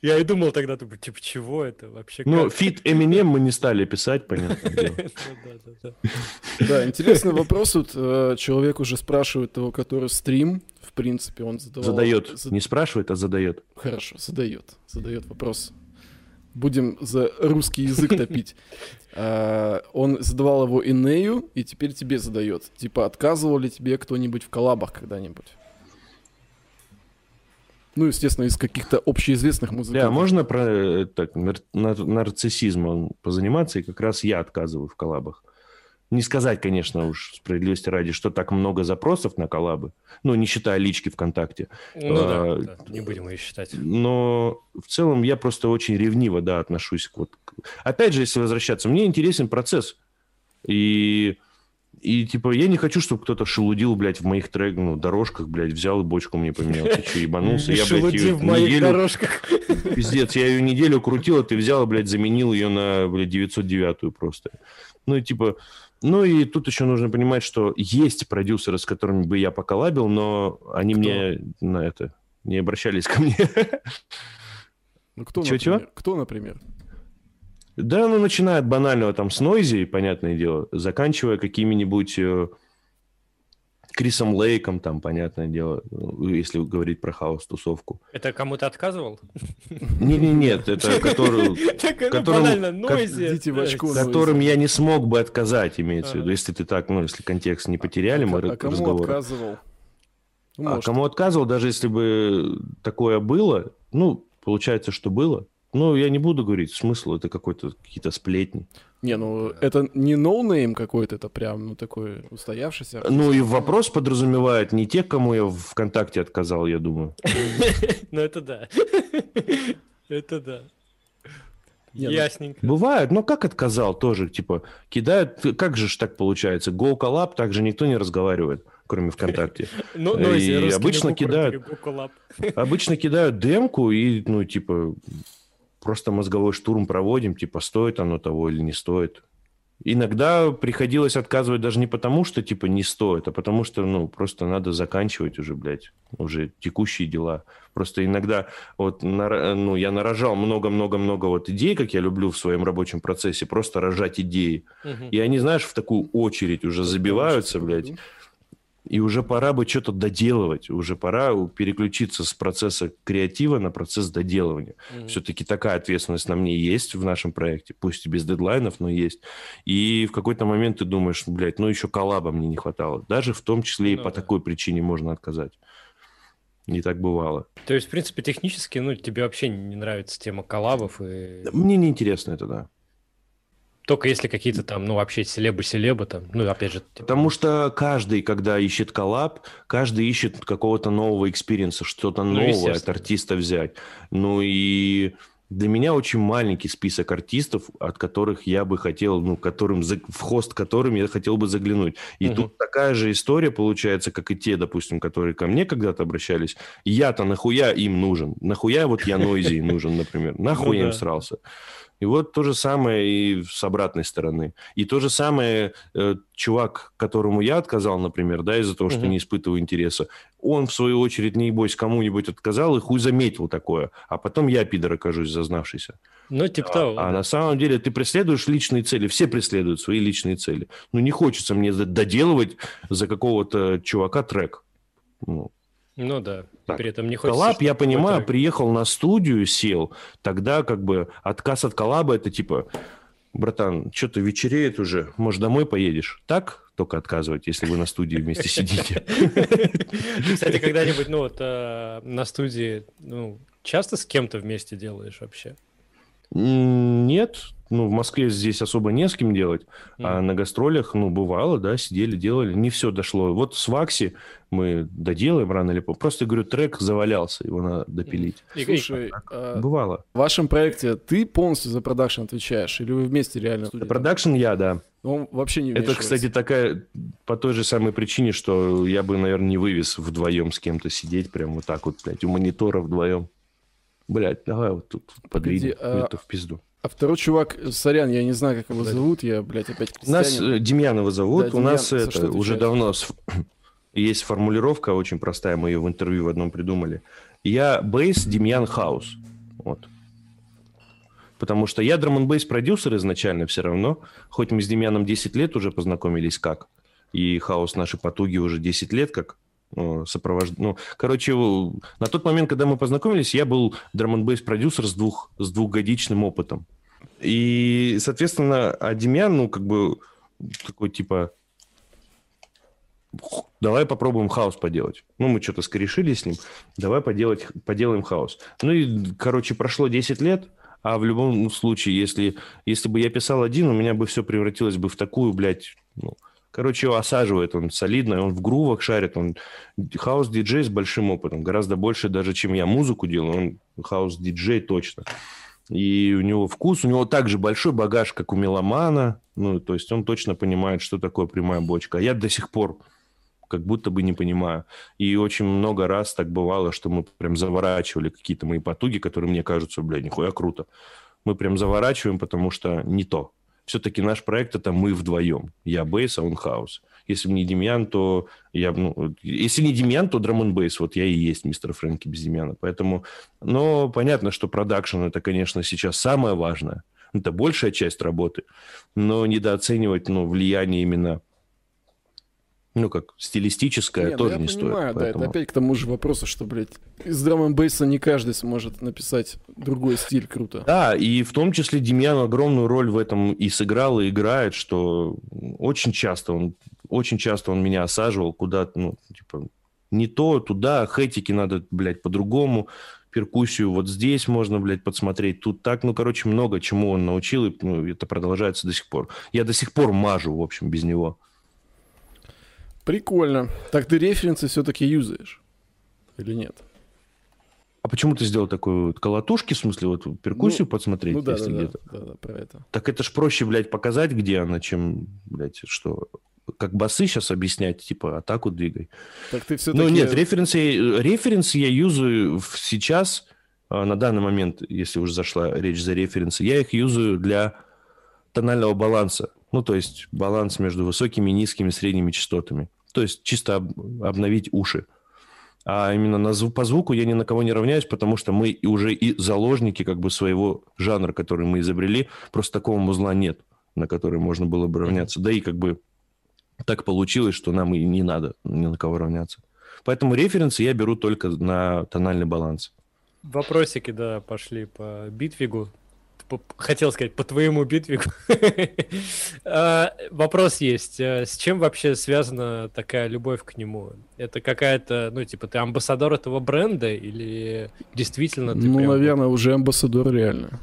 Я и думал тогда, типа, чего это вообще? Ну, feat Eminem мы не стали писать, понятно. Да, интересный вопрос. Тут э, человек уже спрашивает того, который стрим принципе, он задавал... Задает. Зад... Не спрашивает, а задает. Хорошо, задает. Задает вопрос. Будем за русский язык топить. А, он задавал его Инею, и теперь тебе задает. Типа, отказывал ли тебе кто-нибудь в коллабах когда-нибудь? Ну, естественно, из каких-то общеизвестных музыкантов. Да, можно про э, так, нар- нарциссизмом позаниматься, и как раз я отказываю в коллабах. Не сказать, конечно, уж справедливости ради, что так много запросов на коллабы, ну, не считая лички ВКонтакте. Ну а, да, да, не будем ее считать. Но в целом я просто очень ревниво, да, отношусь к вот... Опять же, если возвращаться, мне интересен процесс. И, и типа, я не хочу, чтобы кто-то шелудил, блядь, в моих трек, ну, дорожках, блядь, взял и бочку мне поменял. Ты что, ебанулся? Я, блядь, ее в моих неделю... дорожках. Пиздец, я ее неделю крутил, а ты взял, блядь, заменил ее на, блядь, 909 просто. Ну, и типа, ну и тут еще нужно понимать, что есть продюсеры, с которыми бы я поколабил, но они кто? мне на это не обращались ко мне. Ну кто, чё, например? Чё? Кто, например? Да, ну начиная от банального там с Нойзи, понятное дело, заканчивая какими-нибудь э, Крисом Лейком, там, понятное дело, ну, если говорить про хаос-тусовку. Это кому-то отказывал? Не, не, нет, это который, которым я не смог бы отказать, имеется в виду, если ты так, ну, если контекст не потеряли, мы а кому отказывал? Ну, а кому отказывал, даже если бы такое было, ну, получается, что было. Ну, я не буду говорить смысл, это какой-то какие-то сплетни. Не, ну это не no name какой-то, это прям ну такой устоявшийся. Ну и вопрос подразумевает не тех, кому я в ВКонтакте отказал, я думаю. Ну это да. Это да. Ну, Ясненько. Бывает, но как отказал тоже, типа, кидают, как же ж так получается, Go Collab также никто не разговаривает, кроме ВКонтакте. Ну, ну, и обычно кидают, обычно кидают демку и, ну, типа, просто мозговой штурм проводим, типа, стоит оно того или не стоит. Иногда приходилось отказывать даже не потому, что, типа, не стоит, а потому что, ну, просто надо заканчивать уже, блядь, уже текущие дела. Просто иногда, вот, ну, я нарожал много-много-много вот идей, как я люблю в своем рабочем процессе, просто рожать идеи. Угу. И они, знаешь, в такую очередь уже забиваются, блядь. И уже пора бы что-то доделывать, уже пора переключиться с процесса креатива на процесс доделывания. Mm-hmm. Все-таки такая ответственность на мне есть в нашем проекте, пусть и без дедлайнов, но есть. И в какой-то момент ты думаешь, блядь, ну еще коллаба мне не хватало. Даже в том числе и ну, по да. такой причине можно отказать. Не так бывало. То есть, в принципе, технически, ну, тебе вообще не нравится тема коллабов и... Мне не интересно это, да. Только если какие-то там, ну, вообще селебы-селебы там, ну, опять же... Типа... Потому что каждый, когда ищет коллаб, каждый ищет какого-то нового экспириенса, что-то ну, новое от артиста взять. Ну, и для меня очень маленький список артистов, от которых я бы хотел, ну, которым, в гости к которым я хотел бы заглянуть. И угу. тут такая же история получается, как и те, допустим, которые ко мне когда-то обращались. Я-то нахуя им нужен? Нахуя вот я Нойзи нужен, например? Нахуй я им срался? И вот то же самое и с обратной стороны. И то же самое э, чувак, которому я отказал, например, да, из-за того, что угу. не испытываю интереса, он, в свою очередь, не небось, кому-нибудь отказал и хуй заметил такое. А потом я, пидор, окажусь зазнавшийся. Ну, типа а, того. А, а на самом деле ты преследуешь личные цели. Все преследуют свои личные цели. Ну, не хочется мне доделывать за какого-то чувака трек. Ну, ну да, так. при этом не хочется... Коллаб, я понимаю, трек. приехал на студию, сел, тогда как бы отказ от коллаба это типа, братан, что-то вечереет уже, может, домой поедешь? Так только отказывать, если вы на студии вместе сидите. Кстати, когда-нибудь, ну вот, э, на студии, ну, часто с кем-то вместе делаешь вообще? Нет, ну, в Москве здесь особо не с кем делать, mm. а на гастролях, ну, бывало, да, сидели, делали, не все дошло. Вот с Вакси мы доделаем рано или поздно. Просто, говорю, трек завалялся, его надо допилить. Mm. Слушай, а, бывало. В вашем проекте ты полностью за продакшн отвечаешь, или вы вместе реально? За продакшн я, да. Он вообще не Это, кстати, такая, по той же самой причине, что я бы, наверное, не вывез вдвоем с кем-то сидеть, прям вот так вот, блядь, у монитора вдвоем. Блядь, давай вот тут подвинем а... это в пизду. А второй чувак, сорян, я не знаю, как его зовут, я, блядь, опять Нас э, Демьянова зовут, да, у нас это уже давно есть формулировка очень простая, мы ее в интервью в одном придумали. Я бейс, Демьян хаус. Вот. Потому что я драм бейс продюсер изначально все равно, хоть мы с Демьяном 10 лет уже познакомились как, и хаос наши потуги уже 10 лет как, ну, сопровож... Ну, короче, на тот момент, когда мы познакомились, я был драм бейс продюсер с, двух... с двухгодичным опытом. И, соответственно, а Демьян, ну, как бы, такой, типа, давай попробуем хаус поделать. Ну, мы что-то скорешили с ним, давай поделать, поделаем хаус. Ну и, короче, прошло 10 лет, а в любом случае, если, если бы я писал один, у меня бы все превратилось бы в такую, блядь, ну, короче, его осаживает, он солидный, он в грувах шарит, он хаус-диджей с большим опытом, гораздо больше даже, чем я музыку делаю, он хаус-диджей точно. И у него вкус, у него также большой багаж, как у меломана. Ну, то есть он точно понимает, что такое прямая бочка. А я до сих пор как будто бы не понимаю. И очень много раз так бывало, что мы прям заворачивали какие-то мои потуги, которые мне кажутся, бля, нихуя круто. Мы прям заворачиваем, потому что не то. Все-таки наш проект – это мы вдвоем. Я бейс, а он хаус. Если не Демьян, то я, ну, если не Демьян, то драм бейс. Вот я и есть мистер Фрэнки без Демьяна. Поэтому, но понятно, что продакшн это, конечно, сейчас самое важное. Это большая часть работы. Но недооценивать ну, влияние именно ну, как стилистическое, не, тоже ну, не понимаю, стоит. Да, поэтому... это опять к тому же вопросу, что, блядь, из драм бейса не каждый сможет написать другой стиль круто. Да, и в том числе Демьян огромную роль в этом и сыграл, и играет, что очень часто он, очень часто он меня осаживал куда-то, ну, типа, не то, туда, хэтики надо, блядь, по-другому, перкуссию вот здесь можно, блядь, подсмотреть, тут так, ну, короче, много чему он научил, и ну, это продолжается до сих пор. Я до сих пор мажу, в общем, без него. Прикольно. Так ты референсы все-таки юзаешь? Или нет? А почему ты сделал такую вот колотушки, в смысле, вот перкуссию ну, подсмотреть, ну, да, если да, где-то? Да, да, про это. Так это ж проще, блядь, показать, где она, чем, блядь, что как басы сейчас объяснять, типа, атаку двигай. Так ты все-таки... Ну, нет, референсы, референсы я юзаю сейчас, а, на данный момент, если уже зашла речь за референсы, я их юзаю для тонального баланса. Ну, то есть баланс между высокими, низкими, средними частотами. То есть чисто об, обновить уши. А именно на, по звуку я ни на кого не равняюсь, потому что мы уже и заложники как бы своего жанра, который мы изобрели. Просто такого музла нет, на который можно было бы равняться. Да и как бы так получилось, что нам и не надо ни на кого равняться. Поэтому референсы я беру только на тональный баланс. Вопросики, да, пошли по битвигу хотел сказать, по твоему битвику. А, вопрос есть. Э, с чем вообще связана такая любовь к нему? Это какая-то, ну, типа, ты амбассадор этого бренда или действительно ты Ну, наверное, уже амбассадор реально.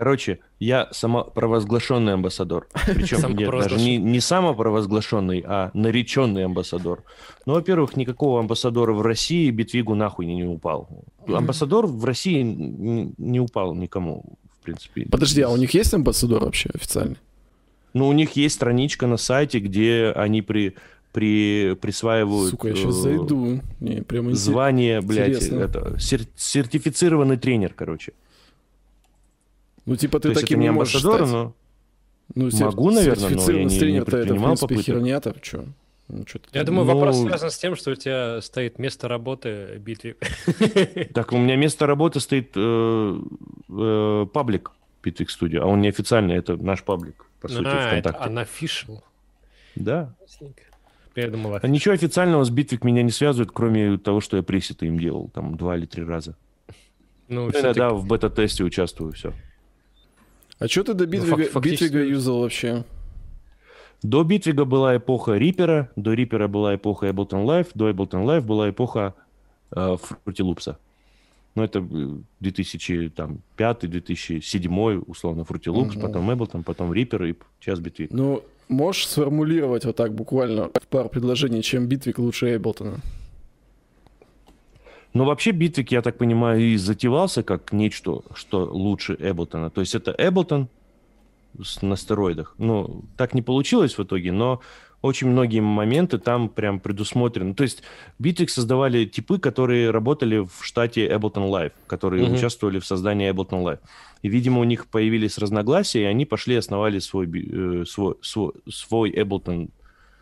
Короче, я самопровозглашенный амбассадор. Причем нет, даже не, не самопровозглашенный, а нареченный амбассадор. Ну, во-первых, никакого амбассадора в России Битвигу нахуй не, не упал. Амбассадор в России не, не упал никому в принципе. Подожди, а у них есть амбассадор вообще официальный? Ну, у них есть страничка на сайте, где они при, при, присваивают... Сука, я сейчас э, зайду. Не, прямо звание, блядь, это, сер, сертифицированный тренер, короче. Ну, типа ты То таким не амбассадор, но... Ну, Могу, наверное, но я не, не предпринимал это, в принципе, херня-то, что? Ну, Я думаю, ну... вопрос связан с тем, что у тебя стоит место работы битвы. Так, у меня место работы стоит э, э, паблик Bitwig Studio, а он неофициальный, это наш паблик, по сути, а, ВКонтакте. Это unofficial. Да. Я думал, а ничего официального с Bitwig меня не связывает, кроме того, что я пресеты им делал, там, два или три раза. Ну, иногда в бета-тесте участвую, все. А что ты до Битвига, ну, фак- Битвига юзал вообще? До Битвига была эпоха Рипера, до Рипера была эпоха Ableton Live, до Ableton Live была эпоха э, Fruity Loops. Ну, это 2005-2007, условно, Fruity Loops, угу. потом Ableton, потом Reaper и сейчас Bitwig. Ну, можешь сформулировать вот так буквально в пару предложений, чем Bitwig лучше Ableton? Ну, вообще Bitwig, я так понимаю, и затевался как нечто, что лучше Ableton. То есть это Ableton, на стероидах. Ну, так не получилось в итоге, но очень многие моменты там прям предусмотрены. То есть Bittrex создавали типы, которые работали в штате Ableton Live, которые mm-hmm. участвовали в создании Ableton Live. И, видимо, у них появились разногласия, и они пошли основали свой, э, свой, свой, свой Ableton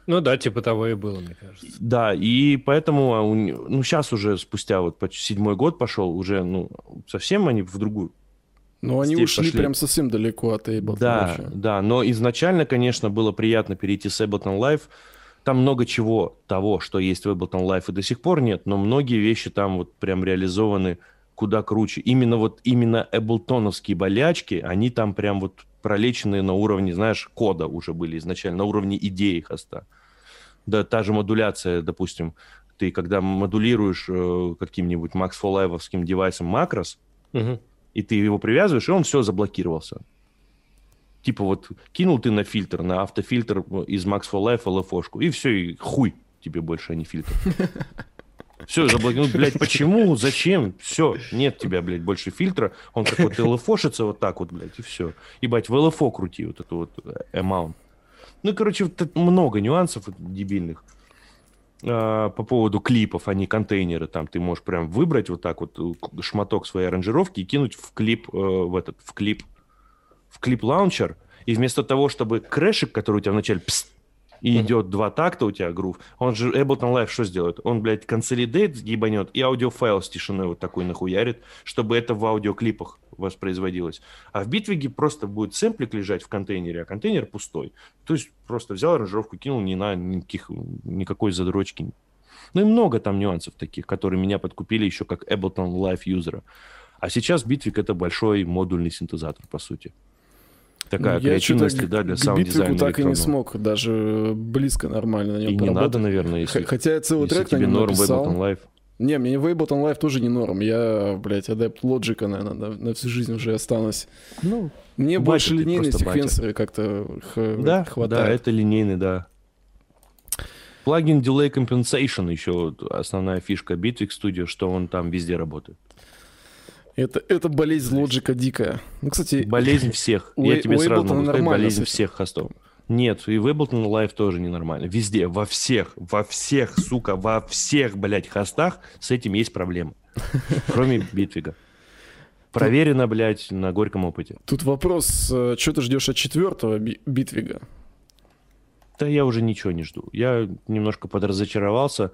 ну да, типа того и было, мне кажется. Да, и поэтому, а ну сейчас уже спустя вот седьмой год пошел, уже, ну, совсем они в другую ну, они ушли пошли. прям совсем далеко от Ableton. Да, вообще. да, но изначально, конечно, было приятно перейти с Ableton Live. Там много чего того, что есть в Ableton Live и до сих пор нет, но многие вещи там вот прям реализованы куда круче. Именно вот именно эблтоновские болячки, они там прям вот пролечены на уровне, знаешь, кода уже были изначально, на уровне идеи хоста. Да, та же модуляция, допустим, ты когда модулируешь э, каким-нибудь Max Live девайсом макрос, угу и ты его привязываешь, и он все заблокировался. Типа вот кинул ты на фильтр, на автофильтр из Max Life LFO-шку, и все, и хуй тебе больше, а не фильтр. Все, заблокировал. Блядь, почему? Зачем? Все, нет тебя, блядь, больше фильтра. Он как вот LFO-шится вот так вот, блядь, и все. Ебать, в LFO крути вот эту вот э, amount. Ну, короче, много нюансов дебильных. А, по поводу клипов, они контейнеры. Там ты можешь прям выбрать вот так вот э, шматок своей аранжировки и кинуть в клип, э, в этот, в клип, в clip launcher. И вместо того, чтобы крэшик, который у тебя вначале пст, и mm-hmm. идет два такта у тебя грув, он же Ableton Live что сделает? Он, блядь, consolidate ебанет и аудиофайл с тишиной вот такой нахуярит, чтобы это в аудиоклипах воспроизводилось. А в Bitwig е просто будет сэмплик лежать в контейнере, а контейнер пустой. То есть просто взял аранжировку, кинул, не на никаких, никакой задрочки. Ну и много там нюансов таких, которые меня подкупили еще как Ableton Live юзера. А сейчас Bitwig это большой модульный синтезатор, по сути. Такая я креативность, да, для саунд-дизайна так и не смог даже близко нормально на нем И не надо, наверное, если, Хотя я целый если трек тебе на нем норм написал. Ableton Live. Не, мне Ableton Live тоже не норм. Я, блядь, адепт Logic, наверное, на, на всю жизнь уже останусь. Ну, Мне больше линейные секвенсоры как-то х- да, хватает. да, это линейный, да. Плагин Delay Compensation еще вот основная фишка Bitwig Studio, что он там везде работает. Это, это болезнь лоджика дикая. Ну, кстати, Болезнь всех. у- Я тебе у сразу могу сказать, болезнь всех хостов. Нет, и в Ableton Live тоже ненормально. Везде, во всех, во всех, сука, во всех, блядь, хостах с этим есть проблемы. Кроме Битвига. Проверено, блядь, на горьком опыте. тут вопрос, что ты ждешь от четвертого би- битвига? Да я уже ничего не жду. Я немножко подразочаровался,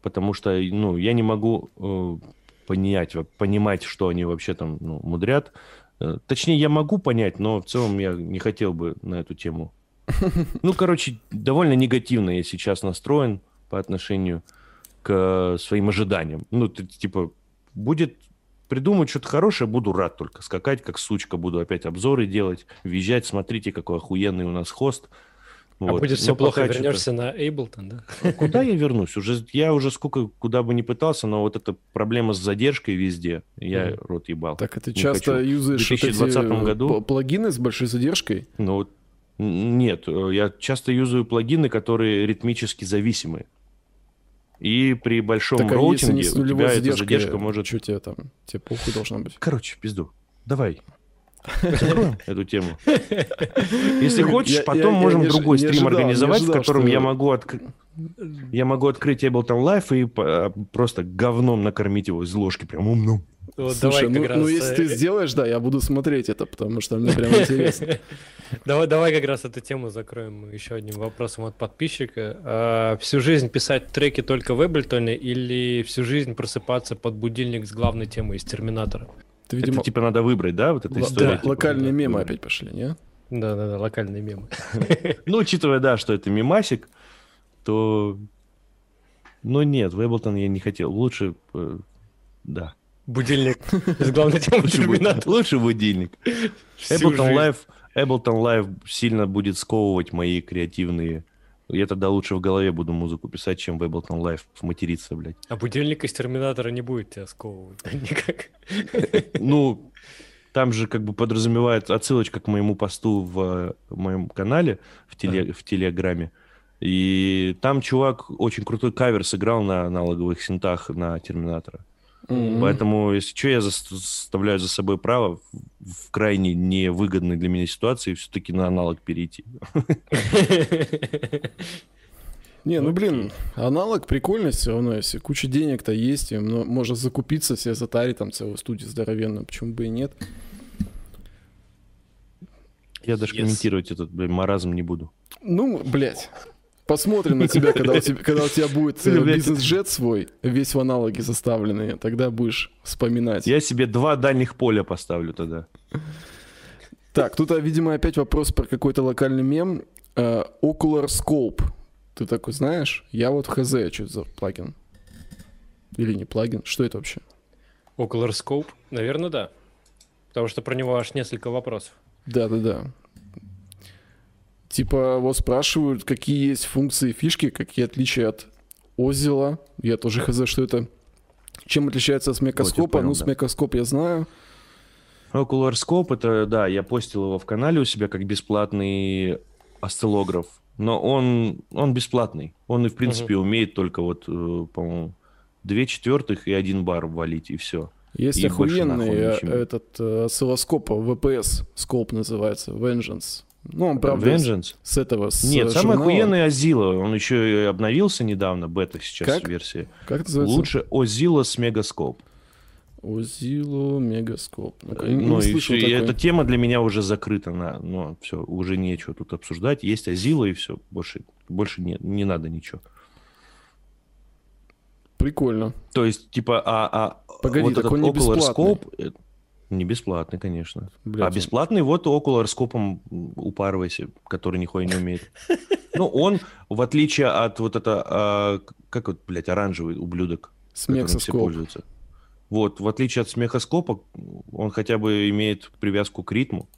потому что, ну, я не могу э, понять, понимать, что они вообще там ну, мудрят. Э, Точнее, я могу понять, но в целом я не хотел бы на эту тему. Ну, короче, довольно негативно я сейчас настроен по отношению к своим ожиданиям. Ну, ты, типа, будет придумать что-то хорошее, буду рад только. Скакать, как сучка, буду опять обзоры делать, визжать, смотрите, какой охуенный у нас хост. А Вот. будет все Но плохо, пока что-то- вернешься на Ableton, да? Куда я вернусь? Уже, я уже сколько, куда бы ни пытался, но вот эта проблема с задержкой везде, я Мгм. рот ебал. Так, а ты Не часто хочу. юзаешь В вот эти 2020 году? плагины с большой задержкой? Ну, нет, э, я часто юзаю плагины, которые ритмически зависимы. И при большом так, а если роутинге не у тебя нулевой эта задержкой, задержка может... что тебе там? Тебе похуй должно быть. Короче, пизду. Давай. Закроем эту тему. Если хочешь, потом можем другой стрим организовать, в котором я могу открыть... Я могу открыть Ableton Live и по- просто говном накормить его из ложки, прям умным. Вот Слушай, давай ну, как раз... ну если ты э, сделаешь, да, я буду смотреть это, потому что мне прям интересно. Давай, давай как раз эту тему закроем еще одним вопросом от подписчика. А, всю жизнь писать треки только в Эблтоне или всю жизнь просыпаться под будильник с главной темой из Терминатора? Это видимо, типа надо выбрать, да, вот эта л- история? да, типа, локальные мемы выбрать. опять пошли, не? Да-да-да, локальные мемы. Ну, учитывая, да, что это мимасик, то... Ну, нет, в Ableton я не хотел. Лучше, э, да. Будильник с главной темой Лучше, будильник. Ableton. Live, Ableton Live сильно будет сковывать мои креативные... Я тогда лучше в голове буду музыку писать, чем в Ableton Live материться, блядь. А будильник из Терминатора не будет тебя сковывать никак. Ну, там же как бы подразумевает отсылочка к моему посту в э, моем канале в, теле, в Телеграме. И там чувак очень крутой кавер сыграл на аналоговых синтах на Терминатора. Мгм. Поэтому, если что, я зас- заставляю за собой право в, крайне невыгодной для меня ситуации все-таки на аналог перейти. Не, ну блин, аналог прикольный все равно, если куча денег-то есть, и можно закупиться себе, затарить там целую студию здоровенную, почему бы и нет. Я даже Yes. комментировать этот блин, маразм не буду. Ну, блядь, посмотрим на тебя, когда у тебя, когда у тебя будет э, бизнес-джет свой, весь в аналоге заставленный, тогда будешь вспоминать. Я себе два дальних поля поставлю тогда. Так, тут, а, видимо, опять вопрос про какой-то локальный мем. Э, Ocular Scope. Ты такой знаешь? Я вот хз, что это за плагин. Или не плагин, что это вообще? Ocular Scope? Наверное, да. Потому что про него аж несколько вопросов. Да-да-да. Типа, вот спрашивают, какие есть функции и фишки, какие отличия от Озила. Я тоже хз, что это. Чем отличается от смекоскопа? понял, ну, да. смекоскоп я знаю. Ocular Scope, это, да, я постил его в канале у себя как бесплатный осциллограф, но он, он бесплатный. Он и, в принципе, умеет только вот, э, по-моему, две четвертых и один бар валить, и все. Есть И охуенный э, этот э, осциллоскоп, VPS, скоп называется, Vengeance. Ну, он, правда, Vengeance? с этого, с Нет, э, самый журнала. охуенный Озила. Он еще и обновился недавно, бета сейчас Как? версия. Как называется? Лучше Озила с Мегаскоп. Озило Мегаскоп. Ну, не и эта тема для меня уже закрыта. На, ну, все, уже нечего тут обсуждать. Есть Азила и все. Больше, больше не, не надо ничего. Прикольно. То есть, типа, а, а Погоди, вот так этот он не бесплатный? Э, не бесплатный, конечно. Блядь, а бесплатный вот Ocular Scope упарывайся, который нихуя не умеет. Ну, он, в отличие от вот это, а, как вот, блядь, оранжевый ублюдок, которым все пользуются. Вот, в отличие от смехоскопа, он хотя бы имеет привязку к ритму.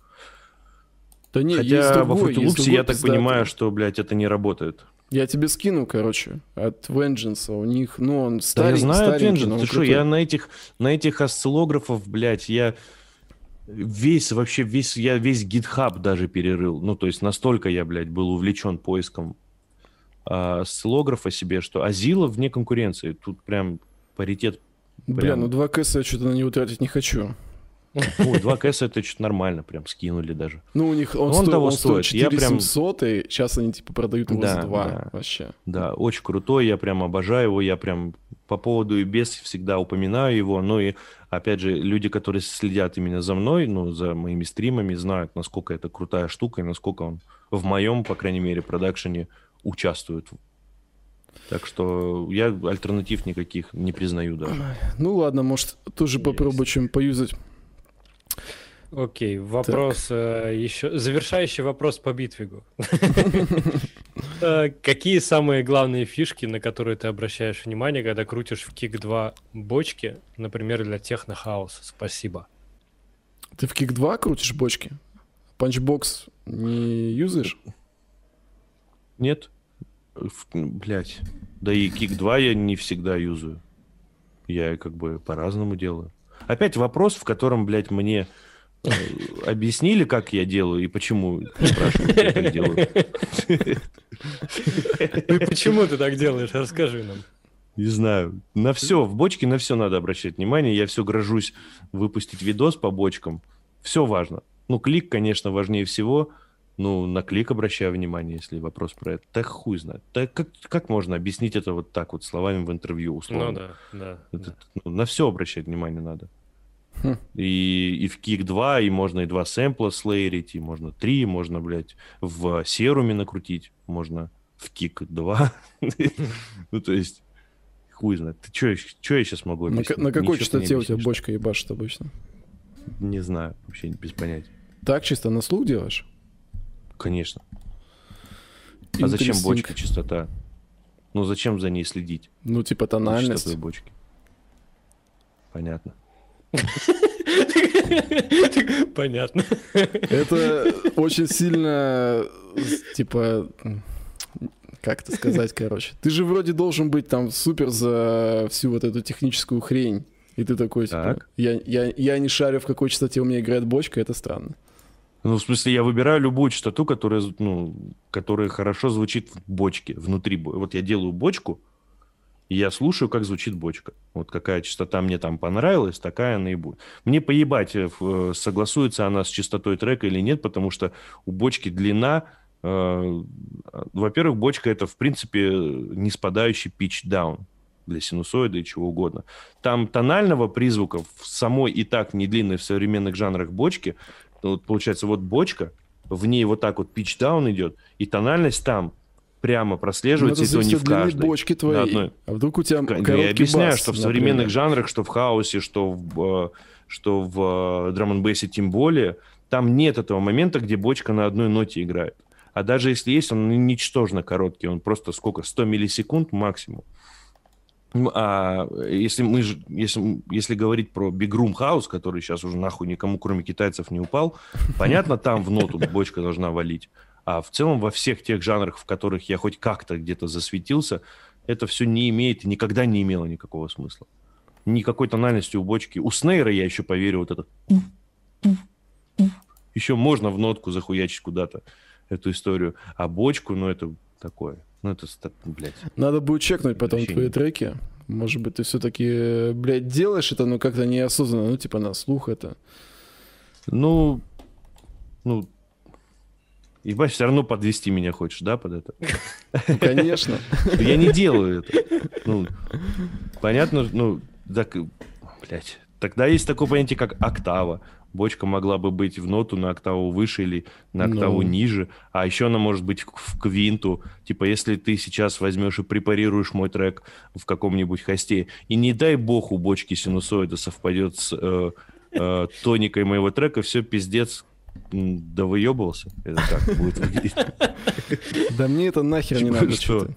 Да нет, Хотя другой, во Loops я так понимаю, что, блядь, это не работает. Я тебе скину, короче, от Vengeance. У них, ну, он старенький, Да я знаю от Vengeance. Ты что, я на этих, на этих осциллографов, блядь, я весь, вообще весь, я весь GitHub даже перерыл. Ну, то есть настолько я, блядь, был увлечен поиском а, осциллографа себе, что Азила вне конкуренции. Тут прям паритет. Прям... Бля, ну 2 КС я что-то на него тратить не хочу. Ой, 2 КС это что-то нормально, прям скинули даже. Ну, у них он, он, сто, того он стоит. 4 я прям... 700, и сейчас они типа продают его да, за 2 да. вообще. Да, очень крутой, я прям обожаю его, я прям по поводу и без всегда упоминаю его, ну и опять же, люди, которые следят именно за мной, ну, за моими стримами, знают, насколько это крутая штука и насколько он в моем, по крайней мере, продакшене участвует. Так что я альтернатив никаких не признаю даже. Ну ладно, может, тоже попробую чем поюзать. Окей, вопрос э, еще. Завершающий вопрос по Битвигу. Э, какие самые главные фишки, на которые ты обращаешь внимание, когда крутишь в Кик 2 бочки, например, для технохауса? Спасибо. Ты в Kick 2 крутишь бочки? PunchBox не юзаешь? Нет. Блять. Да и Kick 2 я не всегда юзаю. Я как бы по-разному делаю. Опять вопрос, в котором, блядь, мне объяснили, как я делаю и почему делаю. Ну и почему ты так делаешь? Расскажи нам. Не знаю. На все, в бочке на все надо обращать внимание. Я все грожусь выпустить видос по бочкам. Все важно. Ну, клик, конечно, важнее всего. Ну, на клик обращаю внимание, если вопрос про это. Так хуй знает. Так как, как можно объяснить это вот так вот словами в интервью, условно? Ну да, да. Это, да. Ну, на все обращать внимание надо. Хм. И, и в Kick 2, и можно и два сэмпла слейрить, и можно три, можно, блядь, в серуме накрутить, можно в Kick 2. ну, то есть, хуй знает. Ты что я сейчас могу объяснить? На, на какой частоте у тебя бочка ебашит обычно? Не знаю, вообще без понятия. Так чисто на слух делаешь? Конечно. А зачем бочка чистота? Ну зачем за ней следить? Ну типа тональность. бочки. Понятно. Понятно. Это очень сильно, типа, как это сказать, короче. Ты же вроде должен быть там супер за всю вот эту техническую хрень. И ты такой, типа, так. я, я, я не шарю, в какой частоте у меня играет бочка, это странно. Ну, в смысле, я выбираю любую частоту, которая, ну, которая хорошо звучит в бочке, внутри. Вот я делаю бочку, и я слушаю, как звучит бочка. Вот какая частота мне там понравилась, такая она и будет. Мне поебать, э, э, согласуется она с частотой трека или нет, потому что у бочки длина... Э, во-первых, бочка это, в принципе, не спадающий pitch down для синусоида и чего угодно. Там тонального призвука в самой и так не длинной в современных жанрах бочки вот получается, вот бочка, в ней вот так вот down идет, и тональность там прямо прослеживается, ну, и то не в каждой. бочки твоей. Одной. А вдруг у тебя короткий Я объясняю, бас, что в например. современных жанрах, что в хаосе, что в, э, что в драм н тем более, там нет этого момента, где бочка на одной ноте играет. А даже если есть, он ничтожно короткий, он просто сколько, 100 миллисекунд максимум. А если мы если, если говорить про Big Room House, который сейчас уже нахуй никому, кроме китайцев, не упал, понятно, там в ноту бочка должна валить. А в целом во всех тех жанрах, в которых я хоть как-то где-то засветился, это все не имеет и никогда не имело никакого смысла. Никакой тональности у бочки. У Снейра я еще поверю вот этот... Еще можно в нотку захуячить куда-то эту историю. А бочку, ну это такое. Ну, это, блядь. Надо будет чекнуть потом твои треки. Может быть, ты все-таки, блядь, делаешь это, но как-то неосознанно, ну, типа на слух это. Ну, ну, Ебать, все равно подвести меня хочешь, да, под это? Конечно. Я не делаю это. Ну, понятно, ну, так, блядь. Тогда есть такое понятие, как октава бочка могла бы быть в ноту на октаву выше или на октаву ну... ниже, а еще она может быть в квинту. Типа, если ты сейчас возьмешь и препарируешь мой трек в каком-нибудь хосте, и не дай бог у бочки синусоида совпадет с э, э, тоникой моего трека, все пиздец, да выебывался. Это как будет выглядеть? Да мне это нахер не типа надо. Что?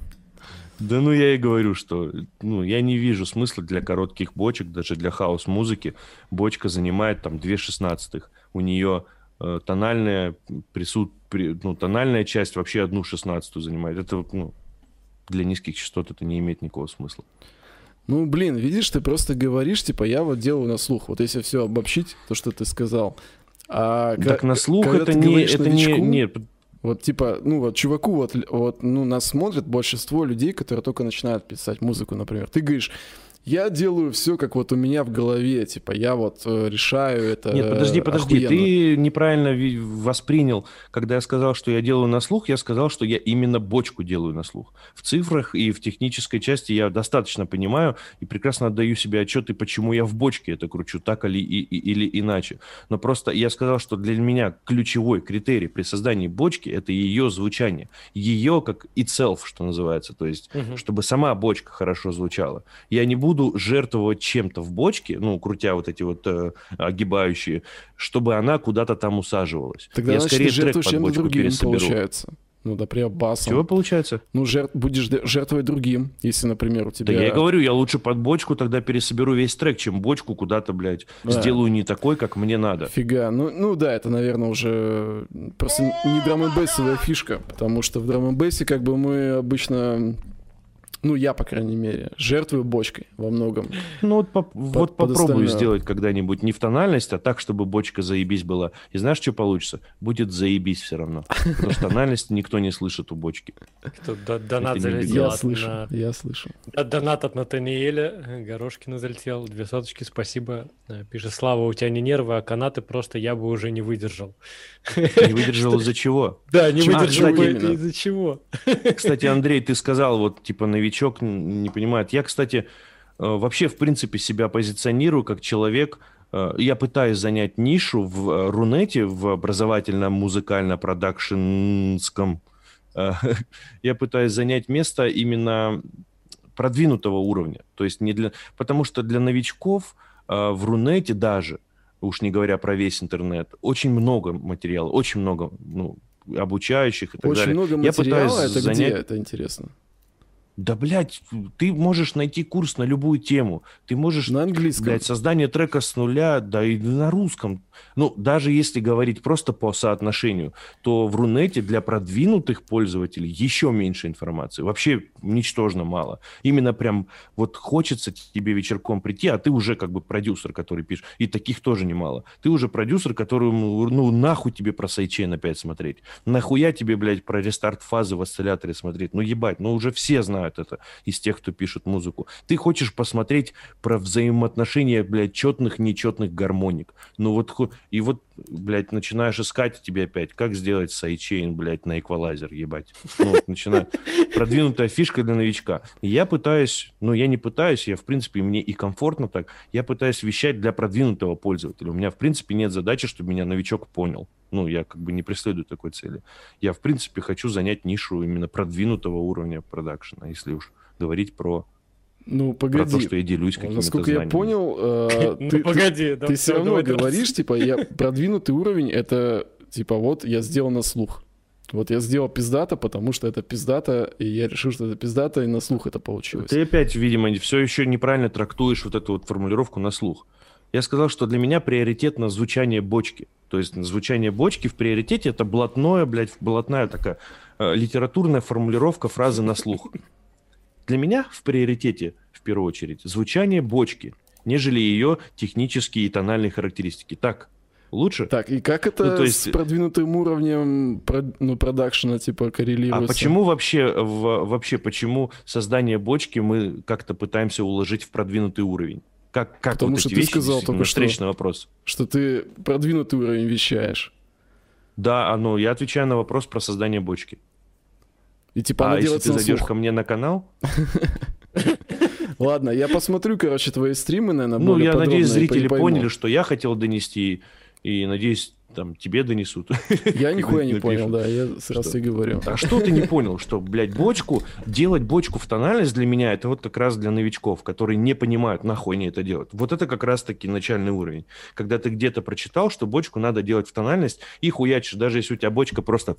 Да ну я и говорю, что ну, я не вижу смысла для коротких бочек, даже для хаос-музыки. Бочка занимает там 2 шестнадцатых. У нее э, тональная присут, при, ну, тональная часть вообще одну шестнадцатую занимает. Это ну, для низких частот это не имеет никакого смысла. Ну, блин, видишь, ты просто говоришь, типа, я вот делаю на слух. Вот если все обобщить, то, что ты сказал. А так на слух это не, это новичку, не, не... Вот типа, ну вот чуваку вот, вот, ну нас смотрит большинство людей, которые только начинают писать музыку, например. Ты говоришь, я делаю все, как вот у меня в голове, типа, я вот э, решаю это. Нет, подожди, подожди, охуенно. ты неправильно воспринял, когда я сказал, что я делаю на слух, я сказал, что я именно бочку делаю на слух. В цифрах и в технической части я достаточно понимаю и прекрасно отдаю себе отчет, и почему я в бочке это кручу, так или, и, или иначе. Но просто я сказал, что для меня ключевой критерий при создании бочки это ее звучание, ее как itself, что называется, то есть, угу. чтобы сама бочка хорошо звучала. Я не буду буду жертвовать чем-то в бочке, ну, крутя вот эти вот э, огибающие, чтобы она куда-то там усаживалась. Тогда, Я значит, скорее ты трек под бочку другим, пересоберу. получается. Ну, например, басом. Чего получается? Ну, жертв, будешь жертвовать другим, если, например, у тебя... Да я и говорю, я лучше под бочку тогда пересоберу весь трек, чем бочку куда-то, блядь, да. сделаю не такой, как мне надо. Фига. Ну, ну да, это, наверное, уже просто не драм фишка, потому что в драм как бы мы обычно ну, я, по крайней мере, жертвую бочкой во многом. Ну, вот, по, под, вот попробую остальное. сделать когда-нибудь не в тональность, а так, чтобы бочка заебись была. И знаешь, что получится? Будет заебись все равно. Потому что тональность никто не слышит у бочки. Тут донат залетел. Я слышу, я слышу. Донат от Натаниэля Горошкина залетел. Две соточки, спасибо. Э, пишет, Слава, у тебя не нервы, а канаты просто я бы уже не выдержал. Не выдержал из-за чего? Да, не выдержал из-за чего. Кстати, Андрей, ты сказал, вот, типа, новичок не понимает. Я, кстати, э, вообще, в принципе, себя позиционирую как человек, э, я пытаюсь занять нишу в э, Рунете, в образовательном музыкально-продакшенском. Я пытаюсь занять место именно продвинутого уровня. То есть не для... Потому что для новичков в Рунете даже, уж не говоря про весь интернет, очень много материала, очень много ну, обучающих и так очень далее. Очень много материала, Я пытаюсь это занять... где? Это интересно. Да, блядь, ты можешь найти курс на любую тему. Ты можешь... На английском. Блядь, создание трека с нуля, да и на русском. Ну, даже если говорить просто по соотношению, то в Рунете для продвинутых пользователей еще меньше информации. Вообще ничтожно мало. Именно прям вот хочется тебе вечерком прийти, а ты уже как бы продюсер, который пишет. И таких тоже немало. Ты уже продюсер, который, ну, нахуй тебе про sidechain опять смотреть. Нахуя тебе, блядь, про рестарт фазы в осцилляторе смотреть? Ну, ебать, ну уже все знают это из тех, кто пишет музыку. Ты хочешь посмотреть про взаимоотношения, блядь, четных, нечетных гармоник. Ну вот и вот, блядь, начинаешь искать тебе опять, как сделать sidechain, блядь, на эквалайзер, ебать. Ну, вот, начинаю. Продвинутая фишка для новичка. Я пытаюсь, ну, я не пытаюсь, я, в принципе, мне и комфортно так, я пытаюсь вещать для продвинутого пользователя. У меня, в принципе, нет задачи, чтобы меня новичок понял. Ну, я как бы не преследую такой цели. Я, в принципе, хочу занять нишу именно продвинутого уровня продакшена, если уж говорить про ну, погоди. Про то, что я делюсь какими-то Насколько я понял, э, ну, ты, погоди, ты, ты все равно говоришь, типа, я продвинутый уровень, это, типа, вот я сделал на слух. Вот я сделал пиздата, потому что это пиздата, и я решил, что это пиздата, и на слух это получилось. Ты опять, видимо, все еще неправильно трактуешь вот эту вот формулировку на слух. Я сказал, что для меня приоритетно звучание бочки. То есть звучание бочки в приоритете это блатное, блядь, блатная такая э, литературная формулировка фразы на слух. Для меня в приоритете, в первую очередь, звучание бочки, нежели ее технические и тональные характеристики. Так, лучше? Так, и как это ну, то есть... с продвинутым уровнем ну, продакшена, типа, коррелируется? А почему вообще, в, вообще, почему создание бочки мы как-то пытаемся уложить в продвинутый уровень? Как, как Потому вот что ты вещи, сказал только что, вопрос. что ты продвинутый уровень вещаешь. Да, а ну, я отвечаю на вопрос про создание бочки. И типа а если ты зайдешь ко мне на канал? Ладно, я посмотрю, короче, твои стримы, наверное, Ну, я надеюсь, зрители поняли, что я хотел донести, и надеюсь, там, тебе донесут. Я нихуя не понял, да, я сразу и говорю. А что ты не понял? Что, блядь, бочку, делать бочку в тональность для меня, это вот как раз для новичков, которые не понимают, нахуй они это делают. Вот это как раз-таки начальный уровень. Когда ты где-то прочитал, что бочку надо делать в тональность, и хуячишь, даже если у тебя бочка просто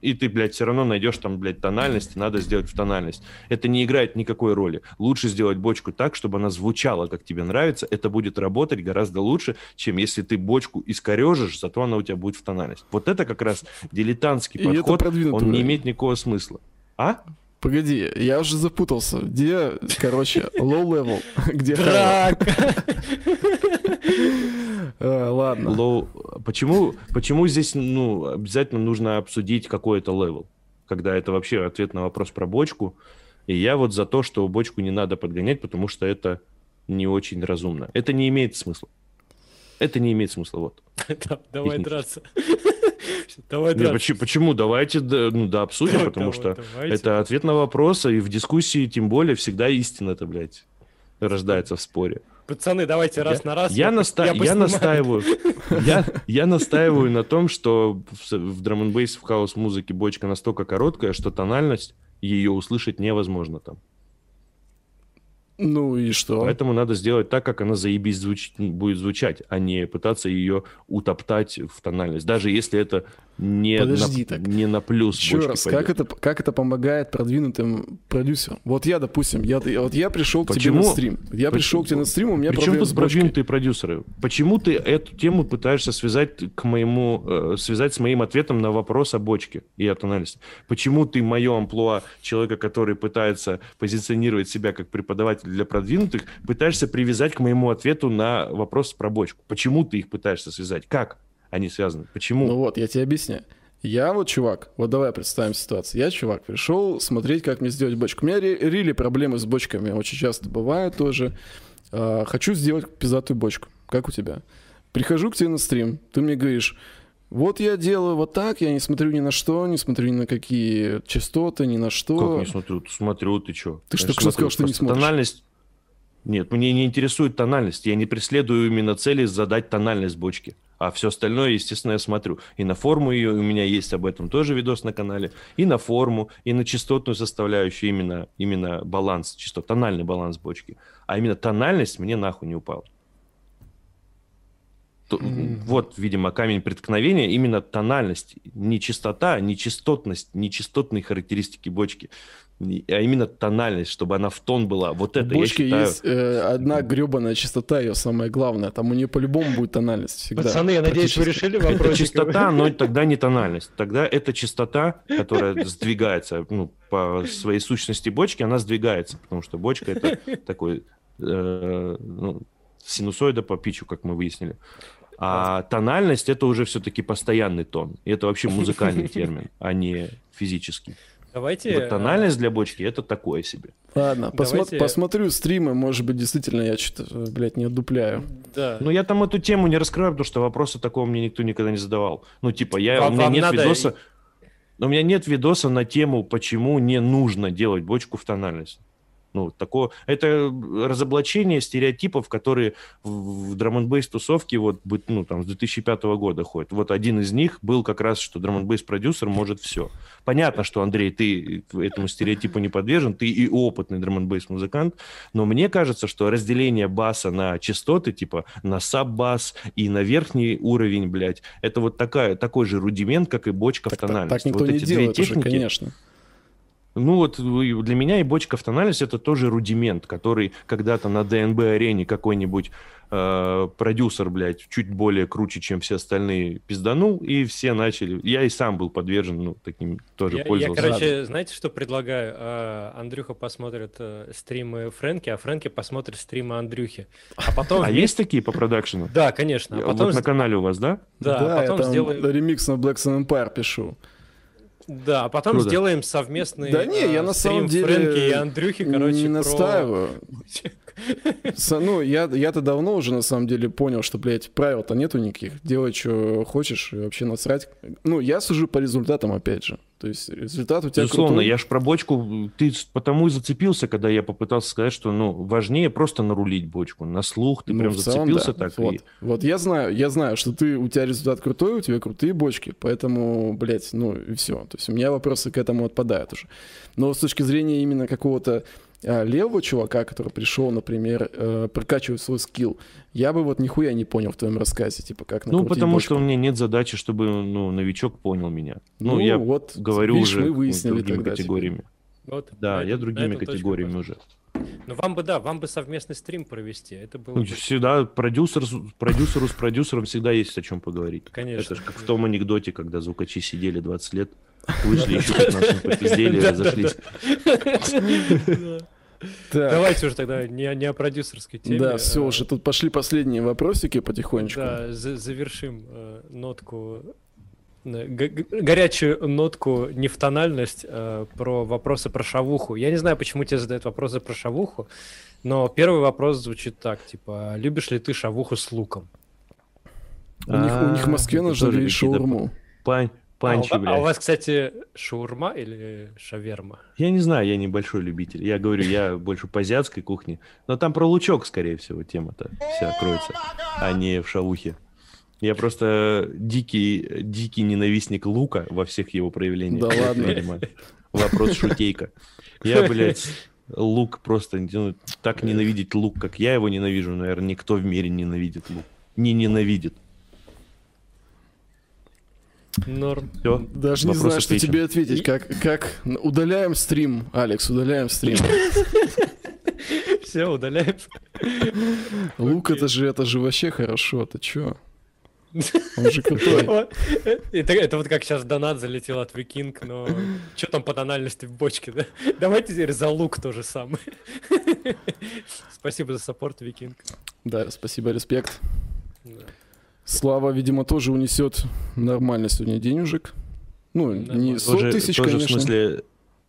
и ты, блядь, все равно найдешь там, блядь, тональность, надо сделать в тональность. Это не играет никакой роли. Лучше сделать бочку так, чтобы она звучала, как тебе нравится. Это будет работать гораздо лучше, чем если ты бочку искорежишь, зато она у тебя будет в тональность. Вот это как раз дилетантский и подход, он не имеет никакого смысла. А? Погоди, я уже запутался. Где, короче, low level? Где а, Ладно. Low... Почему, почему здесь ну, обязательно нужно обсудить какой-то level? Когда это вообще ответ на вопрос про бочку. И я вот за то, что бочку не надо подгонять, потому что это не очень разумно. Это не имеет смысла. Это не имеет смысла, вот. Давай драться. Давай Нет, почему, почему? Давайте ну, да, обсудим, потому что это ответ на вопрос, и в дискуссии тем более всегда истина-то, блядь, рождается в споре. Пацаны, давайте раз я, на раз. Я, я, наста... я, я настаиваю. я, я настаиваю на том, что в, в драм н в хаус-музыке бочка настолько короткая, что тональность ее услышать невозможно там. Ну и что? Поэтому надо сделать так, как она заебись звуч... будет звучать, а не пытаться ее утоптать в тональность. Даже если это не, Подожди, на, так. не на плюс. Еще раз, как это, как это помогает продвинутым продюсерам? Вот я, допустим, я, вот я пришел к Почему? тебе на стрим. Я пришел к тебе на стрим, у меня Причем тут продвинутые продюсеры? Почему ты эту тему пытаешься связать к моему, э, связать с моим ответом на вопрос о бочке и о тональности? Почему ты мое амплуа человека, который пытается позиционировать себя как преподаватель для продвинутых, пытаешься привязать к моему ответу на вопрос про бочку? Почему ты их пытаешься связать? Как? Они связаны. Почему? Ну вот, я тебе объясняю. Я вот чувак, вот давай представим ситуацию. Я чувак, пришел смотреть, как мне сделать бочку. У меня рели проблемы с бочками очень часто бывают тоже. А, хочу сделать пиздатую бочку. Как у тебя? Прихожу к тебе на стрим, ты мне говоришь, вот я делаю вот так, я не смотрю ни на что, не смотрю ни на какие частоты, ни на что. Как не смотрю? Смотрю, ты что? Ты что, что сказал, что не смотришь? Тональность, нет, мне не интересует тональность. Я не преследую именно цели задать тональность бочки. А все остальное, естественно, я смотрю. И на форму ее, у меня есть об этом тоже видос на канале, и на форму, и на частотную составляющую, именно, именно баланс, чисто тональный баланс бочки. А именно тональность мне нахуй не упал. Mm-hmm. Вот, видимо, камень преткновения, именно тональность, не частота, не частотность, не частотные характеристики бочки а именно тональность, чтобы она в тон была. Вот это, Бочки я считаю... есть э, одна гребаная частота, ее самое главное. Там у нее по-любому будет тональность всегда. Пацаны, я надеюсь, вы решили вопрос. Это частота, но тогда не тональность. Тогда это частота, которая сдвигается, ну, по своей сущности бочки, она сдвигается, потому что бочка это такой э, ну, синусоида по пичу, как мы выяснили. А тональность это уже все-таки постоянный тон. И это вообще музыкальный термин, а не физический. Давайте... Вот тональность для бочки это такое себе. Ладно, Давайте... посмотрю стримы, может быть, действительно я что-то, блядь, не отдупляю. Да. Ну, я там эту тему не раскрываю, потому что вопроса такого мне никто никогда не задавал. Ну, типа, я, вам, у меня нет надо... видоса... У меня нет видоса на тему, почему не нужно делать бочку в тональность. Ну, такое, это разоблачение стереотипов, которые в, в драм тусовке вот, ну, там, с 2005 года ходят. Вот один из них был как раз, что драм продюсер может все. Понятно, что, Андрей, ты этому стереотипу не подвержен, ты и опытный драм музыкант, но мне кажется, что разделение баса на частоты, типа на саб-бас и на верхний уровень, блядь, это вот такая, такой же рудимент, как и бочка так, в тональности. Так, так никто вот не делает уже, конечно. Ну вот для меня и бочка автоанализ это тоже рудимент, который когда-то на ДНБ-арене какой-нибудь э, продюсер, блядь, чуть более круче, чем все остальные, пизданул, и все начали. Я и сам был подвержен, ну, таким тоже я, пользовался. Я, короче, знаете, что предлагаю? А, Андрюха посмотрит э, стримы Фрэнки, а Фрэнки посмотрит стримы Андрюхи. А потом... А есть такие по продакшену? Да, конечно. А потом... Вот на канале у вас, да? Да, да потом сделаем... ремикс на Black Sun Empire пишу. Да, а потом Круто. сделаем совместный Да не, я на самом деле Фрэнки и Андрюхи, короче, не настаиваю. Ну, я, я-то давно уже, на самом деле, понял, что, блядь, правил-то нету никаких. Делай, что хочешь, и вообще насрать. Ну, я сужу по результатам, опять же. То есть результат у тебя Безусловно, крутой. я ж про бочку, ты потому и зацепился, когда я попытался сказать, что, ну, важнее просто нарулить бочку. На слух ты ну, прям целом, зацепился да. так. Вот. И... вот я знаю, я знаю, что ты, у тебя результат крутой, у тебя крутые бочки, поэтому, блядь, ну и все. То есть у меня вопросы к этому отпадают уже. Но с точки зрения именно какого-то левого чувака, который пришел, например, э, прокачивать свой скилл, я бы вот нихуя не понял в твоем рассказе, типа как Ну, потому бочку. что у меня нет задачи, чтобы ну, новичок понял меня. Ну, ну я вот, говорю видишь, уже мы выяснили другими тогда, категориями. Вот, да, я другими категориями уже. Ну, вам бы, да, вам бы совместный стрим провести. Это было ну, бы... Всегда продюсер, продюсеру с продюсером всегда есть о чем поговорить. Конечно. Это же как в том анекдоте, когда звукачи сидели 20 лет, вышли, еще 15 попиздели, разошлись. Так. Давайте уже тогда не, не о продюсерской теме. Да, все, а... уже тут пошли последние вопросики потихонечку. Да, за завершим э, нотку горячую нотку, не в тональность, а про вопросы про шавуху. Я не знаю, почему тебе задают вопросы про шавуху, но первый вопрос звучит так, типа, любишь ли ты шавуху с луком? У них, у них в Москве нажали шаурму. Пань, панчи, а, а у вас, кстати, шаурма или шаверма? Я не знаю, я небольшой любитель. Я говорю, я больше по азиатской кухне. Но там про лучок, скорее всего, тема-то вся кроется, а не в шавухе. Я просто дикий, дикий ненавистник лука во всех его проявлениях. Да ладно. Вопрос шутейка. Я, блядь, лук просто... Ну, так ненавидеть лук, как я его ненавижу, наверное, никто в мире ненавидит лук. Не ненавидит. Норм. Все. Даже Вопрос не знаю, что тебе ответить. Как, как удаляем стрим, Алекс, удаляем стрим. Все, удаляем. Лук это же, это же вообще хорошо, ты чё? Он же крутой. Это, это вот как сейчас донат залетел от Викинг, но что там по тональности в бочке, да? Давайте теперь за лук то же самое. Спасибо за саппорт, Викинг. Да, спасибо, респект. Слава, видимо, тоже унесет нормально сегодня денежек. Ну, не 100 тысяч, конечно. в смысле...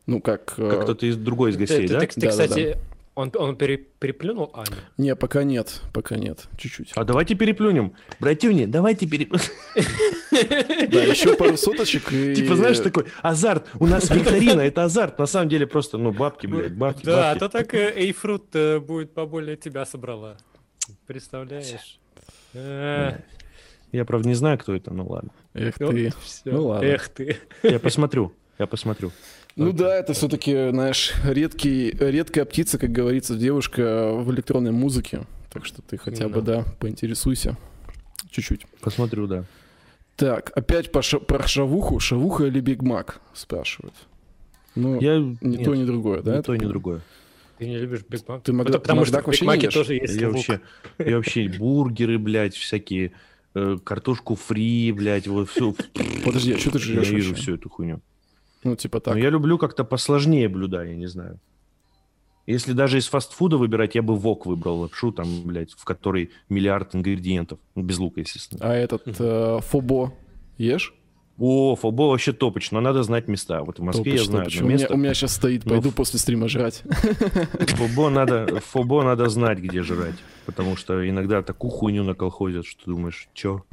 Ну, как... Как э, кто-то из другой из гостей, да? Ты, кстати, он, он пере, переплюнул Аню? Не, пока нет, пока нет, чуть-чуть. А давайте переплюнем. Братюни, давайте переплюнем. Да, еще пару соточек и... Типа, знаешь, такой азарт. У нас викторина, это азарт. На самом деле просто, ну, бабки, блядь, бабки, Да, а то так Эйфрут э, будет поболее тебя собрала. Представляешь? Я, правда, не знаю, кто это, ну ладно. Эх ты. Ну ладно. Эх ты. Я посмотрю, я посмотрю. Ну да, это все-таки, знаешь, редкий, редкая птица, как говорится, девушка в электронной музыке. Так что ты хотя бы, да, поинтересуйся. Чуть-чуть. Посмотрю, да. Так, опять по ша- про шавуху. Шавуха или Биг Мак, спрашивают. Ну, Я... ни Нет, то, ни другое, да? Ни то, ни другое. Ты не любишь Биг Мак? Ты Макдак, потому, потому что в Биг Маке тоже есть я вообще, я вообще бургеры, блядь, всякие, э, картошку фри, блядь, вот все. Подожди, а что ты жрешь? Я вижу всю эту хуйню. Ну, типа так. Но я люблю как-то посложнее блюда, я не знаю. Если даже из фастфуда выбирать, я бы вок выбрал лапшу, там, блядь, в которой миллиард ингредиентов. Без лука, естественно. А этот э, фо бо ешь? О, фобо вообще топоч, но надо знать места. Вот в Москве топоч, я знаю топоч. У, место. Меня, у меня сейчас стоит, но... пойду после стрима жрать. Фобо надо, фобо надо знать, где жрать. Потому что иногда такую хуйню наколхозят, что думаешь, чё?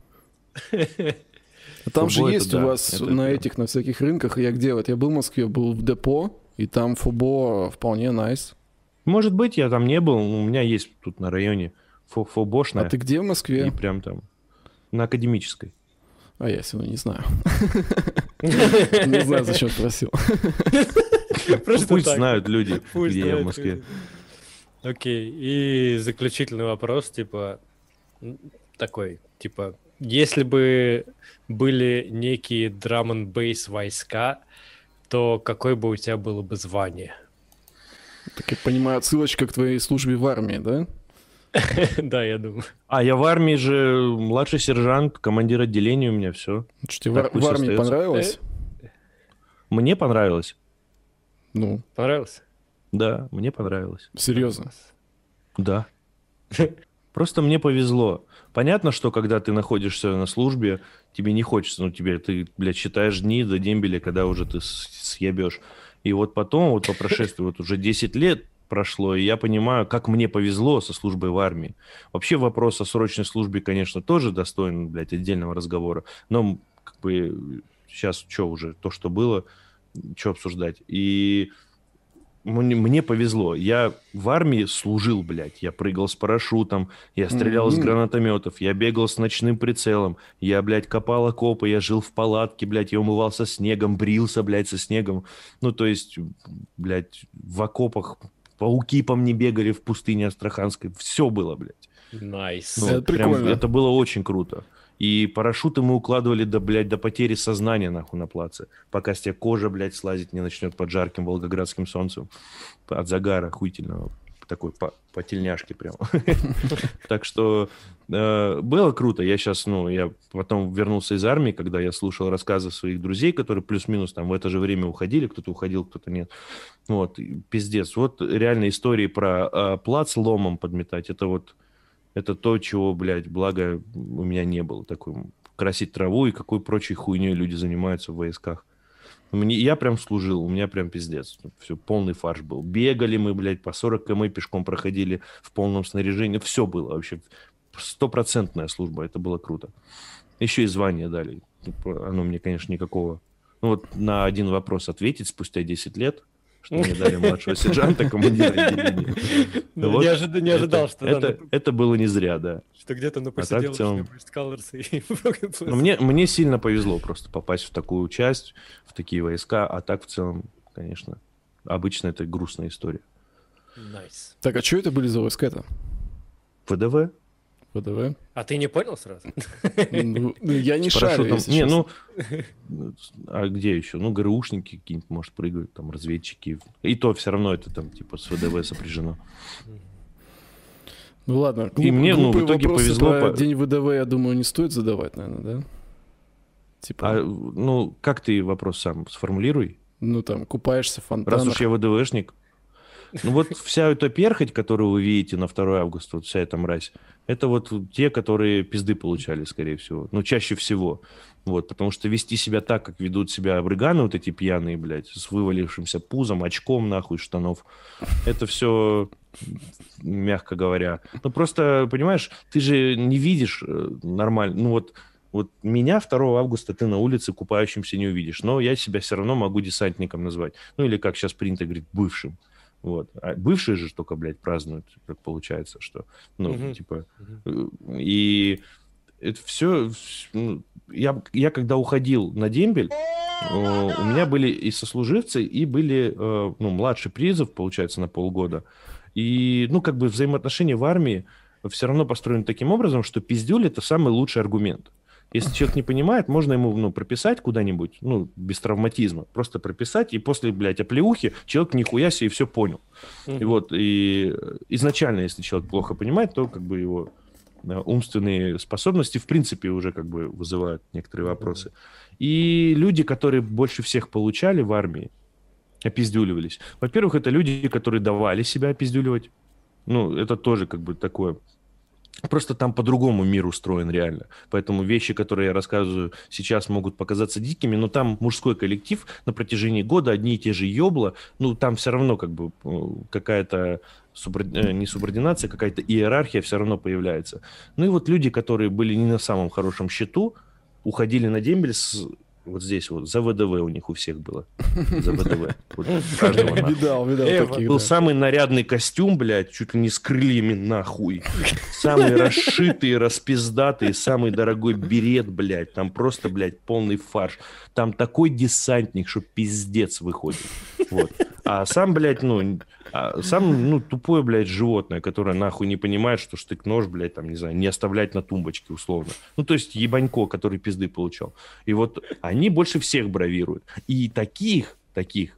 Там же есть у вас на этих, на всяких рынках, я где вот, я был в Москве, был в депо, и там фобо вполне найс. Может быть, я там не был, у меня есть тут на районе фо фобошная. А ты где в Москве? И прям там, на Академической. А я сегодня не знаю. Не знаю, зачем спросил. Пусть знают люди, где я в Москве. Окей, и заключительный вопрос, типа, такой, типа, если бы были некие драм н бейс войска, то какое бы у тебя было бы звание? Так я понимаю, отсылочка к твоей службе в армии, да? Да, я думаю. А я в армии же младший сержант, командир отделения у меня все. Что тебе в армии понравилось? Мне понравилось. Ну? Понравилось? Да, мне понравилось. Серьезно? Да. Просто мне повезло. Понятно, что когда ты находишься на службе, тебе не хочется, ну, тебе, ты, блядь, считаешь дни до дембеля, когда уже ты съебешь. И вот потом, вот по прошествии вот уже 10 лет прошло, и я понимаю, как мне повезло со службой в армии. Вообще вопрос о срочной службе, конечно, тоже достоин, блядь, отдельного разговора. Но, как бы, сейчас что уже, то, что было, что обсуждать. И мне повезло. Я в армии служил, блядь. Я прыгал с парашютом, я стрелял mm-hmm. из гранатометов, я бегал с ночным прицелом, я, блядь, копал окопы, я жил в палатке, блядь, я умывался снегом, брился, блядь, со снегом. Ну, то есть, блядь, в окопах пауки по мне бегали в пустыне Астраханской. Все было, блядь. Nice. Nice. Ну, это прям, прикольно. Это было очень круто. И парашюты мы укладывали до, блядь, до потери сознания, нахуй, на плаце. Пока с тебя кожа, блядь, слазить не начнет под жарким волгоградским солнцем. От загара охуительного такой по, по тельняшке прям. Так что э, было круто. Я сейчас, ну, я потом вернулся из армии, когда я слушал рассказы своих друзей, которые плюс-минус там в это же время уходили, кто-то уходил, кто-то нет. Вот, пиздец. Вот реально истории про э, плац ломом подметать, это вот, это то, чего, блядь, благо у меня не было. Такой красить траву и какой прочей хуйней люди занимаются в войсках. Мне, я прям служил, у меня прям пиздец. Все, полный фарш был. Бегали мы, блядь, по 40 км пешком проходили в полном снаряжении. Все было вообще. Стопроцентная служба, это было круто. Еще и звание дали. Оно мне, конечно, никакого... Ну вот на один вопрос ответить спустя 10 лет – что мне дали младшего сержанта командира отделения. Не, ожидал, что... Это, это было не зря, да. Что где-то на а целом... и... ну, мне, мне сильно повезло просто попасть в такую часть, в такие войска, а так в целом, конечно, обычно это грустная история. Nice. Так, а что это были за войска-то? ВДВ. ВДВ. А ты не понял сразу? Ну, ну я не шарю, Не, ну, а где еще? Ну, ГРУшники какие-нибудь, может, прыгают, там, разведчики. И то все равно это там, типа, с ВДВ сопряжено. Ну ладно. И мне, ну, в итоге повезло. По... День ВДВ, я думаю, не стоит задавать, наверное, да? Типа... А, ну, как ты вопрос сам сформулируй? Ну, там, купаешься в фонтанах. Раз уж я ВДВшник, ну вот вся эта перхоть, которую вы видите на 2 августа, вот вся эта мразь, это вот те, которые пизды получали, скорее всего. Ну, чаще всего. Вот, потому что вести себя так, как ведут себя абриганы, вот эти пьяные, блядь, с вывалившимся пузом, очком, нахуй, штанов, это все, мягко говоря. Ну, просто, понимаешь, ты же не видишь э, нормально, ну, вот, вот меня 2 августа ты на улице купающимся не увидишь, но я себя все равно могу десантником назвать. Ну, или, как сейчас принято говорить, бывшим. Вот. А бывшие же только, блядь, празднуют, как получается, что, ну, угу. типа, угу. и это все, ну, я, я когда уходил на дембель, у меня были и сослуживцы, и были, э, ну, младший призыв, получается, на полгода. И, ну, как бы взаимоотношения в армии все равно построены таким образом, что пиздюль – это самый лучший аргумент. Если человек не понимает, можно ему ну, прописать куда-нибудь, ну, без травматизма. Просто прописать, и после, блядь, оплеухи человек нихуя себе и все понял. Mm-hmm. И вот, и изначально, если человек плохо понимает, то как бы его э, умственные способности в принципе уже как бы вызывают некоторые вопросы. Mm-hmm. И люди, которые больше всех получали в армии, опиздюливались. Во-первых, это люди, которые давали себя опиздюливать. Ну, это тоже как бы такое Просто там по-другому мир устроен реально. Поэтому вещи, которые я рассказываю сейчас, могут показаться дикими, но там мужской коллектив на протяжении года, одни и те же ёбла, ну там все равно как бы э, какая-то суборди... Э, не субординация, какая-то иерархия все равно появляется. Ну и вот люди, которые были не на самом хорошем счету, уходили на дембель с вот здесь вот, за ВДВ у них у всех было. За ВДВ. Видал, видал Был самый нарядный костюм, блядь, чуть ли не с крыльями нахуй. Самый расшитый, распиздатый, самый дорогой берет, блядь. Там просто, блядь, полный фарш. Там такой десантник, что пиздец выходит. Вот. А сам, блядь, ну, а сам, ну, тупое, блядь, животное, которое нахуй не понимает, что штык-нож, блядь, там, не знаю, не оставлять на тумбочке, условно. Ну, то есть ебанько, который пизды получал. И вот они больше всех бравируют. И таких, таких,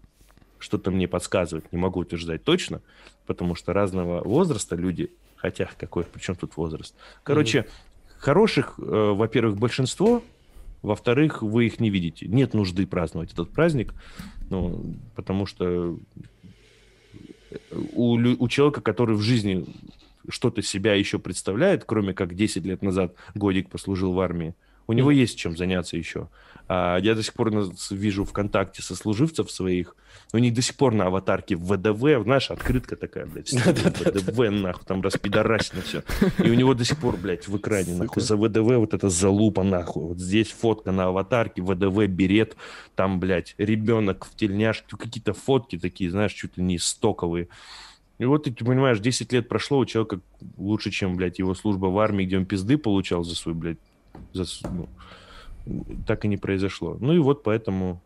что-то мне подсказывает, не могу утверждать точно, потому что разного возраста люди, хотя какой, причем тут возраст. Короче, mm-hmm. хороших, э, во-первых, большинство, во-вторых, вы их не видите. Нет нужды праздновать этот праздник, ну, потому что у, у человека, который в жизни что-то себя еще представляет, кроме как 10 лет назад годик послужил в армии, у него есть чем заняться еще. А я до сих пор вижу ВКонтакте сослуживцев своих, у них до сих пор на аватарке ВДВ, знаешь, открытка такая, блядь, ВДВ, нахуй, там распидорасено все. И у него до сих пор, блядь, в экране, нахуй, за ВДВ вот эта залупа, нахуй. Вот здесь фотка на аватарке, ВДВ, берет, там, блядь, ребенок в тельняшке, какие-то фотки такие, знаешь, чуть ли не стоковые. И вот ты понимаешь, 10 лет прошло, у человека лучше, чем, блядь, его служба в армии, где он пизды получал за свой, блядь, за, ну, так и не произошло. Ну и вот поэтому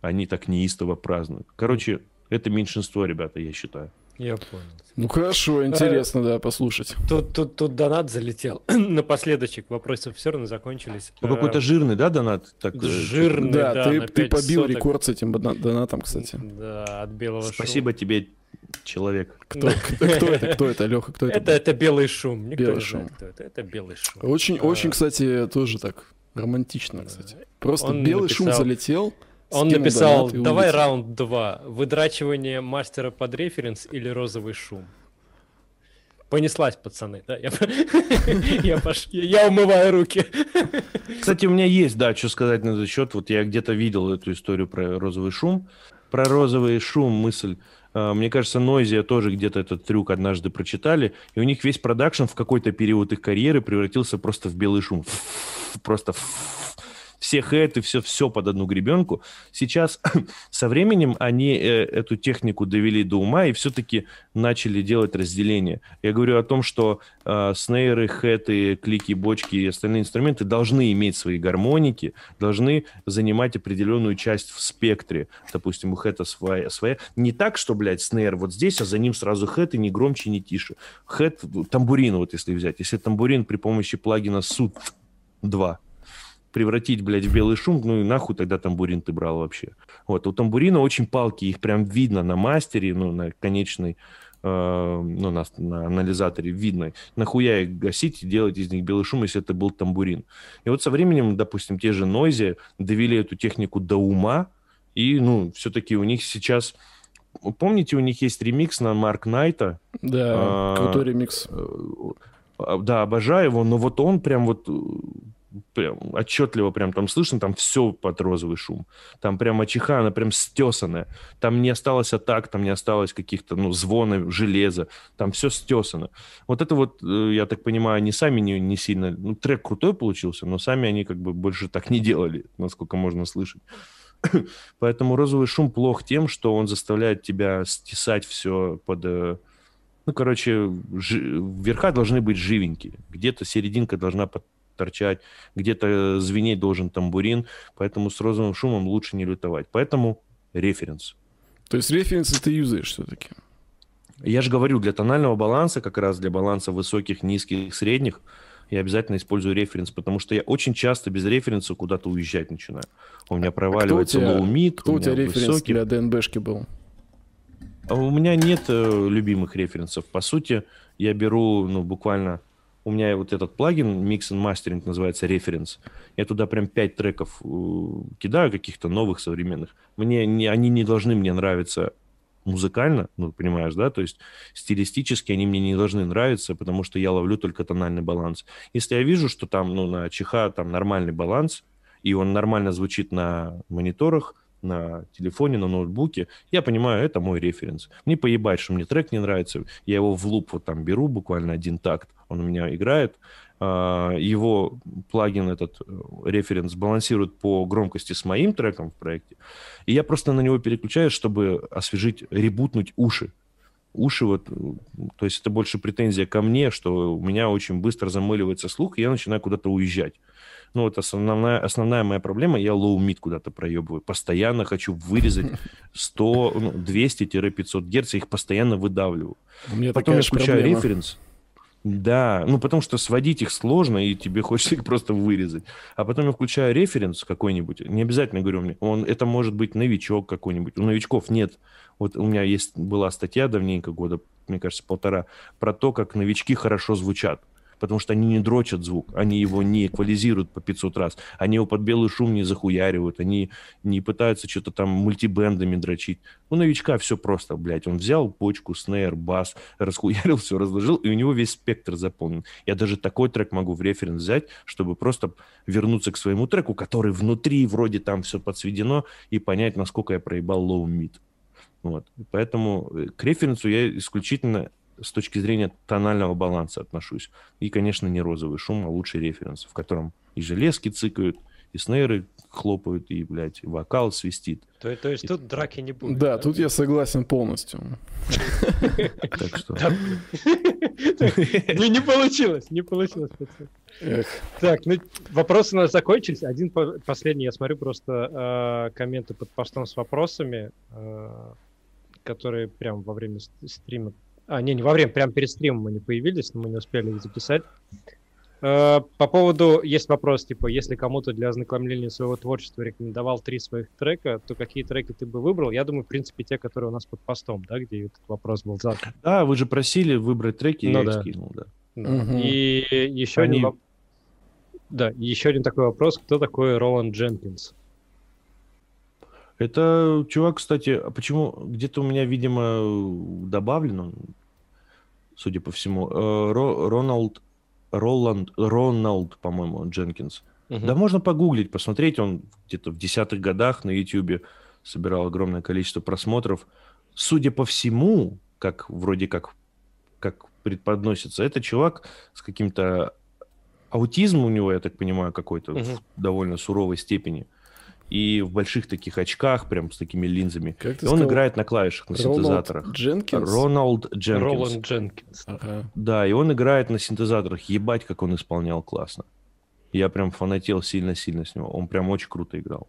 они так неистово празднуют. Короче, это меньшинство, ребята, я считаю. Я понял. Ну хорошо, интересно, а, да, послушать. Тут, тут, тут донат залетел. Напоследочек, вопросы все равно закончились. Ну, какой-то а, жирный, да, донат? Так, э, жирный, да. да ты, ты побил соток. рекорд с этим донатом, кстати. Да, от белого Спасибо шума. тебе, человек. Кто, кто, кто это? Кто это, Леха? Кто это? Это, это белый шум. Никто белый не шум. Знает, кто это. Это белый шум. Очень, а... очень, кстати, тоже так романтично, кстати. Просто Он белый написал... шум залетел. Он написал, давай раунд 2. Выдрачивание мастера под референс или розовый шум? Понеслась, пацаны, да? Я, я, пош... я умываю руки. Кстати, у меня есть, да, что сказать на этот счет. Вот я где-то видел эту историю про розовый шум. Про розовый шум мысль. А, мне кажется, Нойзия тоже где-то этот трюк однажды прочитали, и у них весь продакшн в какой-то период их карьеры превратился просто в белый шум. Просто все хэты, все, все под одну гребенку. Сейчас со временем они э, эту технику довели до ума и все-таки начали делать разделение. Я говорю о том, что э, снейры, хэты, клики, бочки и остальные инструменты должны иметь свои гармоники, должны занимать определенную часть в спектре. Допустим, у хэта своя, своя. Не так, что, блядь, снейр вот здесь, а за ним сразу хэт и не громче, не тише. Хэт, тамбурин вот если взять. Если тамбурин при помощи плагина SUT 2 превратить, блядь, в белый шум, ну и нахуй тогда тамбурин ты брал вообще. Вот, у тамбурина очень палки, их прям видно на мастере, ну, на конечной, э, ну, на, на анализаторе видно. Нахуя их гасить и делать из них белый шум, если это был тамбурин. И вот со временем, допустим, те же Нойзи довели эту технику до ума, и, ну, все-таки у них сейчас... Помните, у них есть ремикс на Марк Найта? Да, а, крутой ремикс. Э, да, обожаю его, но вот он прям вот прям отчетливо прям там слышно, там все под розовый шум. Там прям ачиха, она прям стесанная. Там не осталось атак, там не осталось каких-то, ну, звонов, железа. Там все стесано. Вот это вот, э, я так понимаю, они сами не, не сильно... Ну, трек крутой получился, но сами они как бы больше так не делали, насколько можно слышать. Поэтому розовый шум плох тем, что он заставляет тебя стесать все под... Э, ну, короче, жи... верха должны быть живенькие. Где-то серединка должна под торчать, где-то звенеть должен тамбурин, поэтому с розовым шумом лучше не лютовать. Поэтому референс. То есть референс ты юзаешь все-таки? Я же говорю, для тонального баланса, как раз для баланса высоких, низких, средних, я обязательно использую референс, потому что я очень часто без референса куда-то уезжать начинаю. У меня проваливается а mid, кто у, у тебя референс высокий. для ДНБшки был? А у меня нет э, любимых референсов. По сути, я беру, ну, буквально у меня вот этот плагин Mix and Mastering называется Reference. Я туда прям пять треков э, кидаю, каких-то новых, современных. Мне не, они не должны мне нравиться музыкально, ну, понимаешь, да, то есть стилистически они мне не должны нравиться, потому что я ловлю только тональный баланс. Если я вижу, что там, ну, на чиха там нормальный баланс, и он нормально звучит на мониторах, на телефоне, на ноутбуке, я понимаю, это мой референс. Мне поебать, что мне трек не нравится, я его в луп вот там беру, буквально один такт, он у меня играет, а, его плагин этот э, референс балансирует по громкости с моим треком в проекте, и я просто на него переключаюсь, чтобы освежить, ребутнуть уши. Уши вот, то есть это больше претензия ко мне, что у меня очень быстро замыливается слух, и я начинаю куда-то уезжать. Ну, вот основная, основная моя проблема, я low-mid куда-то проебываю. Постоянно хочу вырезать 100, ну, 200-500 герц, их постоянно выдавливаю. Потом я включаю референс. Да, ну потому что сводить их сложно, и тебе хочется их просто вырезать. А потом я включаю референс какой-нибудь, не обязательно говорю мне, он, это может быть новичок какой-нибудь. У новичков нет. Вот у меня есть была статья давненько, года, мне кажется, полтора, про то, как новички хорошо звучат потому что они не дрочат звук, они его не эквализируют по 500 раз, они его под белый шум не захуяривают, они не пытаются что-то там мультибендами дрочить. У новичка все просто, блядь, он взял почку, снейр, бас, расхуярил все, разложил, и у него весь спектр заполнен. Я даже такой трек могу в референс взять, чтобы просто вернуться к своему треку, который внутри вроде там все подсведено, и понять, насколько я проебал low-mid. Вот. Поэтому э, к референсу я исключительно с точки зрения тонального баланса отношусь. И, конечно, не розовый шум, а лучший референс, в котором и железки цикают, и снейры хлопают, и, блядь, вокал свистит. То, то есть и... тут драки не будет. Да, да, тут я согласен полностью. Так что... Ну, не получилось, не получилось. Так, ну, вопросы у нас закончились. Один последний, я смотрю просто э, комменты под постом с вопросами. Э, которые прям во время стрима... А, не, не во время, прям перед стримом они появились, но мы не успели их записать. Э, по поводу, есть вопрос, типа, если кому-то для ознакомления своего творчества рекомендовал три своих трека, то какие треки ты бы выбрал? Я думаю, в принципе, те, которые у нас под постом, да, где этот вопрос был задан. Да, вы же просили выбрать треки, ну, я да. их скинул, да. да. Угу. И еще Они... один Да, еще один такой вопрос. Кто такой Роланд Дженкинс? Это чувак, кстати, а почему где-то у меня, видимо, добавлено, судя по всему, э, Ро, Роналд, Роланд, Роналд, по-моему, Дженкинс. Угу. Да можно погуглить, посмотреть, он где-то в десятых годах на Ютьюбе собирал огромное количество просмотров. Судя по всему, как вроде как, как предподносится, это чувак с каким-то аутизмом у него, я так понимаю, какой-то угу. в довольно суровой степени и в больших таких очках, прям с такими линзами. Как ты он сказал? играет на клавишах, на Рональд синтезаторах. Дженкинс? Роналд Дженкинс. Роланд Дженкинс. Ага. Да, и он играет на синтезаторах. Ебать, как он исполнял классно. Я прям фанател сильно-сильно с него. Он прям очень круто играл.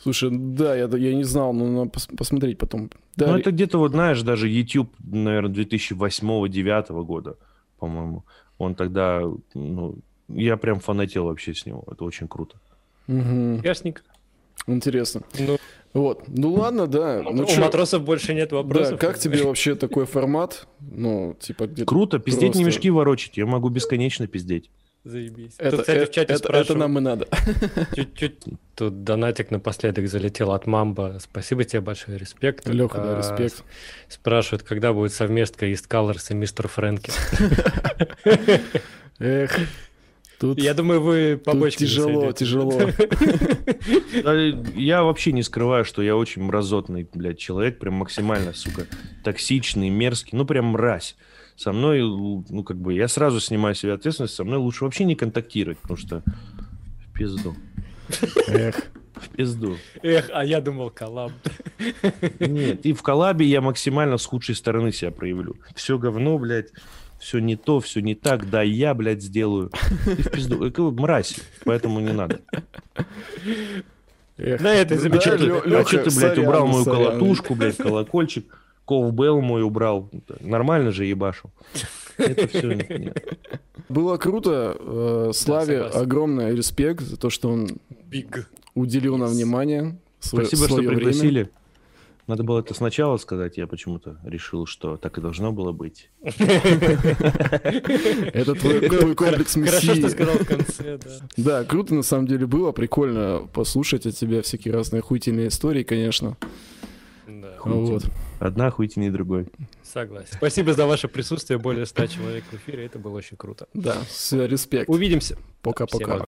Слушай, да, я, я не знал, но надо пос, посмотреть потом. Да, ну, это где-то, вот знаешь, даже YouTube, наверное, 2008-2009 года, по-моему. Он тогда, ну, я прям фанател вообще с него. Это очень круто. Угу. Ясненько. Интересно. Ну, вот. Ну ладно, да. Ну, У чё? матросов больше нет вопросов. Да, как тебе вообще такой формат? Ну, типа где Круто, пиздеть просто... не мешки ворочить. Я могу бесконечно пиздеть. Заебись. Это, Тут, кстати, в чате это, это нам и надо. Чуть-чуть. Тут донатик напоследок залетел от Мамба. Спасибо тебе большое, респект. Леха, да, респект. Спрашивают, когда будет совместка East Colors и Мистер Фрэнки. Эх, Тут, Я думаю, вы побочки тяжело, тяжело. Я вообще не скрываю, что я очень мразотный, блядь, человек, прям максимально, сука, токсичный, мерзкий, ну прям мразь. Со мной, ну как бы, я сразу снимаю себе ответственность, со мной лучше вообще не контактировать, потому что в пизду. Эх. В пизду. Эх, а я думал коллаб. Нет, и в коллабе я максимально с худшей стороны себя проявлю. Все говно, блядь все не то, все не так, да я, блядь, сделаю. Ты в пизду. Э, мразь, поэтому не надо. Эх, На этой замечательной... А что ты, блядь, убрал мою колотушку, блядь, колокольчик? Ковбелл мой убрал. Нормально же ебашил. Это все нет. Было круто. Э, Славе да, огромный респект за то, что он Big. уделил нам внимание. Спасибо, что пригласили. Надо было это сначала сказать, я почему-то решил, что так и должно было быть. Это твой комплекс мессии. Хорошо, что сказал в конце, да. Да, круто на самом деле было, прикольно послушать от тебя всякие разные охуительные истории, конечно. Да. Вот. Одна охуительнее другой. Согласен. Спасибо за ваше присутствие, более ста человек в эфире, это было очень круто. Да, все, респект. Увидимся. Пока-пока.